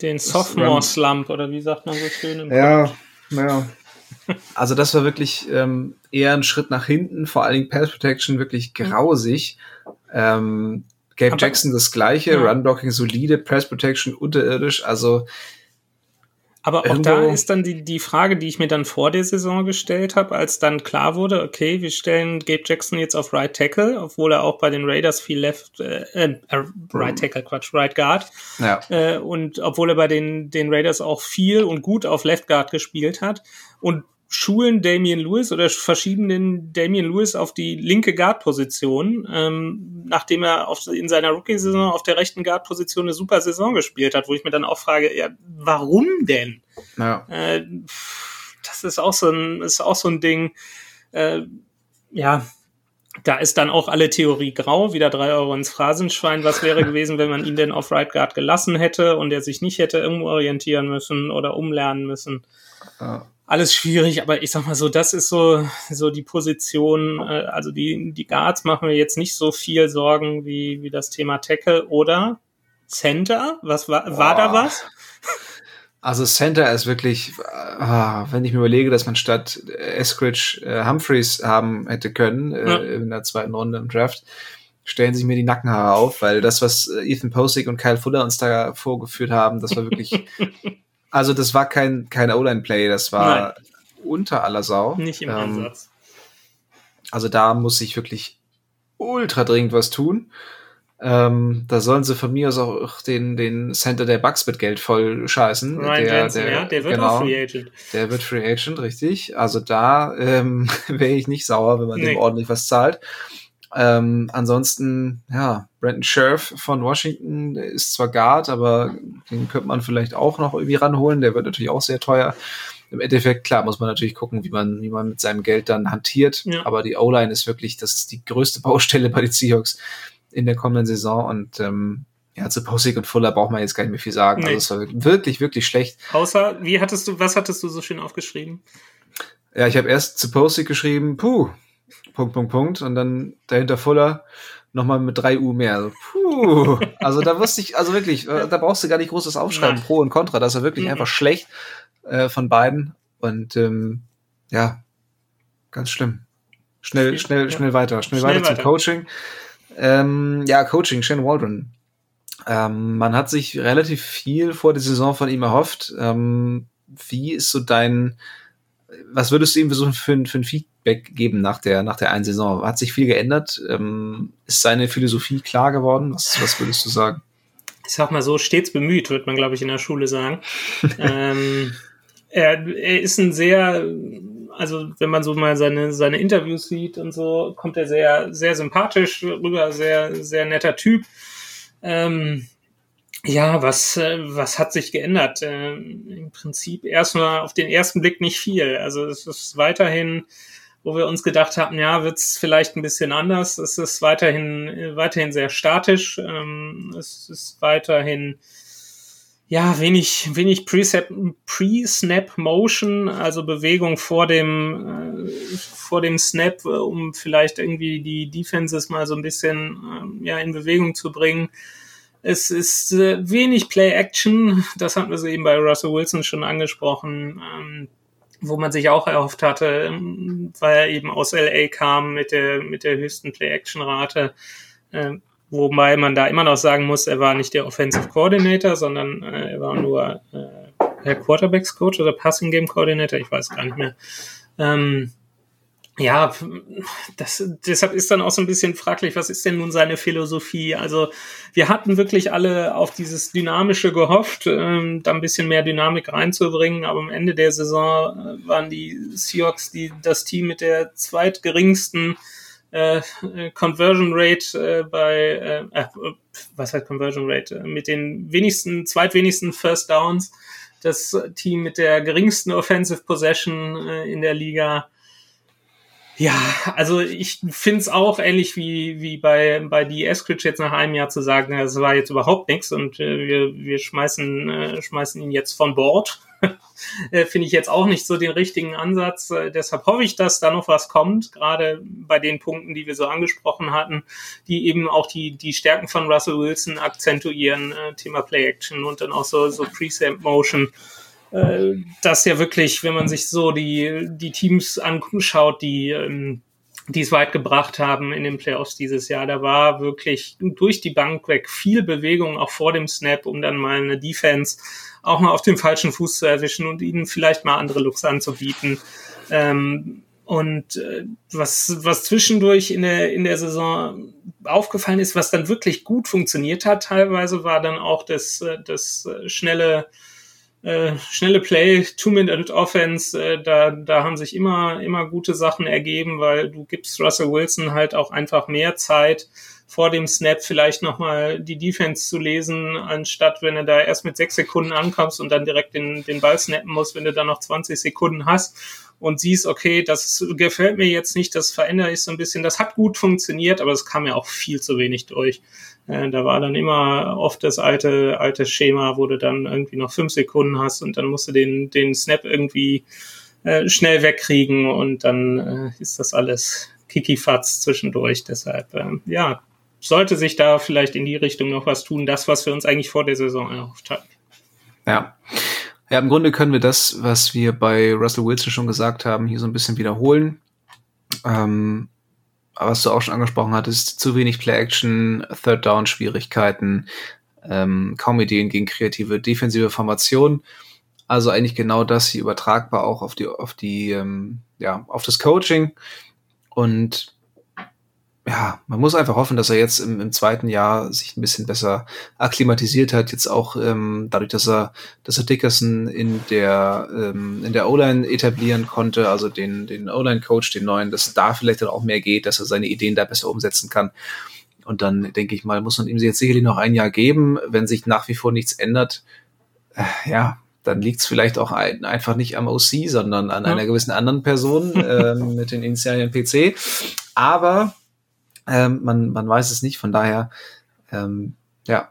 den Sophomore-Slump, oder wie sagt man so schön im Ja, naja. Also das war wirklich ähm, eher ein Schritt nach hinten, vor allen Dingen Pass Protection wirklich grausig. Ähm, Gabe Aber, Jackson das gleiche, ja. Run Blocking solide, Press Protection unterirdisch, also aber auch da ist dann die, die Frage, die ich mir dann vor der Saison gestellt habe, als dann klar wurde, okay, wir stellen Gabe Jackson jetzt auf Right Tackle, obwohl er auch bei den Raiders viel Left, äh, äh, Right Tackle, Quatsch, Right Guard. Ja. Äh, und obwohl er bei den, den Raiders auch viel und gut auf Left Guard gespielt hat. Und schulen Damian Lewis oder verschieben den Damian Lewis auf die linke Guard-Position, ähm, nachdem er auf, in seiner Rookie-Saison auf der rechten Guard-Position eine super Saison gespielt hat, wo ich mir dann auch frage, ja, warum denn? Ja. Äh, das ist auch so ein, ist auch so ein Ding, äh, ja, da ist dann auch alle Theorie grau, wieder drei Euro ins Phrasenschwein. Was wäre gewesen, wenn man ihn denn auf Right Guard gelassen hätte und er sich nicht hätte irgendwo orientieren müssen oder umlernen müssen? Ja alles schwierig, aber ich sag mal so, das ist so, so die Position, äh, also die, die Guards machen mir jetzt nicht so viel Sorgen wie, wie das Thema Tackle oder Center. Was war, Boah. war da was? Also Center ist wirklich, ah, wenn ich mir überlege, dass man statt Eskridge äh, Humphreys haben hätte können äh, ja. in der zweiten Runde im Draft, stellen sich mir die Nackenhaare auf, weil das, was Ethan Posick und Kyle Fuller uns da vorgeführt haben, das war wirklich Also das war kein, kein O-Line-Play, das war Nein. unter aller Sau. Nicht im ähm, Ansatz. Also da muss ich wirklich ultra dringend was tun. Ähm, da sollen sie von mir aus auch den, den Center der Bucks mit Geld voll scheißen. Ryan der, Jensen, der, ja, der wird genau, auch Free Agent. Der wird Free Agent, richtig. Also da ähm, wäre ich nicht sauer, wenn man nee. dem ordentlich was zahlt. Ähm, ansonsten, ja, Brandon Scherf von Washington ist zwar Guard, aber den könnte man vielleicht auch noch irgendwie ranholen. Der wird natürlich auch sehr teuer. Im Endeffekt, klar, muss man natürlich gucken, wie man, wie man mit seinem Geld dann hantiert. Ja. Aber die O-Line ist wirklich, das ist die größte Baustelle bei den Seahawks in der kommenden Saison. Und ähm, ja, zu Posig und Fuller braucht man jetzt gar nicht mehr viel sagen. Nee. Also es war wirklich, wirklich schlecht. Außer, wie hattest du, was hattest du so schön aufgeschrieben? Ja, ich habe erst zu Posig geschrieben, puh, Punkt, Punkt, Punkt. Und dann dahinter Fuller nochmal mit drei U mehr. Also, puh. also da wusste ich, also wirklich, äh, da brauchst du gar nicht großes Aufschreiben. Pro und Contra. Das war wirklich mhm. einfach schlecht äh, von beiden. Und ähm, ja, ganz schlimm. Schnell, schnell, schnell ja. weiter. Schnell, schnell weiter, weiter, zum Coaching. Ähm, ja, Coaching, Shane Waldron. Ähm, man hat sich relativ viel vor der Saison von ihm erhofft. Ähm, wie ist so dein, was würdest du ihm versuchen für, für ein Feedback geben nach der, nach der einen Saison? Hat sich viel geändert? Ähm, ist seine Philosophie klar geworden? Was, was würdest du sagen? Ich sag mal so, stets bemüht, wird man, glaube ich, in der Schule sagen. ähm, er, er ist ein sehr, also wenn man so mal seine, seine Interviews sieht und so, kommt er sehr, sehr sympathisch rüber, sehr, sehr netter Typ. Ähm, ja, was, äh, was hat sich geändert? Äh, Im Prinzip erstmal auf den ersten Blick nicht viel. Also es ist weiterhin, wo wir uns gedacht haben, ja, wird's vielleicht ein bisschen anders. Es ist weiterhin, äh, weiterhin sehr statisch. Ähm, es ist weiterhin, ja, wenig, wenig Pre-Snap Motion, also Bewegung vor dem, vor dem Snap, um vielleicht irgendwie die Defenses mal so ein bisschen, ähm, ja, in Bewegung zu bringen es ist äh, wenig Play-Action, das hatten wir so eben bei Russell Wilson schon angesprochen, ähm, wo man sich auch erhofft hatte, ähm, weil er eben aus LA kam mit der, mit der höchsten Play-Action-Rate. Äh, wobei man da immer noch sagen muss, er war nicht der Offensive Coordinator, sondern äh, er war nur äh, Quarterbacks Coach oder Passing Game Coordinator, ich weiß gar nicht mehr. Ähm, ja, das, deshalb ist dann auch so ein bisschen fraglich, was ist denn nun seine Philosophie? Also wir hatten wirklich alle auf dieses Dynamische gehofft, ähm, da ein bisschen mehr Dynamik reinzubringen, aber am Ende der Saison äh, waren die Seahawks die, das Team mit der zweitgeringsten äh, Conversion Rate äh, bei, äh, äh was heißt Conversion Rate? Äh, mit den wenigsten, zweitwenigsten First Downs, das Team mit der geringsten Offensive Possession äh, in der Liga ja, also ich finde es auch ähnlich wie, wie bei, bei die Eskridge jetzt nach einem Jahr zu sagen, es war jetzt überhaupt nichts und äh, wir, wir schmeißen, äh, schmeißen ihn jetzt von Bord. äh, finde ich jetzt auch nicht so den richtigen Ansatz. Äh, deshalb hoffe ich, dass da noch was kommt, gerade bei den Punkten, die wir so angesprochen hatten, die eben auch die, die Stärken von Russell Wilson akzentuieren, äh, Thema Play Action und dann auch so, so Presamp Motion äh, dass ja wirklich, wenn man sich so die, die Teams anschaut, die, ähm, die es weit gebracht haben in den Playoffs dieses Jahr, da war wirklich durch die Bank weg viel Bewegung auch vor dem Snap, um dann mal eine Defense auch mal auf dem falschen Fuß zu erwischen und ihnen vielleicht mal andere Looks anzubieten. Ähm, und äh, was, was zwischendurch in der, in der Saison aufgefallen ist, was dann wirklich gut funktioniert hat, teilweise war dann auch das, äh, das äh, schnelle äh, schnelle Play, Two-Minute Offense, äh, da, da haben sich immer, immer gute Sachen ergeben, weil du gibst Russell Wilson halt auch einfach mehr Zeit, vor dem Snap vielleicht nochmal die Defense zu lesen, anstatt wenn du da erst mit sechs Sekunden ankommst und dann direkt den, den Ball snappen musst, wenn du dann noch 20 Sekunden hast und siehst, okay, das gefällt mir jetzt nicht, das verändere ich so ein bisschen. Das hat gut funktioniert, aber es kam ja auch viel zu wenig durch. Äh, da war dann immer oft das alte, alte Schema, wo du dann irgendwie noch fünf Sekunden hast und dann musst du den, den Snap irgendwie äh, schnell wegkriegen und dann äh, ist das alles Kikifatz zwischendurch. Deshalb, äh, ja, sollte sich da vielleicht in die Richtung noch was tun, das, was wir uns eigentlich vor der Saison erhofft hatten. Ja. Ja, im Grunde können wir das, was wir bei Russell Wilson schon gesagt haben, hier so ein bisschen wiederholen. Ähm, was du auch schon angesprochen hattest, zu wenig Play-Action, Third-Down-Schwierigkeiten, ähm, kaum Ideen gegen kreative defensive Formationen. Also eigentlich genau das hier übertragbar auch auf die, auf die, ähm, ja, auf das Coaching. Und ja, man muss einfach hoffen, dass er jetzt im, im zweiten Jahr sich ein bisschen besser akklimatisiert hat. Jetzt auch ähm, dadurch, dass er, dass er Dickerson in der ähm, in der O-Line etablieren konnte, also den den O-Line-Coach, den neuen, dass da vielleicht dann auch mehr geht, dass er seine Ideen da besser umsetzen kann. Und dann denke ich mal, muss man ihm jetzt sicherlich noch ein Jahr geben, wenn sich nach wie vor nichts ändert. Äh, ja, dann liegt es vielleicht auch ein, einfach nicht am OC, sondern an ja. einer gewissen anderen Person äh, mit den Initialien PC. Aber ähm, man, man weiß es nicht, von daher, ähm, ja,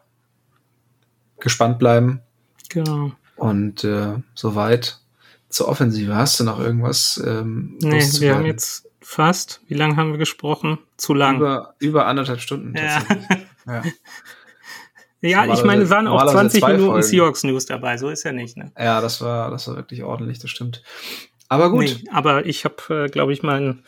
gespannt bleiben. Genau. Und äh, soweit zur Offensive. Hast du noch irgendwas? Ähm, nee, wir haben jetzt fast, wie lange haben wir gesprochen? Zu lang. Über, über anderthalb Stunden. Ja. ja. Ja, ich meine, es waren auch 20 Minuten Seahawks News dabei, so ist ja nicht, ne? Ja, das war, das war wirklich ordentlich, das stimmt. Aber gut. Nee, aber ich habe, äh, glaube ich, meinen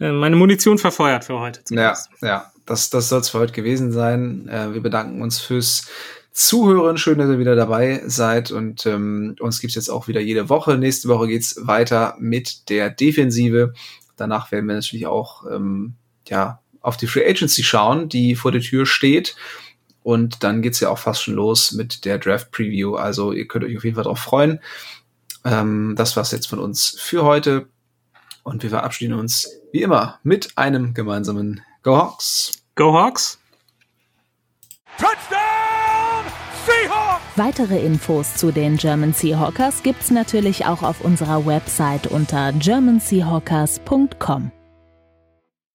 meine Munition verfeuert für heute. Zumindest. Ja, ja, das, das soll es für heute gewesen sein. Äh, wir bedanken uns fürs Zuhören. Schön, dass ihr wieder dabei seid. Und ähm, uns gibt's jetzt auch wieder jede Woche. Nächste Woche geht's weiter mit der Defensive. Danach werden wir natürlich auch ähm, ja, auf die Free Agency schauen, die vor der Tür steht. Und dann geht's ja auch fast schon los mit der Draft Preview. Also ihr könnt euch auf jeden Fall darauf freuen. Ähm, das war's jetzt von uns für heute. Und wir verabschieden uns wie immer mit einem gemeinsamen Go Hawks. Go Hawks. Touchdown Seahawks! Weitere Infos zu den German Seahawkers gibt's natürlich auch auf unserer Website unter germanseahawkers.com.